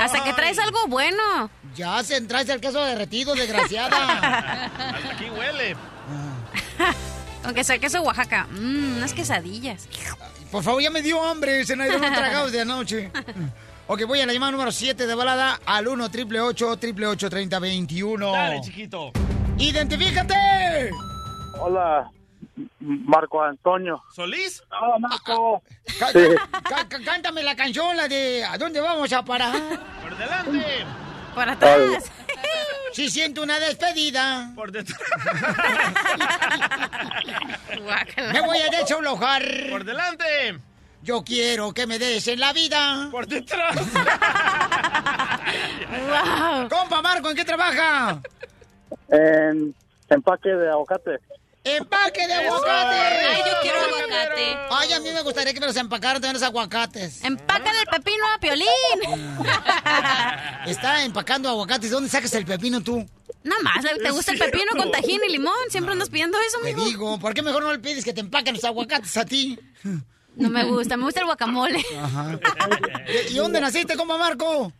Speaker 2: Hasta que traes algo bueno.
Speaker 1: Ya se traes el queso derretido, desgraciada.
Speaker 3: Hasta aquí huele.
Speaker 2: Aunque sea queso Oaxaca. Mmm, unas quesadillas.
Speaker 1: Por favor, ya me dio hambre, se nos dieron tragados de anoche. Ok, voy a la llamada número 7 de balada al 1 triple 8 triple 8 30 21.
Speaker 3: Dale, chiquito.
Speaker 1: ¡Identifícate!
Speaker 17: Hola, Marco Antonio.
Speaker 3: ¿Solís?
Speaker 17: Hola, Marco. Sí.
Speaker 1: cá- cá- cántame la canción, la de ¿A dónde vamos a parar?
Speaker 3: Por delante.
Speaker 2: Por atrás.
Speaker 1: Si siento una despedida.
Speaker 3: Por detrás.
Speaker 1: Me voy a desalojar.
Speaker 3: Por delante.
Speaker 1: Yo quiero que me des en la vida.
Speaker 3: Por detrás.
Speaker 1: Compa Marco, ¿en qué trabaja?
Speaker 17: En empaque de aguacate.
Speaker 1: ¡Empaque de aguacate!
Speaker 2: Ay, yo quiero aguacate.
Speaker 1: Ay, a mí me gustaría que me los empacaran también los aguacates.
Speaker 2: Empaca del pepino a piolín.
Speaker 1: Está empacando aguacates. ¿Dónde sacas el pepino tú?
Speaker 2: Nada más, ¿te gusta el pepino con tajín y limón? Siempre andas pidiendo eso,
Speaker 1: Te
Speaker 2: amigo.
Speaker 1: digo, ¿por qué mejor no le pides que te empaquen los aguacates a ti?
Speaker 2: No me gusta, me gusta el guacamole.
Speaker 1: Ajá. ¿Y dónde naciste, compa Marco?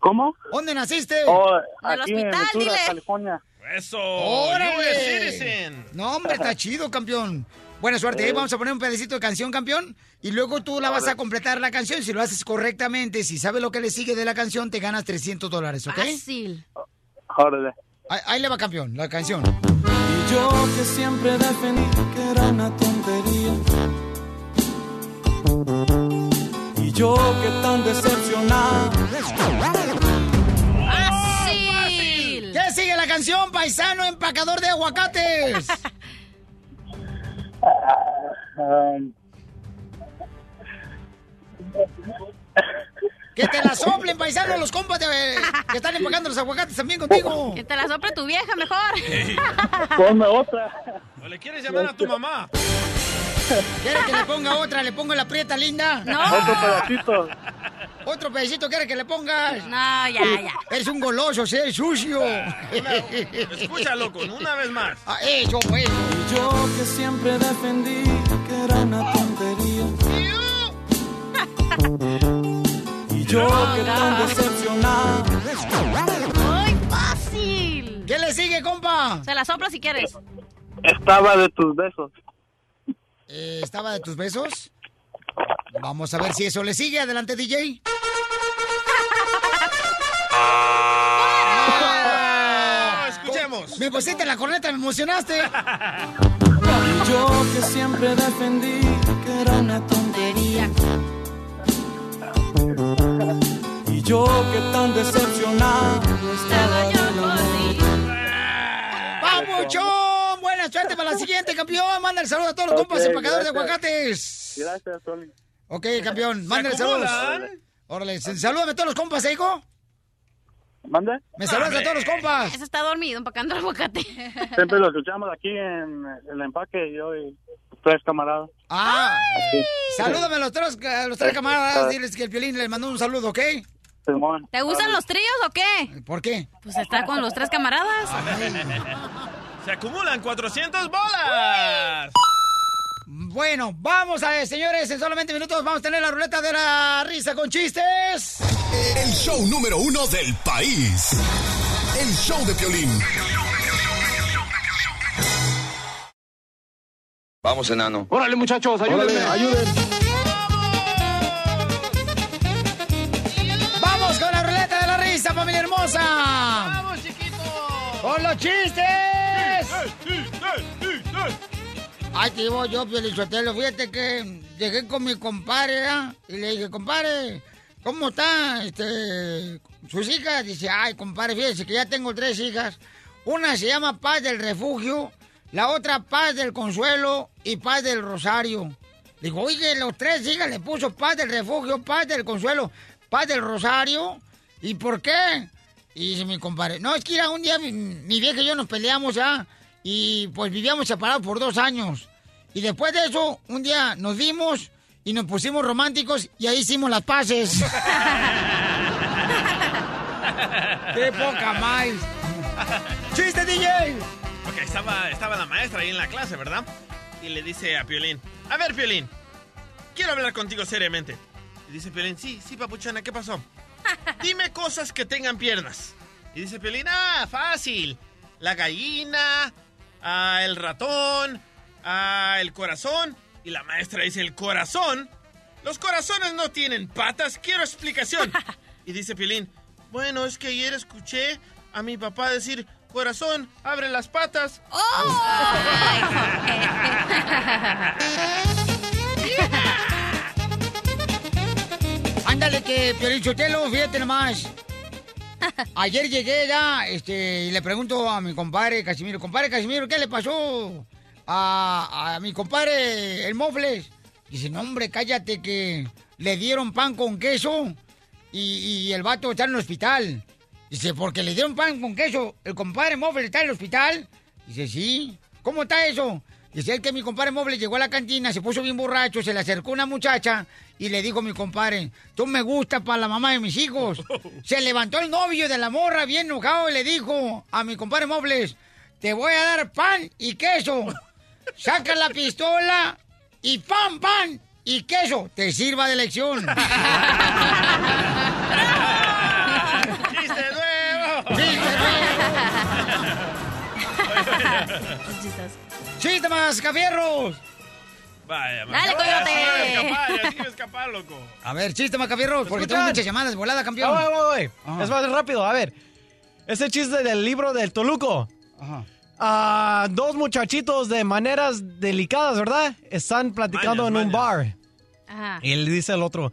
Speaker 17: ¿Cómo?
Speaker 1: ¿Dónde naciste?
Speaker 17: Oh, aquí en
Speaker 2: hospital,
Speaker 17: Ventura,
Speaker 2: dile.
Speaker 17: California.
Speaker 3: Eso.
Speaker 1: ¡Órale! No, hombre, está chido, campeón. Buena suerte. Ahí vamos a poner un pedacito de canción, campeón. Y luego tú la vas a completar la canción. Si lo haces correctamente, si sabes lo que le sigue de la canción, te ganas 300 dólares, ¿ok?
Speaker 2: Fácil.
Speaker 17: Órale.
Speaker 1: Ahí, ahí le va, campeón, la canción.
Speaker 15: Y yo que siempre defendí que era una tontería. Y yo que tan decepcionado.
Speaker 2: ¡Fácil!
Speaker 1: ¿Qué sigue la canción, paisano empacador de aguacates? Que te la soplen, paisano, los compas de- que están empacando los aguacates también contigo.
Speaker 2: Que te la sopre tu vieja mejor.
Speaker 17: ponme otra.
Speaker 3: ¿O le quieres llamar a tu mamá?
Speaker 1: ¿Quiere que le ponga otra? ¿Le pongo la prieta linda?
Speaker 2: No.
Speaker 17: Otro pedacito.
Speaker 1: ¿Otro pedacito quiere que le pongas?
Speaker 2: No, ya, ya.
Speaker 1: Eres un goloso, eres sucio.
Speaker 3: Escúchalo con una vez más.
Speaker 1: Ah, eso.
Speaker 15: Y yo que siempre defendí que era una tontería. Y yo que tan decepcionado.
Speaker 2: ¡Ay, fácil!
Speaker 1: ¿Qué le sigue, compa?
Speaker 2: Se la sopla si quieres.
Speaker 17: Estaba de tus besos.
Speaker 1: Eh, ¿Estaba de tus besos? Vamos a ver si eso le sigue. Adelante, DJ.
Speaker 3: Ah, escuchemos.
Speaker 1: Me pusiste la corneta, me emocionaste.
Speaker 15: Y yo que siempre defendí que era una tontería. Y yo que tan decepcionado estaba de la
Speaker 1: ¡Papuchón! Buena suerte para la siguiente, campeón. Manda el saludo a todos los compas empacadores de aguacates.
Speaker 17: Gracias, Tony.
Speaker 1: Ok, campeón, mándale
Speaker 3: ¿Se
Speaker 1: saludos. Órale, salúdame a todos los compas, ¿eh, hijo?
Speaker 17: ¿Mande?
Speaker 1: Me saludas a todos los compas.
Speaker 2: Ese está dormido empacando el aguacate.
Speaker 17: Siempre lo escuchamos aquí en el empaque, yo y tres camaradas.
Speaker 1: Ah, salúdame a los tres, a los tres camaradas. Diles que el violín les mandó un saludo, ¿ok?
Speaker 17: Simón.
Speaker 2: ¿Te gustan los tríos o qué?
Speaker 1: ¿Por qué?
Speaker 2: Pues está con los tres camaradas.
Speaker 3: Se acumulan 400 bolas.
Speaker 1: Bueno, vamos a ver, señores, en solamente minutos vamos a tener la ruleta de la risa con chistes.
Speaker 5: El show número uno del país. El show de Piolín.
Speaker 18: Vamos, enano.
Speaker 17: Órale, muchachos, ayúdenme, ayuden.
Speaker 1: Vamos con la ruleta de la risa, familia hermosa.
Speaker 3: ¡Vamos, chiquito!
Speaker 1: ¡Con los chistes! Ay, te digo yo, Piolichotelo, fíjate que llegué con mi compadre, ¿ah? Y le dije, compadre, ¿cómo está este, sus hijas? Dice, ay, compadre, fíjese que ya tengo tres hijas. Una se llama Paz del Refugio, la otra Paz del Consuelo y Paz del Rosario. Digo, oye, los tres hijas le puso Paz del Refugio, Paz del Consuelo, Paz del Rosario. ¿Y por qué? Y dice mi compadre, no, es que era un día mi, vieja y yo nos peleamos ya y pues vivíamos separados por dos años. Y después de eso, un día nos vimos y nos pusimos románticos y ahí hicimos las paces. ¡Qué poca más! ¡Chiste, DJ!
Speaker 3: Ok, estaba, estaba la maestra ahí en la clase, ¿verdad? Y le dice a Piolín, a ver, Piolín, quiero hablar contigo seriamente. Y dice Piolín, sí, sí, papuchona, ¿qué pasó? Dime cosas que tengan piernas. Y dice Piolín, ah, fácil. La gallina, ah, el ratón, ah, el corazón. Y la maestra dice, el corazón. Los corazones no tienen patas, quiero explicación. Y dice Piolín, bueno, es que ayer escuché a mi papá decir, corazón, abre las patas.
Speaker 1: Ándale que, Piolichotelo, fíjate nomás. Ayer llegué ya, este, y le pregunto a mi compadre Casimiro, compadre Casimiro, ¿qué le pasó a, a mi compadre el Mofles? Dice, no hombre, cállate que le dieron pan con queso y, y el vato está en el hospital. Dice, porque le dieron pan con queso, el compadre Mofles está en el hospital. Dice, sí, ¿cómo está eso? Dice, es que mi compadre Mofles llegó a la cantina, se puso bien borracho, se le acercó una muchacha y le dijo a mi compadre, tú me gustas para la mamá de mis hijos. Se levantó el novio de la morra bien enojado y le dijo a mi compadre Mobles, te voy a dar pan y queso. Saca la pistola y pan, pan y queso. Te sirva de lección.
Speaker 3: ¡Chiste
Speaker 1: más, Cafierros!
Speaker 3: Vaya,
Speaker 1: Dale, coyote.
Speaker 3: se iba a escapar, ya se iba a escapar, loco.
Speaker 1: A ver, chiste más, Cafierros, porque tengo muchas llamadas. Volada, campeón.
Speaker 10: Ah, voy, voy, voy. Es más rápido, a ver. Ese chiste del libro del Toluco. Ah, dos muchachitos de maneras delicadas, ¿verdad? Están platicando en un bar.
Speaker 2: Ajá.
Speaker 10: Y le dice al otro,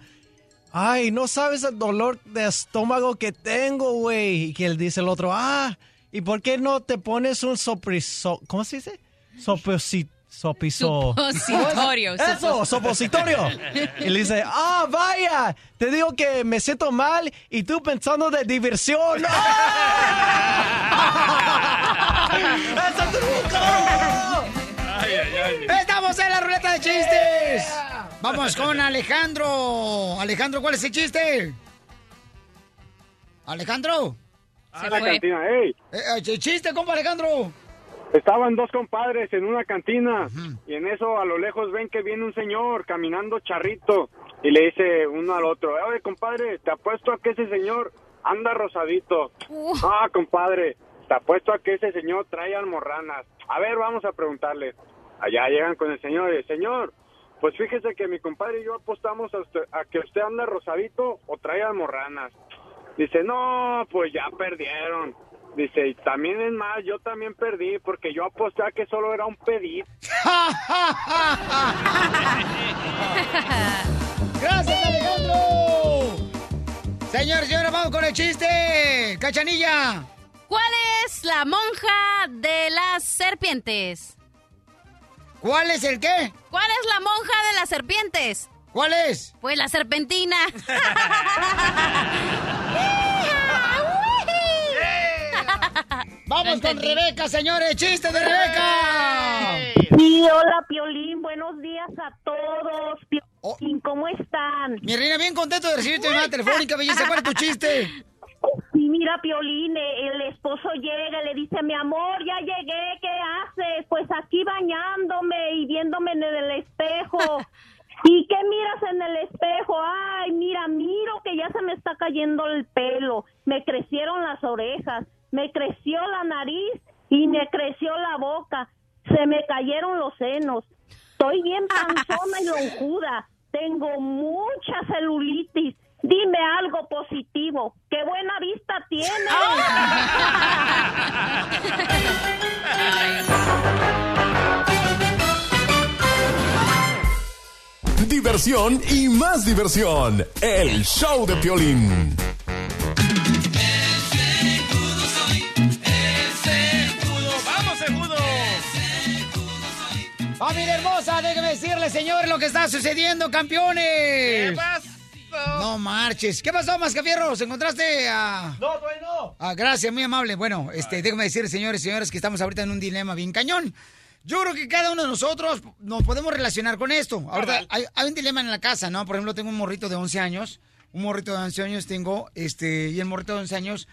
Speaker 10: ay, no sabes el dolor de estómago que tengo, güey. Y que él dice el otro, ah, ¿y por qué no te pones un sopriso... ¿Cómo se dice? Soposi- Sopiso...
Speaker 2: Supositorio,
Speaker 10: Eso,
Speaker 2: supos-
Speaker 10: supositorio. Y le dice, ah, vaya, te digo que me siento mal y tú pensando de diversión. ¡Es el truco!
Speaker 3: Ay, ay, ay.
Speaker 1: ¡Estamos en la ruleta de chistes! Vamos con Alejandro. Alejandro, ¿cuál es el chiste? Alejandro.
Speaker 17: La cantina, ey.
Speaker 1: Eh, eh, chiste, compa Alejandro.
Speaker 17: Estaban dos compadres en una cantina y en eso a lo lejos ven que viene un señor caminando charrito y le dice uno al otro, oye compadre, te apuesto a que ese señor anda rosadito. Ah, compadre, te apuesto a que ese señor trae almorranas. A ver, vamos a preguntarle. Allá llegan con el señor y señor, pues fíjese que mi compadre y yo apostamos a, usted- a que usted anda rosadito o trae almorranas. Dice, no, pues ya perdieron. Dice, y también es más, yo también perdí porque yo aposté a que solo era un pedito.
Speaker 1: ¡Gracias, Alejandro! Señores, señores, vamos con el chiste. ¡Cachanilla!
Speaker 2: ¿Cuál es la monja de las serpientes?
Speaker 1: ¿Cuál es el qué?
Speaker 2: ¿Cuál es la monja de las serpientes?
Speaker 1: ¿Cuál es?
Speaker 2: Pues la serpentina.
Speaker 1: Vamos con Rebeca, señores. ¡Chiste de Rebeca!
Speaker 18: Sí, hola Piolín, buenos días a todos. Piolín, ¿cómo están?
Speaker 1: Mi reina, bien contento de recibir tu llamada telefónica, belleza. ¿Cuál es tu chiste?
Speaker 18: Sí, mira Piolín, eh, el esposo llega y le dice, mi amor, ya llegué, ¿qué haces? Pues aquí bañándome y viéndome en el espejo. ¿Y qué miras en el espejo? Ay, mira, miro que ya se me está cayendo el pelo. Me crecieron las orejas, me creció la nariz y me creció la boca. Se me cayeron los senos. Estoy bien panzona y lonjuda. Tengo mucha celulitis. Dime algo positivo. ¡Qué buena vista tienes!
Speaker 5: Diversión y más diversión. El show de Piolín.
Speaker 1: Familia hermosa, déjeme decirle, señores, lo que está sucediendo, campeones.
Speaker 3: ¿Qué pasó?
Speaker 1: No marches. ¿Qué pasó, Mascafierros? ¿Encontraste a...?
Speaker 10: No, todavía no.
Speaker 1: Ah, gracias, muy amable. Bueno, este, déjame decir, señores y señores, que estamos ahorita en un dilema bien cañón. Yo creo que cada uno de nosotros nos podemos relacionar con esto. Ahorita hay, hay un dilema en la casa, ¿no? Por ejemplo, tengo un morrito de 11 años. Un morrito de 11 años tengo, este, y el morrito de 11 años,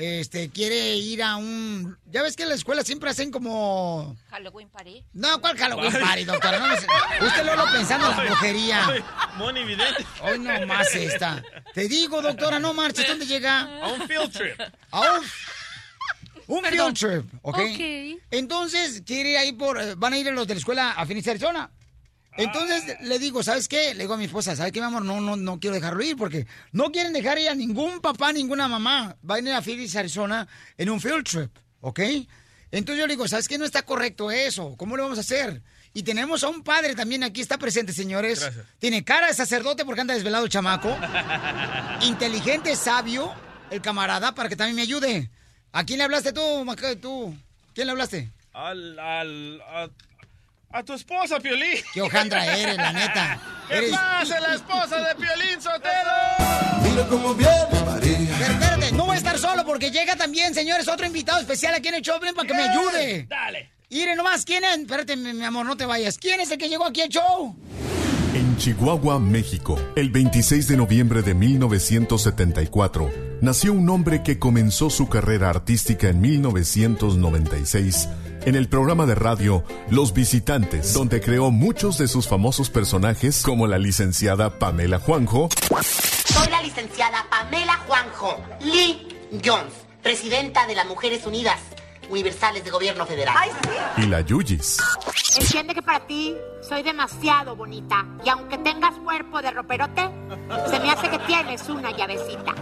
Speaker 1: este, quiere ir a un... Ya ves que en la escuela siempre hacen como...
Speaker 2: Halloween Party.
Speaker 1: No, ¿cuál Halloween Party, doctora? No, me- usted luego pensando en la brujería.
Speaker 3: Moni Vidente.
Speaker 1: Hoy no más esta. Te digo, doctora, no marches. ¿Dónde llega?
Speaker 3: A un field trip.
Speaker 1: A un, un
Speaker 2: Perdón.
Speaker 1: field trip, ¿ok?
Speaker 2: Ok.
Speaker 1: Entonces, quiere ir ahí por... eh, Van a ir los de la escuela a Phoenix, Arizona. Entonces le digo, ¿sabes qué? Le digo a mi esposa, ¿sabes qué, mi amor? No, no, no quiero dejarlo ir porque no quieren dejar ir a ningún papá, ninguna mamá. Va a ir a Phoenix, Arizona en un field trip, ¿ok? Entonces yo le digo, ¿sabes qué? No está correcto eso. ¿Cómo lo vamos a hacer? Y tenemos a un padre también aquí, está presente, señores.
Speaker 3: Gracias.
Speaker 1: Tiene cara de sacerdote porque anda desvelado el chamaco. Inteligente, sabio, el camarada, para que también me ayude. ¿A quién le hablaste tú, Maca- tú? ¿Quién le hablaste?
Speaker 3: Al, al, a, a tu esposa, Piolín.
Speaker 1: Qué hojandra eres, la neta.
Speaker 3: ¿Qué
Speaker 1: Eres-
Speaker 3: pasa, la esposa de Piolín Sotelo?
Speaker 6: Mira cómo viene María.
Speaker 1: Pero espérate, no voy a estar solo porque llega también, señores, otro invitado especial aquí en el show, para que me ayude.
Speaker 3: Dale.
Speaker 1: Mire nomás, ¿quién es? Espérate, mi, mi amor, no te vayas. ¿Quién es el que llegó aquí al show?
Speaker 5: En Chihuahua, México, el 26 de noviembre de 1974, nació un hombre que comenzó su carrera artística en 1996 en el programa de radio Los Visitantes, donde creó muchos de sus famosos personajes como la licenciada Pamela Juanjo.
Speaker 19: Soy la licenciada Pamela Juanjo Lee Jones, presidenta de las Mujeres Unidas Universales de Gobierno Federal.
Speaker 5: y la Yuyis.
Speaker 19: Entiende que para ti soy demasiado bonita y aunque tengas cuerpo de roperote, se me hace que tienes una llavecita.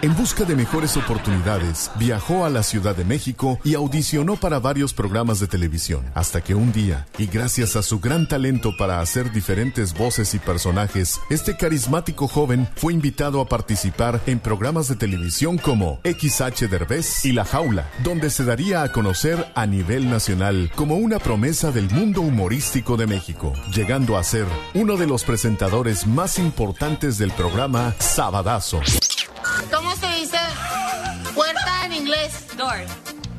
Speaker 5: En busca de mejores oportunidades, viajó a la Ciudad de México y audicionó para varios programas de televisión, hasta que un día, y gracias a su gran talento para hacer diferentes voces y personajes, este carismático joven fue invitado a participar en programas de televisión como XH Derbez y La Jaula, donde se daría a conocer a nivel nacional como una promesa del mundo humorístico de México, llegando a ser uno de los presentadores más importantes del programa Sabadazo.
Speaker 19: ¿Cómo se dice puerta en inglés?
Speaker 2: Door.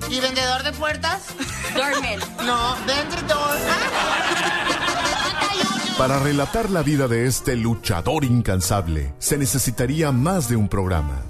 Speaker 19: ¿Y vendedor de puertas?
Speaker 2: Doorman.
Speaker 19: No, vendedor.
Speaker 5: Para relatar la vida de este luchador incansable, se necesitaría más de un programa.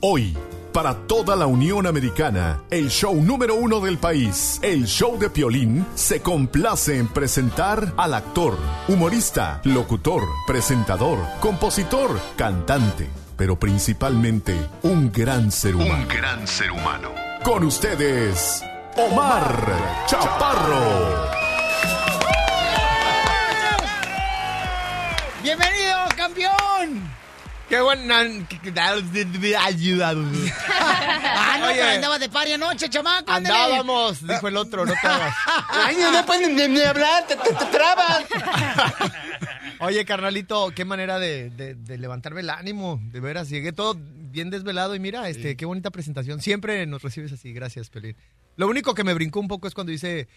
Speaker 5: Hoy, para toda la Unión Americana, el show número uno del país, el show de Piolín, se complace en presentar al actor, humorista, locutor, presentador, compositor, cantante, pero principalmente un gran ser humano. Un gran ser humano. Con ustedes, Omar Chaparro.
Speaker 1: ¡Bienvenido, campeón!
Speaker 20: Qué buena ayuda.
Speaker 1: Ah, no,
Speaker 20: Oye.
Speaker 1: pero andaba de pari anoche, chamaco. ándale.
Speaker 20: Andábamos, dijo el otro, no te hagas.
Speaker 1: Ay, no puedes ni, ni hablar, te, te- te trabas.
Speaker 20: Oye, carnalito, qué manera de, de- de levantarme el ánimo. De veras, llegué todo bien desvelado y mira, este, qué bonita presentación. Siempre nos recibes así, gracias, Pelín. Lo único que me brincó un poco es cuando dice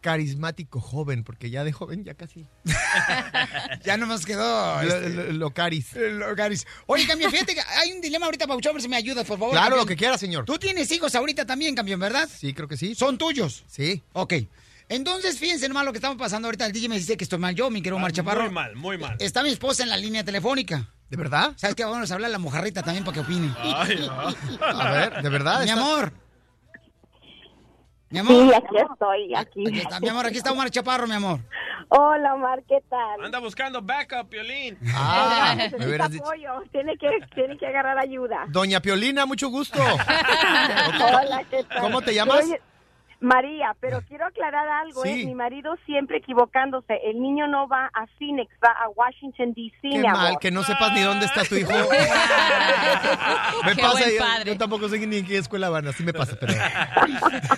Speaker 20: carismático joven, porque ya de joven ya casi.
Speaker 1: ya nomás quedó.
Speaker 20: Lo,
Speaker 1: este,
Speaker 20: lo- lo caris.
Speaker 1: lo caris. Oye, campeón, fíjate que hay un dilema ahorita, Pauchón, si me ayudas, por favor.
Speaker 20: Claro,
Speaker 1: campeón.
Speaker 20: lo que quiera, señor.
Speaker 1: Tú tienes hijos ahorita también, campeón, ¿verdad?
Speaker 20: Sí, creo que sí.
Speaker 1: ¿Son tuyos?
Speaker 20: Sí.
Speaker 1: Ok. Entonces, fíjense nomás lo que estamos pasando ahorita. El DJ me dice que estoy mal yo, mi querido Omar
Speaker 3: Ah,
Speaker 1: Chaparro.
Speaker 3: Muy mal, muy mal.
Speaker 1: Está mi esposa en la línea telefónica.
Speaker 20: ¿De verdad?
Speaker 1: ¿Sabes qué? Vamos a hablar a la mojarrita también para que opine.
Speaker 3: Ay, ah.
Speaker 20: A ver, ¿de verdad?
Speaker 1: Mi
Speaker 20: ¿Está-
Speaker 1: amor. Mi amor.
Speaker 21: Sí, aquí estoy, aquí.
Speaker 1: Aquí está, mi amor, aquí está Omar Chaparro, mi amor.
Speaker 21: Hola, Omar, ¿qué tal?
Speaker 3: Anda buscando backup, Piolín.
Speaker 20: Ah, me dicho.
Speaker 21: apoyo, tiene que, tiene que agarrar ayuda.
Speaker 20: Doña Piolina, mucho gusto.
Speaker 21: Hola, ¿qué tal?
Speaker 20: ¿Cómo te llamas?
Speaker 21: María, pero quiero aclarar algo,
Speaker 20: Sí.
Speaker 21: ¿eh? Mi marido siempre equivocándose. El niño no va a Phoenix, va a Washington, D.C.,
Speaker 20: Qué
Speaker 21: mi
Speaker 20: mal,
Speaker 21: amor.
Speaker 20: que no sepas ni dónde está tu hijo. me
Speaker 2: Qué
Speaker 20: pasa,
Speaker 2: buen
Speaker 20: yo, yo tampoco sé ni en qué escuela van, así me pasa, pero...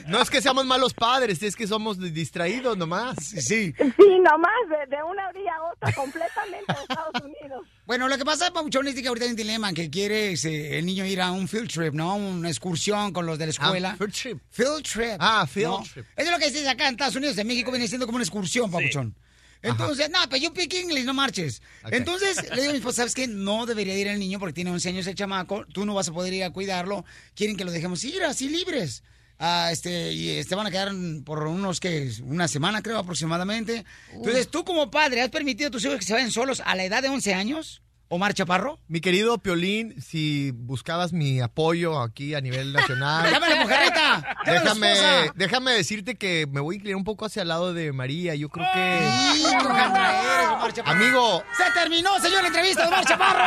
Speaker 20: No es que seamos malos padres, es que somos distraídos nomás.
Speaker 1: Sí.
Speaker 21: Sí, nomás, de, de una orilla a otra, completamente de Estados Unidos.
Speaker 1: Bueno, lo que pasa, Pauchón, es que ahorita hay un dilema que quiere ese, el niño ir a un field trip, ¿no? Una excursión con los de la escuela.
Speaker 20: Ah, field trip.
Speaker 1: Field trip.
Speaker 20: Ah, field
Speaker 1: No,
Speaker 20: trip.
Speaker 1: Eso es lo que dices acá en Estados Unidos, en México viene siendo como una excursión, papuchón. Entonces, no, pero yo pick English, no marches. Entonces, le digo a mi esposa, ¿sabes qué? No debería ir el niño porque tiene 11 años el chamaco, tú no vas a poder ir a cuidarlo, quieren que lo dejemos ir así libres. Ah, este, y este van a quedar por unos que una semana creo aproximadamente. Entonces, tú como padre, ¿has permitido a tus hijos que se vayan solos a la edad de 11 años? Omar Chaparro.
Speaker 20: Mi querido Piolín, si buscabas mi apoyo aquí a nivel nacional.
Speaker 1: Llámale, mujerita.
Speaker 20: Déjame, déjame decirte que me voy a inclinar un poco hacia el lado de María. Yo creo que.
Speaker 1: Hijo, Alejandra, eres, Omar Chaparro.
Speaker 20: Amigo.
Speaker 1: Se terminó, señor, la entrevista de Omar Chaparro.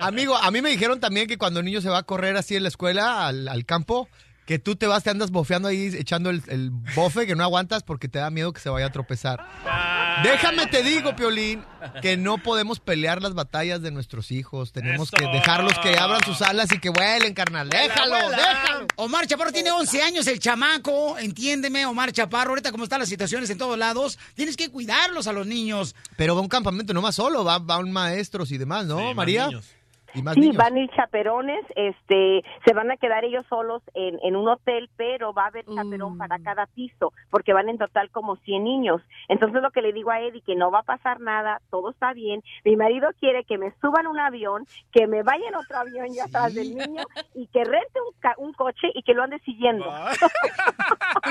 Speaker 20: Amigo, a mí me dijeron también que cuando el niño se va a correr así en la escuela, al, al campo, que tú te vas, te andas bofeando ahí, echando el, el bofe, que no aguantas porque te da miedo que se vaya a tropezar. Déjame te digo, Piolín, que no podemos pelear las batallas de nuestros hijos. Tenemos que dejarlos que abran sus alas y que vuelen, carnal. Déjalo, déjalo.
Speaker 1: Omar Chaparro tiene 11 años, el chamaco, entiéndeme, Omar Chaparro, ahorita como están las situaciones en todos lados, tienes que cuidarlos a los niños.
Speaker 20: Pero va a un campamento no más solo, va, van maestros y demás, ¿no, María? Y más
Speaker 21: Sí,
Speaker 20: niños.
Speaker 21: van a ir chaperones, este, se van a quedar ellos solos en, en un hotel, pero va a haber chaperón para cada piso, porque van en total como 100 niños. Entonces lo que le digo a Eddie, que no va a pasar nada, todo está bien. Mi marido quiere que me suban a un avión, que me vaya en otro avión ya atrás del niño y que rente un, ca- un coche y que lo ande siguiendo.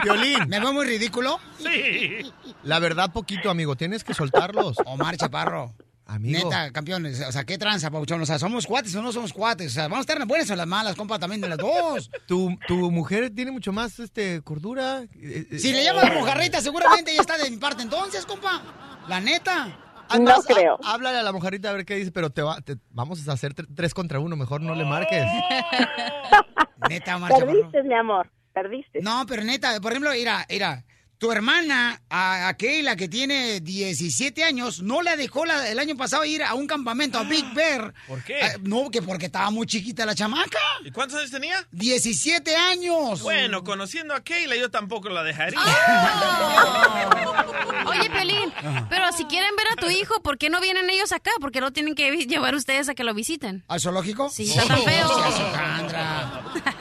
Speaker 20: Violín.
Speaker 1: ¿Me veo muy ridículo?
Speaker 3: Sí.
Speaker 20: La verdad, poquito, amigo. Tienes que soltarlos.
Speaker 1: Omar Chaparro.
Speaker 20: Amigo.
Speaker 1: Neta, campeones, o sea, ¿qué tranza, Pauchón? O sea, ¿somos cuates o no somos cuates? O sea, vamos a estar en las buenas o en las malas, compa, también de las dos.
Speaker 20: Tu, tu mujer tiene mucho más este cordura. Eh, eh,
Speaker 1: Si le llamas mojarrita, seguramente ella está de mi parte entonces, compa. La neta.
Speaker 20: Además, há- Háblale a la mojarita a ver qué dice, pero te, va, te- vamos a hacer tre- tres contra uno. Mejor no le marques.
Speaker 1: Neta, Omar Chaparro.
Speaker 21: Perdiste, mi amor, perdiste.
Speaker 1: No, pero neta, por ejemplo, mira, mira, tu hermana, a, a Keila, que tiene 17 años, no la dejó la- el año pasado ir a un campamento a Big Bear.
Speaker 3: ¿Por qué?
Speaker 1: Ah, no, que porque estaba muy chiquita la chamaca.
Speaker 3: ¿Y cuántos años tenía?
Speaker 1: 17 años.
Speaker 3: Bueno, conociendo a Keila, yo tampoco la dejaría.
Speaker 2: Oye, Pelín, pero si quieren ver a tu hijo, ¿por qué no vienen ellos acá? ¿Por qué no tienen que llevar ustedes a que lo visiten?
Speaker 1: ¿Al zoológico?
Speaker 2: Sí, está tan feo.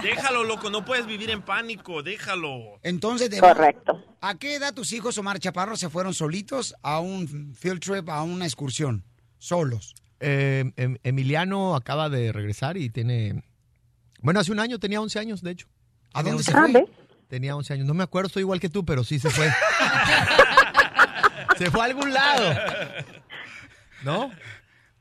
Speaker 3: Déjalo, loco, no puedes vivir en pánico, déjalo.
Speaker 1: Entonces, de-
Speaker 21: Correcto.
Speaker 1: ¿A qué edad tus hijos, Omar Chaparro, se fueron solitos a un field trip, a una excursión? Solos.
Speaker 20: Eh, em- Emiliano acaba de regresar y tiene... Bueno, hace un año tenía 11 años, de hecho.
Speaker 1: ¿A dónde
Speaker 20: 11
Speaker 1: se fue?
Speaker 20: Tenía 11 años. No me acuerdo, estoy igual que tú, pero sí se fue. se fue a algún lado. ¿No?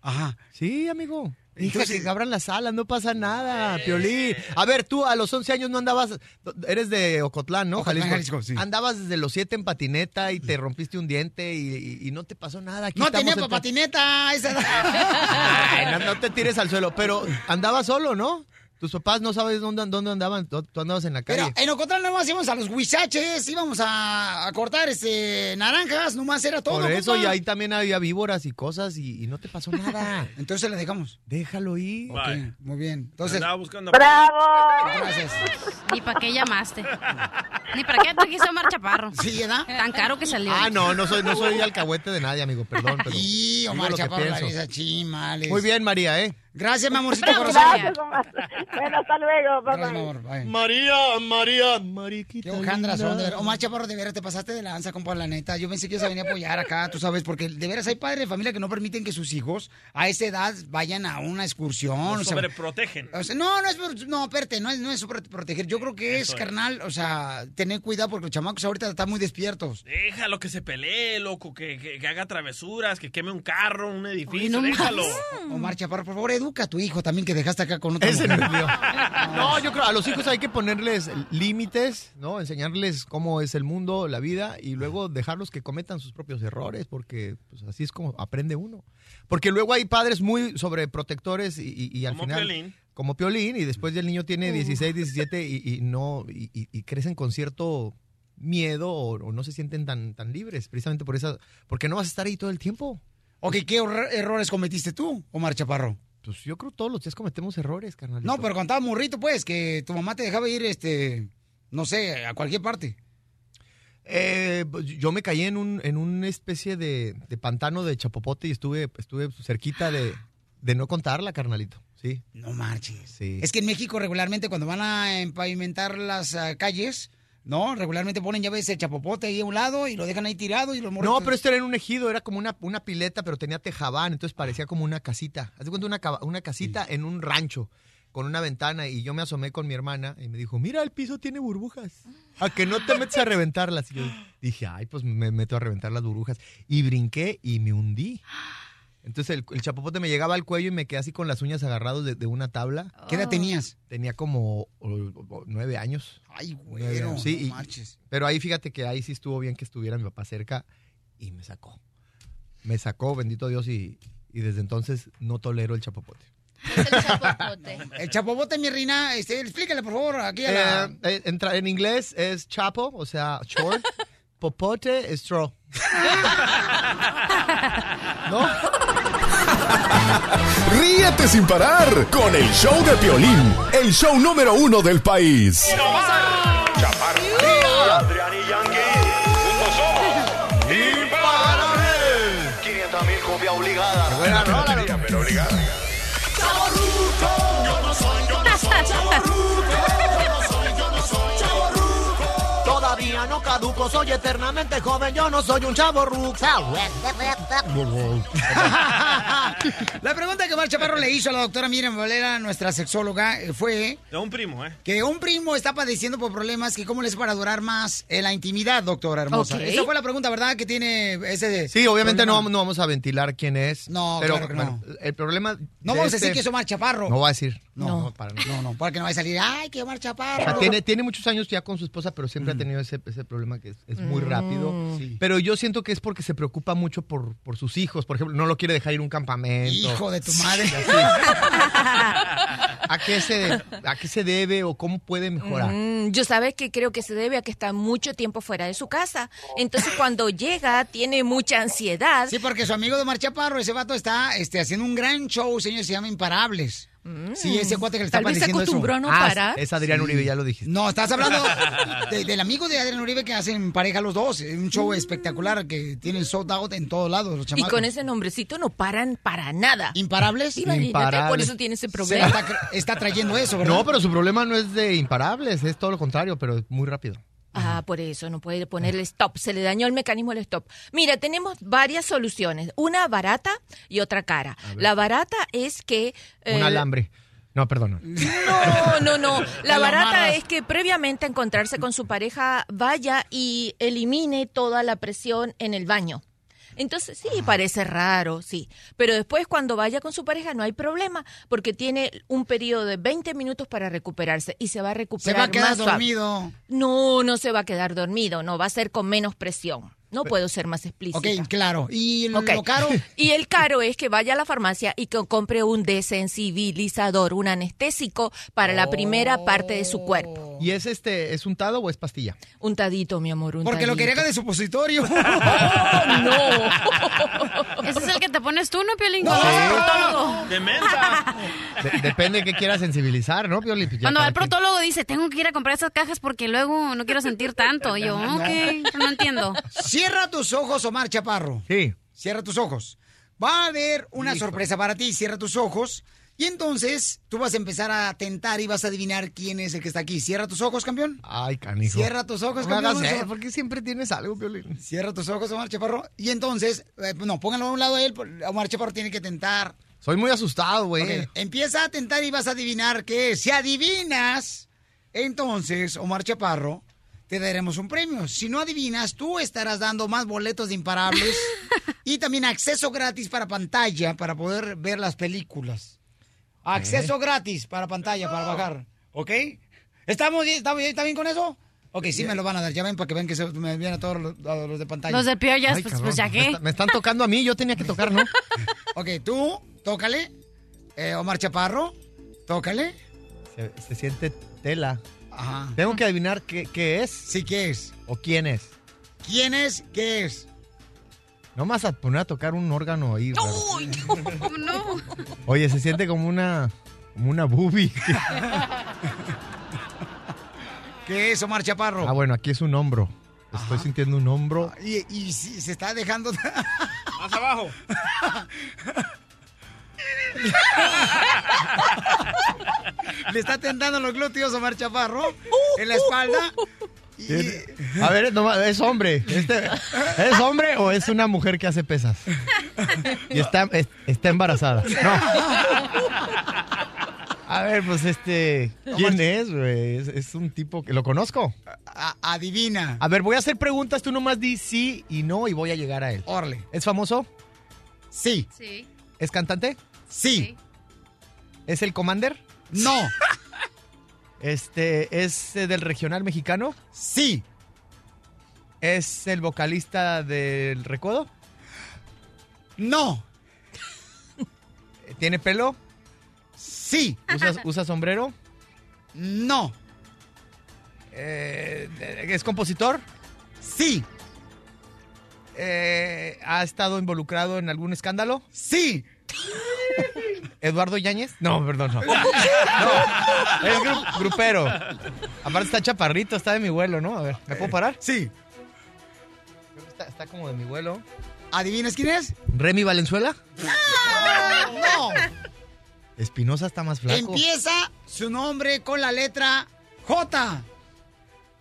Speaker 1: Ajá.
Speaker 20: Sí, amigo. Hija, que abran las alas, no pasa nada, Piolín. A ver, tú a los 11 años no andabas, eres de Ocotlán, ¿no?
Speaker 1: Ocotlán, Jalisco, sí.
Speaker 20: Andabas desde los 7 en patineta y te rompiste un diente y, y- y no te pasó nada. Aquí
Speaker 1: No tenía
Speaker 20: en-
Speaker 1: patineta esa.
Speaker 20: Ay, no, no te tires al suelo, pero andabas solo, ¿no? Tus papás no sabes dónde, dónde andaban, tú tú andabas en la calle.
Speaker 1: Pero en Ocotlán nomás íbamos a los huizaches, íbamos a, a cortar este naranjas, nomás era todo.
Speaker 20: Por eso,
Speaker 1: compa.
Speaker 20: y ahí también había víboras y cosas y, y no te pasó nada.
Speaker 1: Entonces le dejamos.
Speaker 20: Déjalo ir.
Speaker 1: Ok, muy bien. Entonces,
Speaker 3: Andaba buscando.
Speaker 21: ¡Bravo!
Speaker 1: Gracias.
Speaker 2: Ni para qué llamaste. Ni para qué trajiste a Omar Chaparro.
Speaker 1: Sí, ¿verdad?
Speaker 2: Tan caro que salió.
Speaker 20: Ah, no, no soy, no soy alcahuete de nadie, amigo, perdón. Pero
Speaker 1: Sí, Omar Chaparro, la chimales.
Speaker 20: Muy bien, María, ¿eh?
Speaker 1: Gracias, mi amorcito corazón.
Speaker 21: Gracias, Omar. Bueno, hasta luego. Bye,
Speaker 1: Gracias, amor. Bye.
Speaker 20: María, María, Mariquita.
Speaker 1: Qué hojandras son, de veras. Omar Chaparro, de veras te pasaste de lanza, compa, la neta. Yo pensé que ibas a venir a apoyar acá, tú sabes, porque de veras hay padres de familia que no permiten que sus hijos a esa edad vayan a una excursión.
Speaker 3: Nos
Speaker 1: o sea,
Speaker 3: sobreprotegen.
Speaker 1: o sea, no, no es, por- no, espérate, no es, no es sobre proteger. Yo creo que es,
Speaker 3: Eso es.
Speaker 1: carnal, o sea, tener cuidado porque los chamacos ahorita están muy despiertos.
Speaker 3: Déjalo que se pelee, loco, que, que- que haga travesuras, que queme un carro, un edificio,
Speaker 1: no
Speaker 3: déjalo.
Speaker 1: Omar Chaparro, por favor, educa a tu hijo también que dejaste acá con otro.
Speaker 20: Ese no yo creo, a los hijos hay que ponerles límites, ¿no? Enseñarles cómo es el mundo, la vida, y luego dejarlos que cometan sus propios errores, porque pues, así es como aprende uno. Porque luego hay padres muy sobreprotectores y, y- y al
Speaker 3: Como
Speaker 20: final...
Speaker 3: Piolín.
Speaker 20: Como Piolín, y después ya el niño tiene 16, 17 y, y no, y, crecen con cierto miedo o, o no se sienten tan, tan libres, precisamente por esa, porque no vas a estar ahí todo el tiempo.
Speaker 1: Ok, ¿qué erro- errores cometiste tú, Omar Chaparro?
Speaker 20: Pues yo creo que todos los días cometemos errores, carnal.
Speaker 1: No, pero cuando estabas morrito, pues, que tu mamá te dejaba ir, este, no sé, a cualquier parte.
Speaker 20: Eh, pues, yo me caí en un en una especie de, de pantano de chapopote y estuve estuve cerquita de, de no contarla, carnalito. Sí.
Speaker 1: No marches.
Speaker 20: Sí.
Speaker 1: Es que en México regularmente cuando van a empavimentar las ah, calles, ¿no? Regularmente ponen ya ves el chapopote ahí a un lado y lo dejan ahí tirado y los morros-
Speaker 20: No, pero esto era en un ejido, era como una, una pileta, pero tenía tejabán, entonces parecía como una casita. Haz de cuenta una, una casita en un rancho con una ventana y yo me asomé con mi hermana y me dijo, mira, el piso tiene burbujas. A que no te metes a reventarlas. Y yo dije, ay, pues me meto a reventar las burbujas. Y brinqué y me hundí. Entonces el, el chapopote me llegaba al cuello y me quedé así con las uñas agarrados de, de una tabla.
Speaker 1: ¿Qué edad tenías?
Speaker 20: Tenía como o- o- nueve años.
Speaker 1: Ay.
Speaker 20: Sí,
Speaker 1: no
Speaker 20: y-
Speaker 1: marches.
Speaker 20: pero ahí fíjate que ahí sí estuvo bien que estuviera mi papá cerca y me sacó. Me sacó, bendito Dios, y, y desde entonces no tolero el chapopote.
Speaker 1: El chapopote, mi reina, este, explícale por favor aquí a la...
Speaker 20: Eh, eh, entra- en inglés es chapo, o sea, short. Popote straw.
Speaker 5: Ríete sin parar con el show de Piolín, el show número uno del país.
Speaker 15: No soy
Speaker 22: eternamente joven, yo no soy un chavo
Speaker 1: La pregunta que Omar Chaparro le hizo a la doctora Miriam Valera, nuestra sexóloga, eh, fue
Speaker 3: De un primo, ¿eh?
Speaker 1: que un primo está padeciendo por problemas que cómo le es para durar más en la intimidad, doctora hermosa. Esa fue la pregunta, ¿verdad? Que tiene ese...
Speaker 20: Sí, obviamente no,
Speaker 1: problema.
Speaker 20: no vamos a ventilar quién es.
Speaker 1: No,
Speaker 20: pero
Speaker 1: claro que
Speaker 20: bueno, el problema.
Speaker 1: No vamos a
Speaker 20: este-
Speaker 1: decir que es Omar Chaparro.
Speaker 20: No voy a decir.
Speaker 1: No,
Speaker 20: No, para nada.
Speaker 1: No, no, para que no vaya a salir, ay, que Omar
Speaker 20: O
Speaker 1: Chaparro.
Speaker 20: sea, tiene, tiene muchos años ya con su esposa, pero siempre ha tenido ese, ese problema que es, es muy
Speaker 1: Mm.
Speaker 20: rápido.
Speaker 1: Sí.
Speaker 20: Pero yo siento que es porque se preocupa mucho por, por sus hijos. Por ejemplo, no lo quiere dejar ir a un campamento.
Speaker 1: Hijo de tu madre.
Speaker 20: ¿A qué, se, ¿A qué se debe o cómo puede mejorar?
Speaker 23: Mm, yo sabes que creo que se debe a que está mucho tiempo fuera de su casa. Entonces cuando llega tiene mucha ansiedad.
Speaker 1: Sí, porque su amigo de Omar Chaparro, ese vato está este, haciendo un gran show, señor, se llama Imparables. Sí, ese cuate que le está
Speaker 23: Tal vez se
Speaker 1: padeciendo eso.
Speaker 23: acostumbró a no
Speaker 20: Ah,
Speaker 23: parar.
Speaker 20: es Adrián Uribe, ya lo dijiste.
Speaker 1: No, estás hablando de- del amigo de Adrián Uribe que hacen pareja los dos. Un show espectacular que tienen sold out en todos lados los
Speaker 23: Y
Speaker 1: chamacos.
Speaker 23: con ese nombrecito no paran para nada.
Speaker 1: ¿Imparables?
Speaker 23: Imagínate,
Speaker 20: Imparables.
Speaker 23: por eso tiene ese
Speaker 1: Se
Speaker 23: problema.
Speaker 1: está, cre- está trayendo eso, ¿verdad?
Speaker 20: No, pero su problema no es de imparables, es todo lo contrario, pero es muy rápido.
Speaker 23: Ah, por eso no puede ponerle stop. Se le dañó el mecanismo del stop. Mira, tenemos varias soluciones. Una barata y otra cara. La barata es que...
Speaker 20: Un
Speaker 23: eh,
Speaker 20: alambre. No, perdón.
Speaker 23: No, no, no. La barata es que previamente a encontrarse con su pareja vaya y elimine toda la presión en el baño. Entonces, sí, parece raro, sí. Pero después, cuando vaya con su pareja, no hay problema, porque tiene un periodo de 20 minutos para recuperarse y se va a
Speaker 1: Se
Speaker 23: recuperar
Speaker 1: va a quedar
Speaker 23: más suave.
Speaker 1: dormido.
Speaker 23: No, no se va a quedar dormido, no, va a ser con menos presión. No puedo ser más explícita.
Speaker 1: Ok, claro. ¿Y lo, caro?
Speaker 23: Y el caro es que vaya a la farmacia y que compre un desensibilizador, un anestésico para la primera parte de su cuerpo.
Speaker 20: ¿Y es este, es untado o es pastilla?
Speaker 23: Untadito, mi amor, un
Speaker 1: Porque lo quería de supositorio.
Speaker 2: Ese es el que te pones tú, ¿no, Piolín?
Speaker 20: No. Sí.
Speaker 3: De menta.
Speaker 20: De- depende de qué quiera sensibilizar, ¿no, Pioli? Pues ya
Speaker 2: Cuando va
Speaker 20: cada
Speaker 2: al
Speaker 20: quien.
Speaker 2: dice, tengo que ir a comprar esas cajas porque luego no quiero sentir tanto. Y yo, ok, no entiendo.
Speaker 1: Cierra tus ojos, Omar Chaparro.
Speaker 20: Sí.
Speaker 1: Cierra tus ojos. Va a haber una sorpresa para ti. Cierra tus ojos. Y entonces tú vas a empezar a tentar y vas a adivinar quién es el que está aquí. Cierra tus ojos, campeón.
Speaker 20: Ay, canijo.
Speaker 1: Cierra tus ojos,
Speaker 20: No
Speaker 1: campeón.
Speaker 20: Eso. porque siempre tienes algo, Piolín.
Speaker 1: Cierra tus ojos, Omar Chaparro. Y entonces, eh, no, pónganlo a un lado de él. Omar Chaparro tiene que tentar.
Speaker 20: Soy muy asustado, güey.
Speaker 1: Empieza a tentar y vas a adivinar qué es. Si adivinas, entonces, Omar Chaparro, te daremos un premio. Si no adivinas, tú estarás dando más boletos de imparables y también acceso gratis para pantalla para poder ver las películas. Acceso gratis para pantalla, para bajar. ¿Ok? ¿Estamos bien? ¿Estamos bien? ¿Está bien con eso? Ok, sí me lo van a dar. Ya ven para que vean que se me vienen a todos los, a los de pantalla.
Speaker 2: Los de piollas, pues, pues ya
Speaker 20: Me,
Speaker 2: qué.
Speaker 20: está- me están tocando a mí, yo tenía que tocar, ¿no?
Speaker 1: Ok, tú, tócale. Eh, Omar Chaparro, tócale.
Speaker 20: Se, se siente tela.
Speaker 1: Ajá.
Speaker 20: Tengo que adivinar qué, qué es.
Speaker 1: Sí, ¿qué es?
Speaker 20: ¿O quién es?
Speaker 1: ¿Quién es? ¿Qué es?
Speaker 20: No me vas a poner a tocar un órgano ahí. raro.
Speaker 23: Uy,
Speaker 2: no.
Speaker 20: Oye, se siente como una, como una boobie.
Speaker 1: ¿Qué es Omar Chaparro?
Speaker 20: ah, bueno, aquí es un hombro. Estoy sintiendo un hombro.
Speaker 1: Y, y si se está dejando.
Speaker 3: Más abajo.
Speaker 1: Le está tentando los glúteos a Omar Chaparro en la espalda.
Speaker 20: A ver, no, es hombre. Este- ¿Es hombre o es una mujer que hace pesas? Y está, es- está embarazada. No. A ver, pues este. ¿Quién es, güey? Es, es un tipo que lo conozco.
Speaker 1: A- adivina.
Speaker 20: A ver, voy a hacer preguntas. Tú nomás di sí y no y voy a llegar a él.
Speaker 1: Órale.
Speaker 20: ¿Es famoso?
Speaker 1: Sí.
Speaker 2: Sí.
Speaker 20: ¿Es cantante?
Speaker 1: Sí.
Speaker 20: ¿Es el Commander?
Speaker 1: No.
Speaker 20: Este, ¿es eh, del regional mexicano?
Speaker 1: Sí.
Speaker 20: ¿Es el vocalista del Recodo?
Speaker 1: No.
Speaker 20: ¿Tiene pelo?
Speaker 1: Sí.
Speaker 20: ¿Usa, usa sombrero?
Speaker 1: No.
Speaker 20: Eh, ¿Es compositor?
Speaker 1: Sí.
Speaker 20: Eh, ¿Ha estado involucrado en algún escándalo?
Speaker 1: Sí.
Speaker 20: ¿Eduardo Yáñez? No, perdón, no. No, es gru- grupero. Aparte está chaparrito, está de mi vuelo, ¿no? A ver, ¿me puedo parar?
Speaker 1: Sí.
Speaker 20: Está, está como de mi vuelo.
Speaker 1: ¿Adivinas quién es?
Speaker 20: ¿Remy Valenzuela?
Speaker 1: No.
Speaker 20: Espinosa está más flaco.
Speaker 1: Empieza su nombre con la letra J.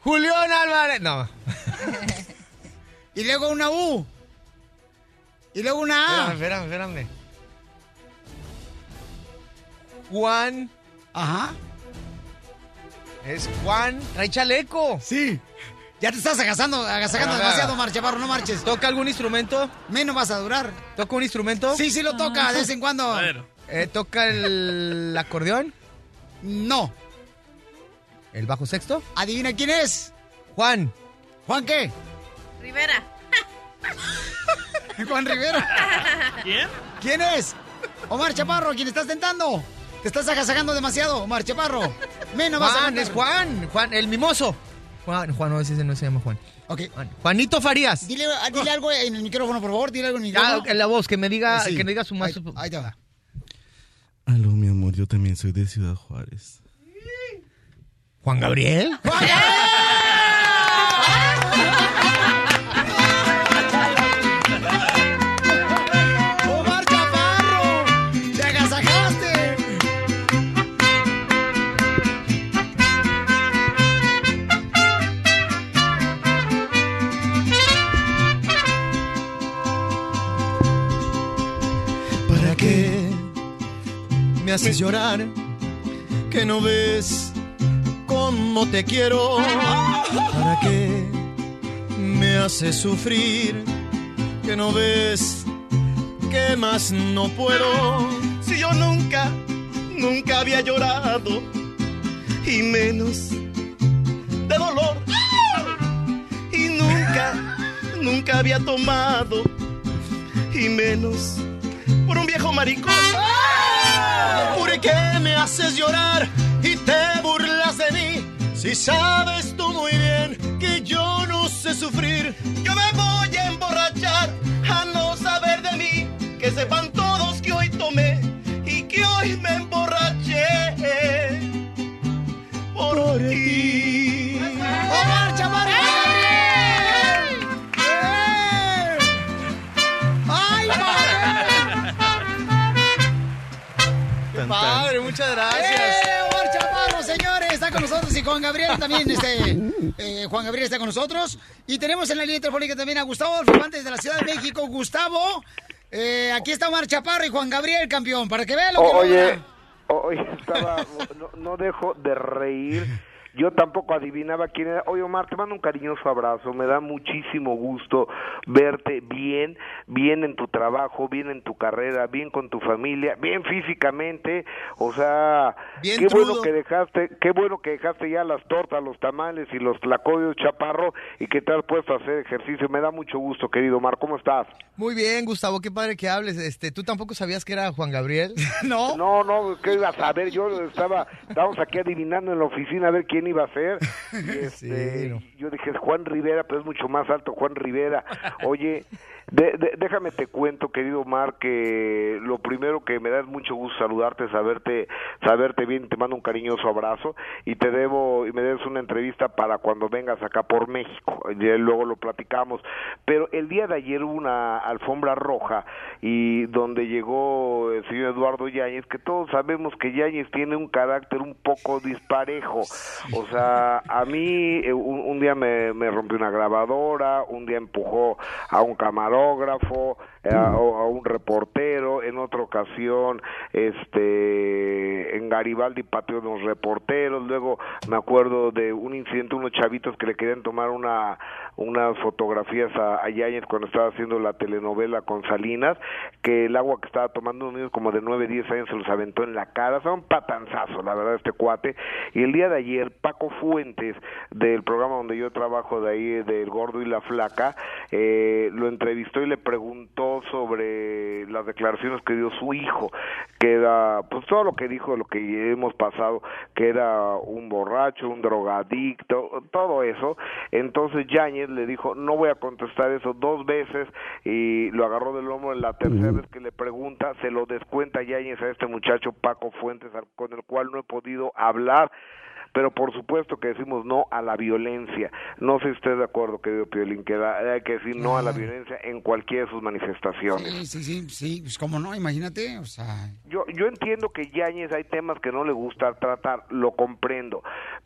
Speaker 20: Julián Álvarez. No.
Speaker 1: Y luego una U. Y luego una A.
Speaker 20: Espérame, espérame, espérame. Juan.
Speaker 1: Ajá.
Speaker 20: Es Juan. Trae chaleco.
Speaker 1: Sí. Ya te estás agasando, agasajando demasiado, Omar Chaparro, no marches.
Speaker 20: ¿Toca algún instrumento?
Speaker 1: Menos vas a durar.
Speaker 20: ¿Toca un instrumento?
Speaker 1: Sí, sí lo toca, de vez en cuando.
Speaker 20: Eh, ¿Toca el acordeón?
Speaker 1: No.
Speaker 20: ¿El bajo sexto?
Speaker 1: Adivina quién es.
Speaker 20: Juan.
Speaker 1: ¿Juan qué?
Speaker 2: Rivera.
Speaker 1: Juan Rivera.
Speaker 3: ¿Quién?
Speaker 1: ¿Quién es? Omar Chaparro, ¿quién estás tentando? Te estás agasajando demasiado, Omar Chaparro. Menos vas a
Speaker 20: Juan, es Juan. Juan, el mimoso. Juan, Juan, no, ese no se llama Juan.
Speaker 1: Ok.
Speaker 20: Juan. Juanito Farías.
Speaker 1: Dile, ah, dile algo en el micrófono, por favor. Dile algo en el
Speaker 20: Ah, en la voz, que me diga,
Speaker 1: Sí.
Speaker 20: que me diga su más.
Speaker 1: Ahí, ahí te va.
Speaker 24: Aló, mi amor, yo también soy de Ciudad Juárez.
Speaker 20: ¿Juan Gabriel?
Speaker 1: ¡Omar
Speaker 22: me haces llorar? Que no ves cómo te quiero. ¿Para qué me haces sufrir? Que no ves que más no puedo.
Speaker 15: Si yo nunca, nunca había llorado y menos de dolor. Y nunca, nunca había tomado y menos por un viejo maricón.
Speaker 22: ¿Por qué me haces llorar y te burlas de mí? Si sabes tú muy bien que yo no sé sufrir.
Speaker 15: Yo me voy a emborrachar a no saber de mí. Que sepan todos que hoy tomé y que hoy me emborraché por, ti.
Speaker 20: ¡Qué padre! Muchas gracias.
Speaker 1: ¡Eh, Omar Chaparro, señores! Está con nosotros y Juan Gabriel también, este, eh, Juan Gabriel está con nosotros. Y tenemos en la línea telefónica también a Gustavo Alfimantes de la Ciudad de México. Gustavo, eh, aquí está Omar Chaparro y Juan Gabriel, campeón, para que vean lo que
Speaker 25: oye,
Speaker 1: logra.
Speaker 25: oye, estaba, no, no dejo de reír. Yo tampoco adivinaba quién era. Oye, Omar, te mando un cariñoso abrazo. Me da muchísimo gusto verte bien, bien en tu trabajo, bien en tu carrera, bien con tu familia, bien físicamente. O sea,
Speaker 20: Bien
Speaker 25: qué bueno que dejaste, qué bueno que dejaste ya las tortas, los tamales y los tlacoyos chaparro y que te has puesto a hacer ejercicio. Me da mucho gusto, querido Omar. ¿Cómo estás?
Speaker 20: Muy bien, Gustavo, qué padre que hables. Este, ¿Tú tampoco sabías que era Juan Gabriel?
Speaker 1: no.
Speaker 25: No, no, ¿qué ibas a ver? Yo estaba, estábamos aquí adivinando en la oficina a ver quién iba a ser. Y este, Yo dije, Juan Rivera, pero es mucho más alto Juan Rivera. Oye, De- de- déjame te cuento, querido Omar, que lo primero que me da es mucho gusto saludarte, saberte, saberte bien, te mando un cariñoso abrazo y te debo y me debes una entrevista para cuando vengas acá por México. Ya luego lo platicamos. Pero el día de ayer hubo una alfombra roja y donde llegó el señor Eduardo Yáñez, que todos sabemos que Yáñez tiene un carácter un poco disparejo. O sea, a mí eh, un, día me, me rompió una grabadora, un día empujó a un camarógrafo, eh, a, a un reportero, en otra ocasión este en Garibaldi pateó unos reporteros, luego me acuerdo de un incidente, unos chavitos que le querían tomar una unas fotografías a, a Yáñez cuando estaba haciendo la telenovela con Salinas, que el agua que estaba tomando un niño como de 9, 10 años se los aventó en la cara, son patanzazos, la verdad, este cuate. Y el día de ayer, Paco Fuentes, del programa donde yo trabajo de ahí, del Gordo y la Flaca, eh, lo entrevistó y le preguntó sobre las declaraciones que dio su hijo, que era, pues todo lo que dijo, lo que hemos pasado, que era un borracho, un drogadicto, todo eso. Entonces Yáñez le dijo, no voy a contestar eso dos veces y lo agarró del lomo en la tercera vez que le pregunta, se lo descuenta Yáñez a este muchacho Paco Fuentes, con el cual no he podido hablar. Pero por supuesto que decimos no a la violencia. No sé si usted de acuerdo, querido Piolín, que da- hay que decir no a la violencia en cualquiera de sus manifestaciones.
Speaker 1: Sí, sí, sí, sí, pues cómo no, imagínate, o sea,
Speaker 25: Yo, yo entiendo que Yáñez hay temas que no le gusta tratar, lo comprendo,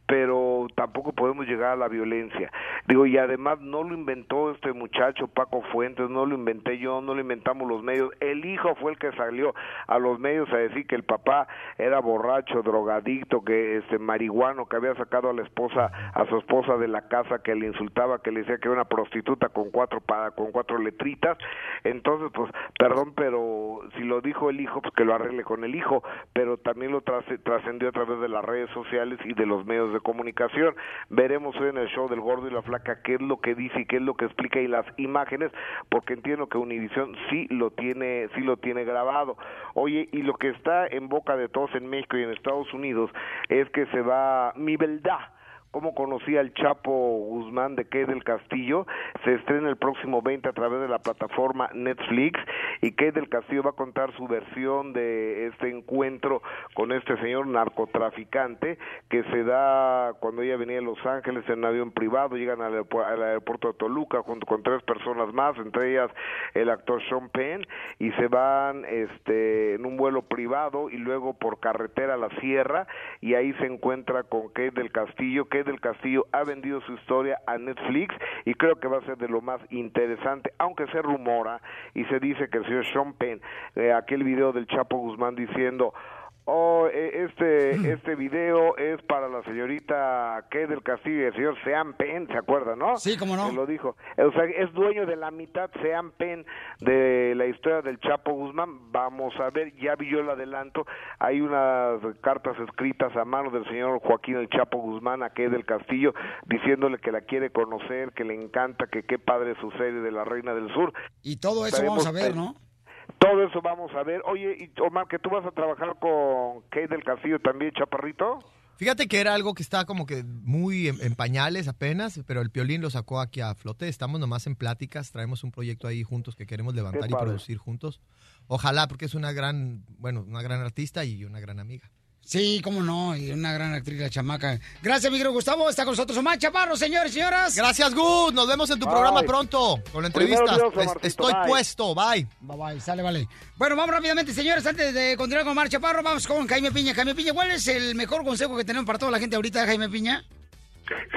Speaker 25: pero tampoco podemos llegar a la violencia. Digo, y además no lo inventó este muchacho Paco Fuentes, no lo inventé yo, no lo inventamos los medios. El hijo fue el que salió a los medios a decir que el papá era borracho, drogadicto, que este marihuano, que había sacado a la esposa, a su esposa de la casa, que le insultaba, que le decía que era una prostituta con cuatro pa- con cuatro letritas. Entonces, pues, perdón, pero si lo dijo el hijo, pues que lo arregle con el hijo, pero también lo trasce- trascendió a través de las redes sociales y de los medios de comunicación. Veremos hoy en el show del gordo y la flaca qué es lo que dice y qué es lo que explica y las imágenes, porque entiendo que Univisión sí lo tiene, sí lo tiene grabado. Oye, y lo que está en boca de todos en México y en Estados Unidos es que se va mi verdad cómo conocí al Chapo Guzmán de Kay del Castillo, se estrena el próximo 20 a través de la plataforma Netflix. Y Kay del Castillo va a contar su versión de este encuentro con este señor narcotraficante que se da cuando ella venía de Los Ángeles en un avión privado, llegan al, al aeropuerto de Toluca junto con tres personas más, entre ellas el actor Sean Penn y se van este en un vuelo privado y luego por carretera a la sierra y ahí se encuentra con Kate del Castillo. Del Castillo ha vendido su historia a Netflix y creo que va a ser de lo más interesante, aunque se rumora y se dice que el señor Sean Penn, eh, aquel video del Chapo Guzmán diciendo Oh, eh, este este video es para la señorita Kate del Castillo y el señor Sean Penn, ¿se acuerda, no?
Speaker 1: Sí, cómo no.
Speaker 25: Que lo dijo. O sea, es dueño de la mitad Sean Penn de la historia del Chapo Guzmán. Vamos a ver, ya vi yo el adelanto. Hay unas cartas escritas a mano del señor Joaquín el Chapo Guzmán a Kate del Castillo diciéndole que la quiere conocer, que le encanta, que qué padre su serie de la Reina del Sur.
Speaker 1: y todo eso vamos a ver, ¿no?
Speaker 25: Todo eso vamos a ver. Oye, y Omar, que tú vas a trabajar con Kate del Castillo también, Chaparrito.
Speaker 20: Fíjate que era algo que estaba como que muy en, en pañales apenas, pero el Piolín lo sacó aquí a flote. Estamos nomás en pláticas, traemos un proyecto ahí juntos que queremos levantar y producir juntos. Ojalá, porque es una gran, bueno, una gran artista y una gran amiga.
Speaker 1: Sí, cómo no, y una gran actriz la chamaca. Gracias, mi querido Gustavo, está con nosotros Omar Chaparro, señores y señoras.
Speaker 20: Gracias, Gus. Nos vemos en tu
Speaker 1: Bye.
Speaker 20: programa pronto con la entrevista.
Speaker 1: Dios,
Speaker 20: Estoy
Speaker 1: bye.
Speaker 20: puesto. Bye.
Speaker 1: Bye bye, sale, vale. Bueno, vamos rápidamente, señores, antes de continuar con Omar Chaparro, vamos con Jaime Piña. Jaime Piña, ¿cuál es el mejor consejo que tenemos para toda la gente ahorita, Jaime Piña?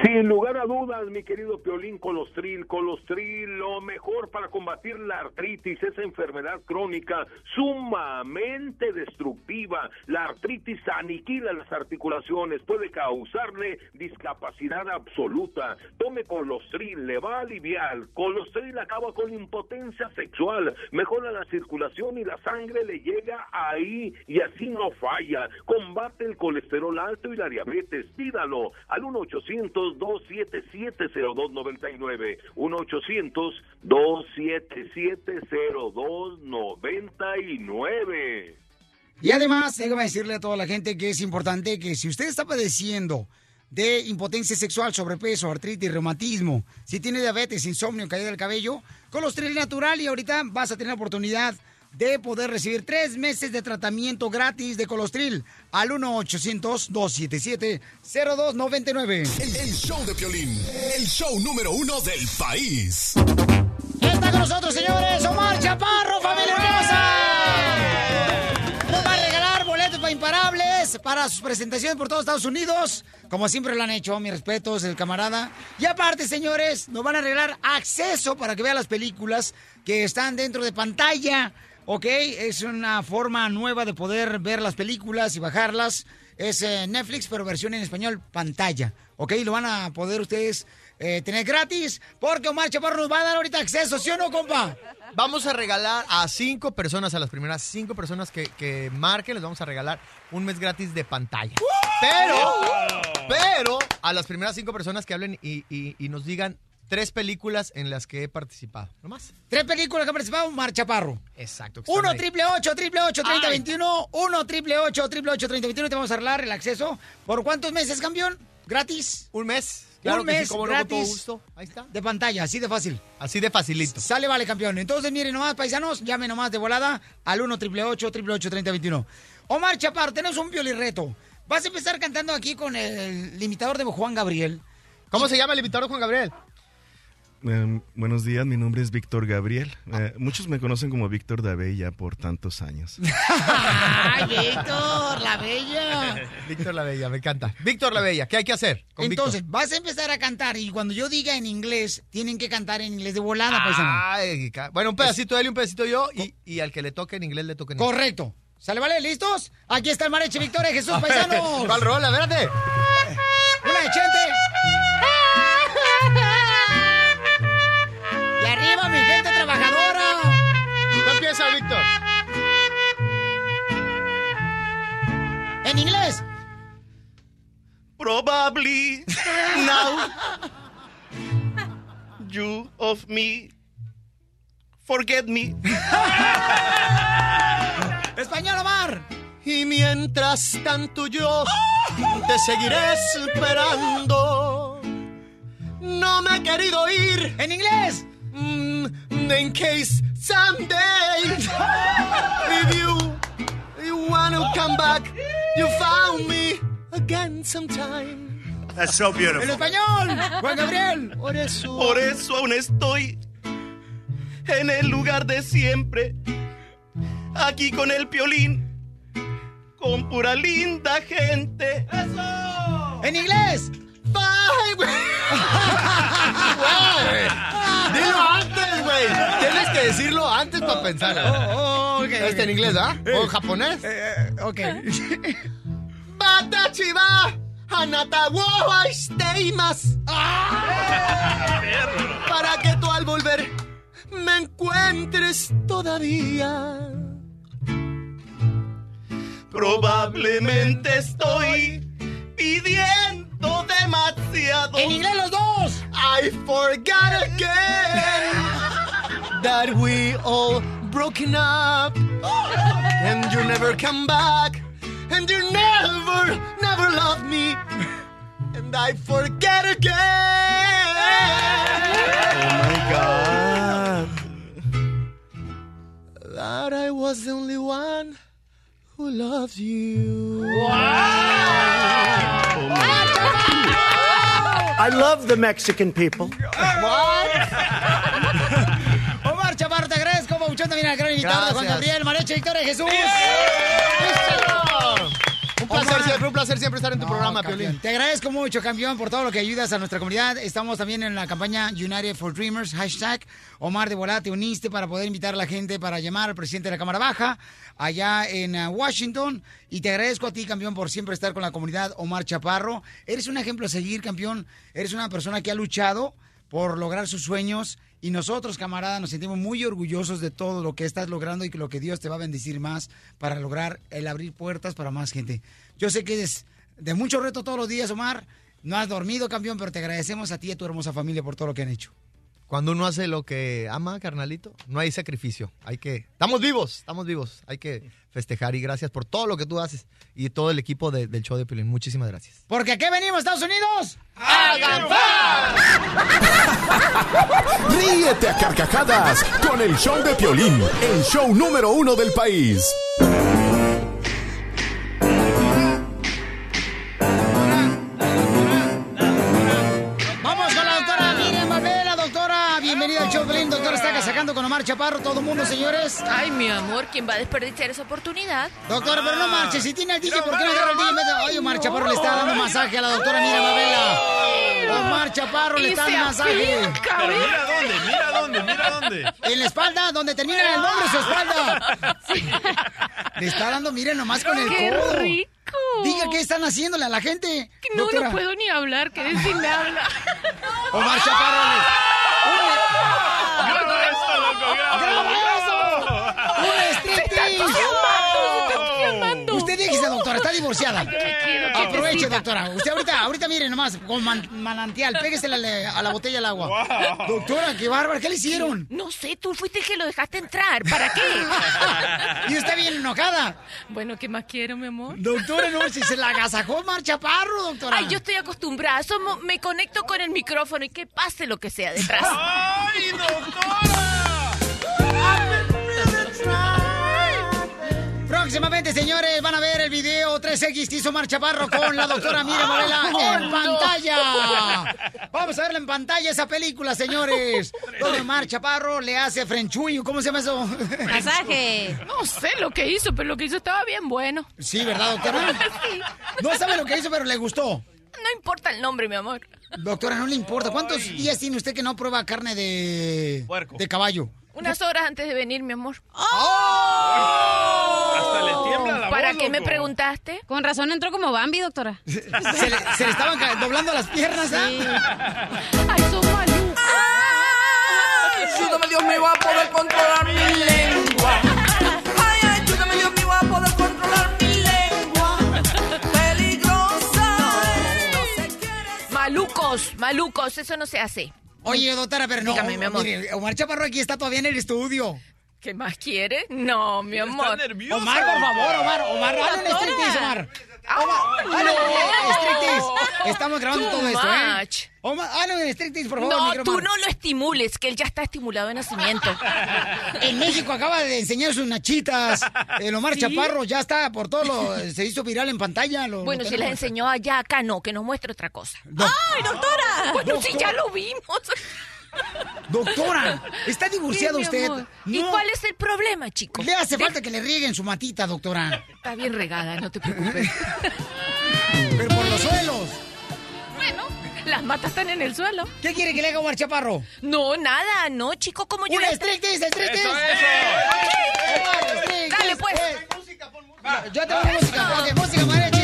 Speaker 26: Sin lugar a dudas, mi querido Piolín Colostril, Colostril, lo mejor para combatir la artritis, esa enfermedad crónica sumamente destructiva. La artritis aniquila las articulaciones, puede causarle discapacidad absoluta. Tome Colostril, le va a aliviar. Colostril acaba con impotencia sexual, mejora la circulación y la sangre le llega ahí y así no falla. Combate el colesterol alto y la diabetes. Pídalo al 1-800-277-0299. 1-800-277-0299.
Speaker 1: Y además, déjame decirle a toda la gente que es importante que si usted está padeciendo de impotencia sexual, sobrepeso, artritis, reumatismo, si tiene diabetes, insomnio, caída del cabello, Colostril Natural y ahorita vas a tener la oportunidad de poder recibir tres meses de tratamiento gratis de Colostril al 1-800-277-0299.
Speaker 5: El, el show de Piolín, el show número uno del país.
Speaker 1: Está con nosotros, señores, Omar Chaparro, familia hermosa. Nos va a regalar boletos para imparables para sus presentaciones por todos Estados Unidos. Como siempre lo han hecho, mis respetos, el camarada. Y aparte, señores, nos van a regalar acceso para que vean las películas que están dentro de pantalla. ¿Ok? Es una forma nueva de poder ver las películas y bajarlas. Es eh, Netflix, pero versión en español, pantalla. ¿Ok? Lo van a poder ustedes eh, tener gratis porque Omar Chaparro nos va a dar ahorita acceso, ¿sí o no, compa?
Speaker 20: Vamos a regalar a cinco personas, a las primeras cinco personas que, que marquen, les vamos a regalar un mes gratis de pantalla. Pero, pero, a las primeras cinco personas que hablen y, y- y nos digan tres películas en las que he participado. ¿No más?
Speaker 1: Tres películas que ha participado Omar Chaparro.
Speaker 20: Exacto. que
Speaker 1: Uno
Speaker 20: están ahí.
Speaker 1: triple ocho triple ocho treinta veintiuno. Uno triple ocho triple ocho treinta veintiuno. Te vamos a arreglar el acceso. ¿Por cuántos meses, campeón? ¿Gratis?
Speaker 20: Un mes. Claro
Speaker 1: Un
Speaker 20: que sí,
Speaker 1: mes
Speaker 20: cómo no, con todo
Speaker 1: gratis.
Speaker 20: gusto. Ahí está.
Speaker 1: De pantalla, así de fácil.
Speaker 20: Así de facilito.
Speaker 1: Sale, vale, campeón. Entonces, miren nomás, paisanos, llame nomás de volada al 1 triple 8 triple 3021. Omar Chaparro, tenemos un violirreto. Vas a empezar cantando aquí con el limitador de Juan Gabriel.
Speaker 20: ¿Cómo se llama el invitado Juan Gabriel?
Speaker 24: Eh, buenos días, mi nombre es Víctor Gabriel. Eh, muchos me conocen como Víctor Davé ya por tantos años.
Speaker 1: ¡Ay, Víctor, la bella!
Speaker 20: Víctor La Bella, me encanta. Víctor La Bella, ¿qué hay que hacer? con
Speaker 1: Entonces,
Speaker 20: Víctor?
Speaker 1: vas a empezar a cantar y cuando yo diga en inglés, tienen que cantar en inglés de volada, paisano.
Speaker 20: Ay, bueno, un pedacito él y un pedacito yo, y, y al que le toque en inglés le toque en inglés.
Speaker 1: Correcto. ¿Sale, vale? ¿Listos? Aquí está el mareche Victoria Jesús, paisanos.
Speaker 20: ¿Cuál rola? Espérate.
Speaker 1: Una de Chente. En inglés.
Speaker 3: Probably now you of me forget me.
Speaker 1: Español, Omar.
Speaker 20: Y mientras tanto yo te seguiré esperando. No me he querido ir.
Speaker 1: En inglés.
Speaker 20: in case someday if you, you wanna come back, you found me again sometime.
Speaker 3: That's so
Speaker 1: En español, Juan Gabriel.
Speaker 20: Por eso.
Speaker 3: Por eso aún estoy en el lugar de siempre. Aquí con el piolín. Con pura linda gente.
Speaker 1: En inglés.
Speaker 20: Bye. Güey, Dilo güey. Tienes que decirlo antes para pensar.
Speaker 1: Oh, oh,
Speaker 20: Este en inglés, ¿ah? ¿O en japonés?
Speaker 1: Eh, ok.
Speaker 20: Bata chiva, anata wo más. Para que tú al volver me encuentres todavía.
Speaker 3: Probablemente estoy pidiendo demasiado.
Speaker 1: En inglés los dos.
Speaker 20: I forgot again we all broken up and you never come back and you never, never loved me and I forget again.
Speaker 24: Oh my God.
Speaker 20: That I was the only one who loves you. Wow!
Speaker 27: I love the Mexican people.
Speaker 1: Te también al gran invitado de Juan. Gabriel, Mareche Victoria Jesús.
Speaker 20: Un placer siempre, un placer siempre estar en tu programa,
Speaker 1: campeón.
Speaker 20: Piolín.
Speaker 1: Te agradezco mucho, campeón, por todo lo que ayudas a nuestra comunidad. Estamos también en la campaña United for Dreamers, hashtag Omar de Volada, te uniste para poder invitar a la gente para llamar al presidente de la Cámara Baja allá en uh, Washington. Y te agradezco a ti, campeón, por siempre estar con la comunidad Omar Chaparro. Eres un ejemplo a seguir, campeón. Eres una persona que ha luchado por lograr sus sueños. Y nosotros, camarada, nos sentimos muy orgullosos de todo lo que estás logrando y lo que Dios te va a bendecir más para lograr el abrir puertas para más gente. Yo sé que es de mucho reto todos los días, Omar. No has dormido, campeón, pero te agradecemos a ti y a tu hermosa familia por todo lo que han hecho.
Speaker 20: Cuando uno hace lo que ama, carnalito, no hay sacrificio. Hay que. Estamos vivos, estamos vivos. Hay que festejar y gracias por todo lo que tú haces y todo el equipo de- del show de Pilín. Muchísimas gracias.
Speaker 1: Porque aquí venimos, Estados Unidos.
Speaker 5: Ríete a carcajadas con el show de Piolín, el show número uno del país.
Speaker 1: Omar Chaparro, todo el mundo, señores.
Speaker 23: Ay, mi amor, ¿quién va a desperdiciar esa oportunidad?
Speaker 1: Doctora, pero no marche. Si tiene el DJ, ¿por qué no agarra el DJ? Ay, Omar Chaparro le está dando masaje a la doctora Miriam Valvela. Omar Chaparro le está dando masaje.
Speaker 3: Pero mira dónde, mira dónde, mira dónde.
Speaker 1: En la espalda, donde termina el nombre, su espalda. Le está dando, miren nomás con el
Speaker 23: ¡Qué
Speaker 1: codo.
Speaker 23: rico!
Speaker 1: Diga qué están haciéndole a la gente.
Speaker 23: No,
Speaker 1: Doctora.
Speaker 23: no puedo ni hablar, que si me habla.
Speaker 1: Omar Chaparro
Speaker 3: esto, loco, graba.
Speaker 1: ¡Un striptease! Usted déjese, divorciada. Aproveche, doctora. Usted ahorita, ahorita mire nomás, con man- manantial, pégese a la, a la botella del agua. Doctora, qué bárbaro, ¿qué le hicieron?
Speaker 23: No sé, tú fuiste el que lo dejaste entrar. ¿Para qué?
Speaker 1: y está bien enojada.
Speaker 23: Bueno, ¿qué más quiero, mi amor?
Speaker 1: Doctora, no, si se la agasajó Mar Chaparro, doctora.
Speaker 23: Ay, yo estoy acostumbrada. Somos, me conecto con el micrófono y que pase lo que sea detrás.
Speaker 3: ¡Ay, doctora!
Speaker 1: Próximamente, señores, van a ver el video 3X que hizo Mar Chaparro con la doctora Miriam Morela en pantalla. Vamos a verla en pantalla esa película, señores. Donde Mar Chaparro le hace frenchuyo. ¿Cómo se llama eso?
Speaker 23: Masaje. No sé lo que hizo, pero lo que hizo estaba bien bueno.
Speaker 1: Sí, ¿verdad, doctora?
Speaker 23: Sí.
Speaker 1: No sabe lo que hizo, pero le gustó.
Speaker 23: No importa el nombre, mi amor.
Speaker 1: Doctora, no le importa. ¿Cuántos días tiene usted que no prueba carne de, de caballo?
Speaker 23: Unas horas antes de venir, mi amor.
Speaker 3: La
Speaker 23: ¿Para qué me preguntaste?
Speaker 2: Con razón entró como Bambi, doctora.
Speaker 1: Se le, se le estaban doblando las piernas, ¿ah?
Speaker 23: Ay, son malucos.
Speaker 15: Ayúdame Dios mío a poder controlar mi lengua. Ay, ayúdame Dios mío a poder controlar mi lengua. Peligrosa.
Speaker 23: Malucos, malucos, eso no se hace.
Speaker 1: Oye, doctora, pero no.
Speaker 23: Dígame, mi amor.
Speaker 1: Mire, Omar Chaparro aquí está todavía en el estudio.
Speaker 23: ¿Qué más quiere? No, mi amor.
Speaker 1: Omar, por favor, Omar, Omar, hazle un striptease, Omar.
Speaker 23: Ay,
Speaker 1: Omar, hazle un
Speaker 23: no.
Speaker 1: striptease. Estamos grabando
Speaker 23: Too
Speaker 1: todo esto, ¿eh? Omar, hazle un striptease, por favor,
Speaker 23: No,
Speaker 1: micro,
Speaker 23: tú no lo estimules, que él ya está estimulado de nacimiento.
Speaker 1: En México acaba de enseñar sus nachitas. El Omar
Speaker 23: ¿Sí?
Speaker 1: Chaparro ya está por todo lo... Se hizo viral en pantalla. lo-
Speaker 23: Bueno,
Speaker 1: lo
Speaker 23: si les
Speaker 1: tenemos.
Speaker 23: enseñó allá, acá no, que nos muestre otra cosa. ¡Ay, doctora! Bueno, sí,
Speaker 1: Doctor-
Speaker 23: ya lo vimos.
Speaker 1: Doctora, ¿está
Speaker 23: Sí, mi
Speaker 1: usted?
Speaker 23: amor. ¿Y
Speaker 1: No.
Speaker 23: cuál es el problema, chico?
Speaker 1: Le hace
Speaker 23: De-
Speaker 1: falta que le rieguen su matita, doctora.
Speaker 23: Está bien regada, no te preocupes.
Speaker 1: Pero por los suelos.
Speaker 23: bueno, las matas están en el suelo.
Speaker 1: ¿Qué quiere que le haga Omar Chaparro?
Speaker 23: No, nada, no, chico, como yo...
Speaker 1: ¡Un
Speaker 23: ya-
Speaker 1: striptease, striptease!
Speaker 3: Eso,
Speaker 1: Omar, striptease,
Speaker 23: Dale, pues.
Speaker 1: eh. Yo te pongo música. Ok, música, mariachi,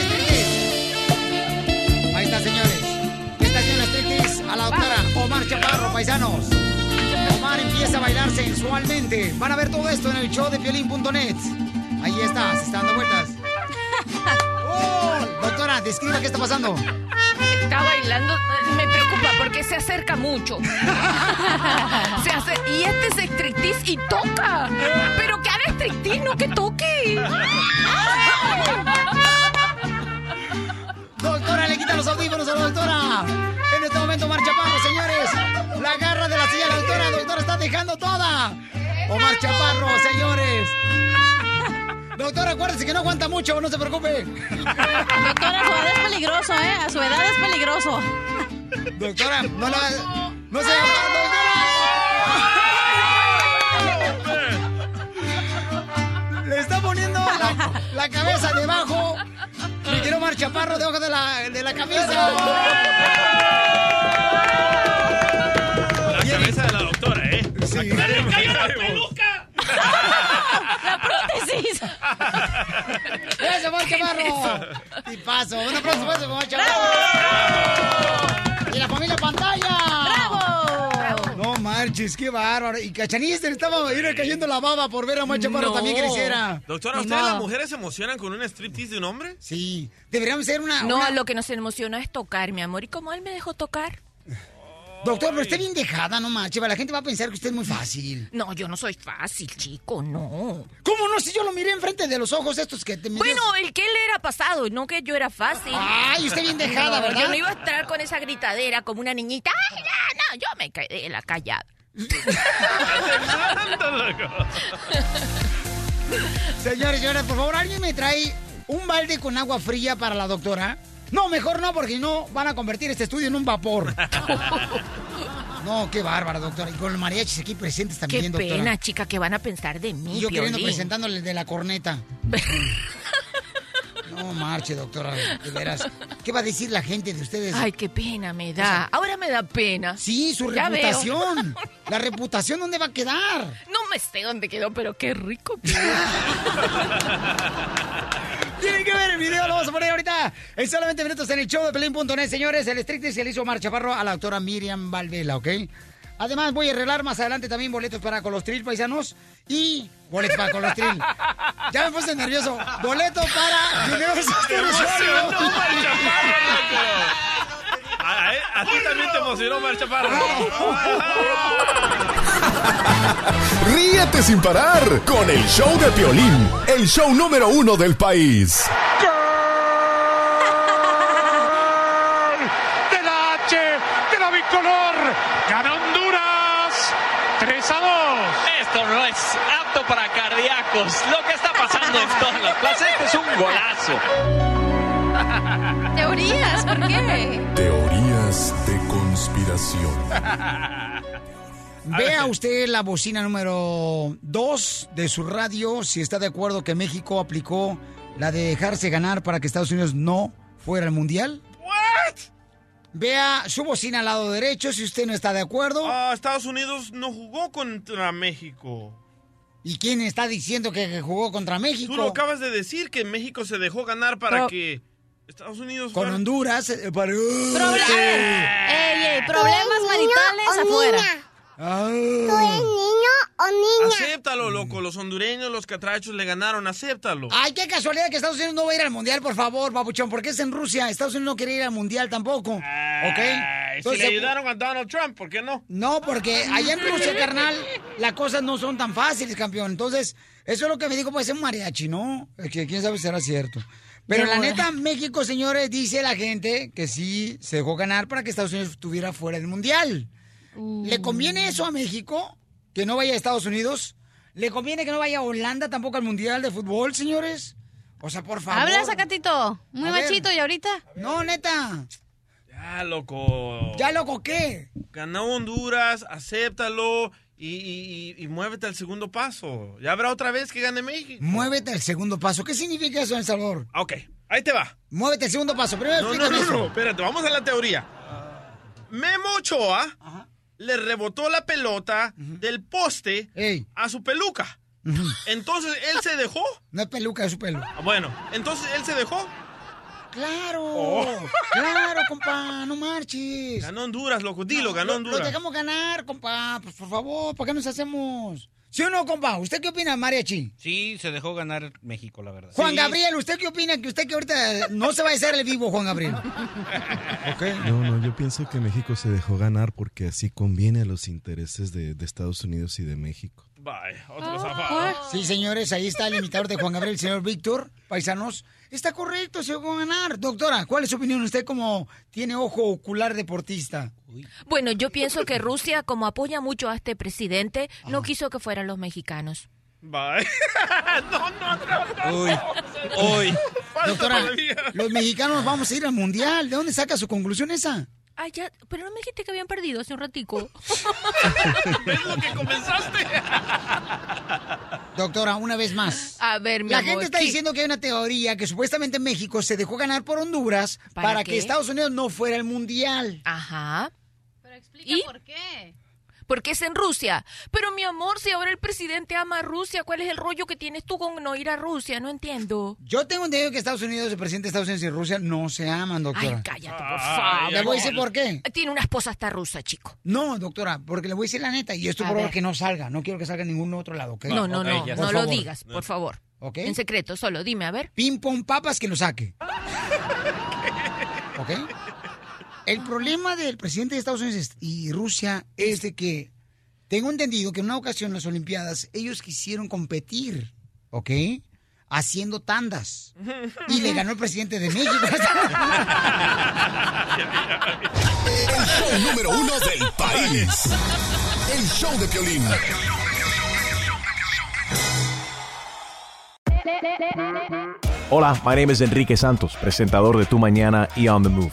Speaker 1: Chaparro, paisanos. Omar empieza a bailar sensualmente. Van a ver todo esto en el show de piolín.net. Ahí está, se está dando vueltas. Oh, doctora, describa qué está pasando.
Speaker 23: Está bailando, me preocupa porque se acerca mucho. Se hace, y este es striptease y toca. Pero que haga striptease, no que toque.
Speaker 1: Doctora, le quita los audífonos a la doctora. En este momento, Chaparro, señores. La garra de la silla, la doctora. Doctora, está dejando toda. Omar Chaparro, señores. Doctora, acuérdese que no aguanta mucho, no se preocupe.
Speaker 2: Doctora, a su edad es peligroso, ¿eh? A su edad es peligroso.
Speaker 1: Doctora, no la... No se doctora. Le está poniendo la, la cabeza debajo. Le quiero Omar Chaparro debajo de la, de la camisa. Sí.
Speaker 3: Aclaremos,
Speaker 15: ¡Cayó la peluca!
Speaker 2: La prótesis.
Speaker 1: ¡Eso, Omar Chaparro! Y paso. Un aplauso para ese Omar Chaparro. ¡Y la familia pantalla!
Speaker 2: ¡Bravo!
Speaker 1: No marches, qué bárbaro. Y Cachanilla se le estaba ir cayendo la baba por ver a Omar Chaparro
Speaker 23: No.
Speaker 1: también creciera.
Speaker 3: Doctora, ¿ustedes
Speaker 1: modo.
Speaker 3: las mujeres se emocionan con un striptease de un hombre?
Speaker 1: Sí. Deberíamos ser una...
Speaker 23: No,
Speaker 1: una-
Speaker 23: lo que nos emociona es tocar, mi amor. ¿Y cómo él me dejó tocar?
Speaker 1: Doctor, pero usted bien dejada, no manches. La gente va a pensar que usted es muy fácil.
Speaker 23: No, yo no soy fácil, chico, no.
Speaker 1: ¿Cómo no? Si yo lo miré enfrente de los ojos estos que te
Speaker 23: Bueno, el que él era pasado, no que yo era fácil.
Speaker 1: Ay, usted bien dejada,
Speaker 23: No,
Speaker 1: ¿verdad?
Speaker 23: Yo no iba a entrar con esa gritadera como una niñita. Ay, ya, no, yo me quedé la callada.
Speaker 1: Señores, señores, por favor, ¿alguien me trae un balde con agua fría para la doctora? No, mejor no, porque si no van a convertir este estudio en un vapor. No, qué bárbara, doctora. Y con los mariachis aquí presentes
Speaker 23: Qué
Speaker 1: también, doctora.
Speaker 23: pena, chica, que van a pensar de mí,
Speaker 1: Y yo queriendo presentándole de la corneta. No marche, doctora, de veras. ¿Qué va a decir la gente de ustedes?
Speaker 23: Ay, qué pena me da. Ahora me da pena.
Speaker 1: Sí, su
Speaker 23: Ya veo.
Speaker 1: reputación. La reputación, ¿dónde va a quedar?
Speaker 23: No me sé dónde quedó, pero qué rico.
Speaker 1: Tienen que ver el video, lo vamos a poner ahorita en solamente minutos en el show de Pelín.net, señores. El estricto se le hizo Omar Chaparro a la doctora Miriam Valvela, ¿ok? Además, voy a arreglar más adelante también boletos para Colostril, paisanos. Y boletos para Colostril. Ya me puse nervioso. Boleto para.
Speaker 3: A, a- a ti también te emocionó, Mar Chaparro.
Speaker 5: Ríete sin parar con el show de Piolín, el show número uno del país.
Speaker 28: de la H, de la bicolor. Gana Honduras. 3 a 2.
Speaker 29: Esto no es apto para cardíacos. Lo que está pasando en todas las plazas este es un golazo.
Speaker 2: Teorías, ¿por qué?
Speaker 5: Teorías de conspiración.
Speaker 1: Vea usted la bocina número 2 de su radio si está de acuerdo que México aplicó la de dejarse ganar para que Estados Unidos no fuera al mundial. Vea su bocina al lado derecho si usted no está de acuerdo.
Speaker 3: Ah, Estados Unidos no jugó contra México.
Speaker 1: ¿Y quién está diciendo que jugó contra México?
Speaker 3: Tú lo acabas de decir que México se dejó ganar para
Speaker 1: Pero-
Speaker 3: que Estados Unidos
Speaker 1: Con
Speaker 3: fuera-
Speaker 1: Honduras. eh, para-
Speaker 2: Problemas, ey, ey, problemas maritales afuera.
Speaker 1: ¿Tú
Speaker 19: eres niño o niña?
Speaker 3: Acéptalo, loco. Los hondureños, los catrachos le ganaron. Acéptalo.
Speaker 1: Ay, qué casualidad que Estados Unidos no va a ir al mundial, por favor, papuchón, porque es en Rusia. Estados Unidos no quiere ir al mundial tampoco. ¿Ok?
Speaker 3: Ay, si le ayudaron a Donald Trump, ¿por qué no?
Speaker 1: No, porque allá en Rusia, carnal, las cosas no son tan fáciles, campeón. Entonces, eso es lo que me dijo, puede ser un mariachi, ¿no? Que quién sabe si será cierto. Pero la neta, México, señores, dice la gente que sí se dejó ganar para que Estados Unidos estuviera fuera del mundial. ¿Le conviene eso a México? ¿Que no vaya a Estados Unidos? ¿Le conviene que no vaya a Holanda tampoco al mundial de fútbol, señores? O sea, por favor.
Speaker 2: Habla, Sacatito. Muy
Speaker 1: A ver.
Speaker 2: machito, ¿y ahorita?
Speaker 1: No, neta.
Speaker 3: Ya, loco.
Speaker 1: ¿Ya loco qué?
Speaker 3: Ganó Honduras, acéptalo y, y- y- y muévete al segundo paso. Ya habrá otra vez que gane México.
Speaker 1: Muévete al segundo paso. ¿Qué significa eso en El Salvador?
Speaker 3: Ok, ahí te va.
Speaker 1: Muévete al segundo paso. Primero
Speaker 3: No, no, no, espérate, vamos a la teoría. Memo Ochoa le rebotó la pelota del poste a su peluca. Entonces él se dejó.
Speaker 1: No es peluca, es su pelo.
Speaker 3: Bueno, entonces él se dejó.
Speaker 1: Claro,
Speaker 3: Oh.
Speaker 1: claro, compa, no marches.
Speaker 3: Ganó Honduras, loco, dilo, ganó
Speaker 1: Lo- Lo
Speaker 3: Honduras.
Speaker 1: dejamos ganar, compa, pues por favor, ¿por qué nos hacemos? ¿Sí o no, compa? ¿Usted qué opina, mariachi?
Speaker 30: Sí, se dejó ganar México, la verdad.
Speaker 1: Juan
Speaker 30: Sí.
Speaker 1: Gabriel, ¿usted qué opina? Que usted que ahorita no se va a hacer el vivo, Juan Gabriel.
Speaker 24: No, no, yo pienso que México se dejó ganar porque así conviene a los intereses de, de Estados Unidos y de México.
Speaker 3: Bye, otro zafado.
Speaker 1: Sí, señores, ahí está el imitador de Juan Gabriel, el señor Víctor, paisanos. Está correcto, se a ganar. Doctora, ¿cuál es su opinión? Usted como tiene ojo ocular deportista.
Speaker 23: Bueno, yo pienso que Rusia, como apoya mucho a este presidente, no quiso que fueran los mexicanos.
Speaker 3: Bye. no, no, no, no.
Speaker 30: Uy, uy.
Speaker 1: Doctora, los mexicanos vamos a ir al mundial. ¿De dónde saca su conclusión esa?
Speaker 23: Ay, ya, pero no me dijiste que habían perdido hace un ratico.
Speaker 3: ¿Ves lo que comenzaste?
Speaker 1: Doctora, una vez más.
Speaker 23: A ver, mi
Speaker 1: La
Speaker 23: amor,
Speaker 1: gente está
Speaker 23: ¿qué?
Speaker 1: diciendo que hay una teoría que supuestamente México se dejó ganar por Honduras
Speaker 23: ¿Para
Speaker 1: para, que Estados Unidos no fuera al mundial.
Speaker 23: Ajá.
Speaker 2: Explica
Speaker 23: ¿Y?
Speaker 2: por qué.
Speaker 23: Porque es en Rusia. Pero mi amor, si ahora el presidente ama a Rusia, ¿cuál es el rollo que tienes tú con no ir a Rusia? No entiendo.
Speaker 1: Yo tengo entendido que Estados Unidos, el presidente de Estados Unidos y Rusia no se aman, doctora.
Speaker 23: Ay, cállate, por favor.
Speaker 1: Le voy a decir por qué.
Speaker 23: Tiene una esposa hasta rusa, chico.
Speaker 1: No, doctora, porque le voy a decir la neta y esto
Speaker 23: A
Speaker 1: por
Speaker 23: ver.
Speaker 1: que no salga. No quiero que salga en ningún otro lado, ¿ok?
Speaker 23: No, no, no,
Speaker 1: Por
Speaker 23: no lo digas, por favor.
Speaker 1: ¿Ok?
Speaker 23: En secreto, solo dime, a ver.
Speaker 1: Ping pong papas que lo saque. ¿Ok? El problema del presidente de Estados Unidos y Rusia es de que tengo entendido que en una ocasión en las Olimpiadas ellos quisieron competir, ¿ok? Haciendo tandas. Y le ganó el presidente de México.
Speaker 5: El show número uno del país. El show de Piolín.
Speaker 31: Hola, my name is Enrique Santos, presentador de Tu Mañana y On the Move.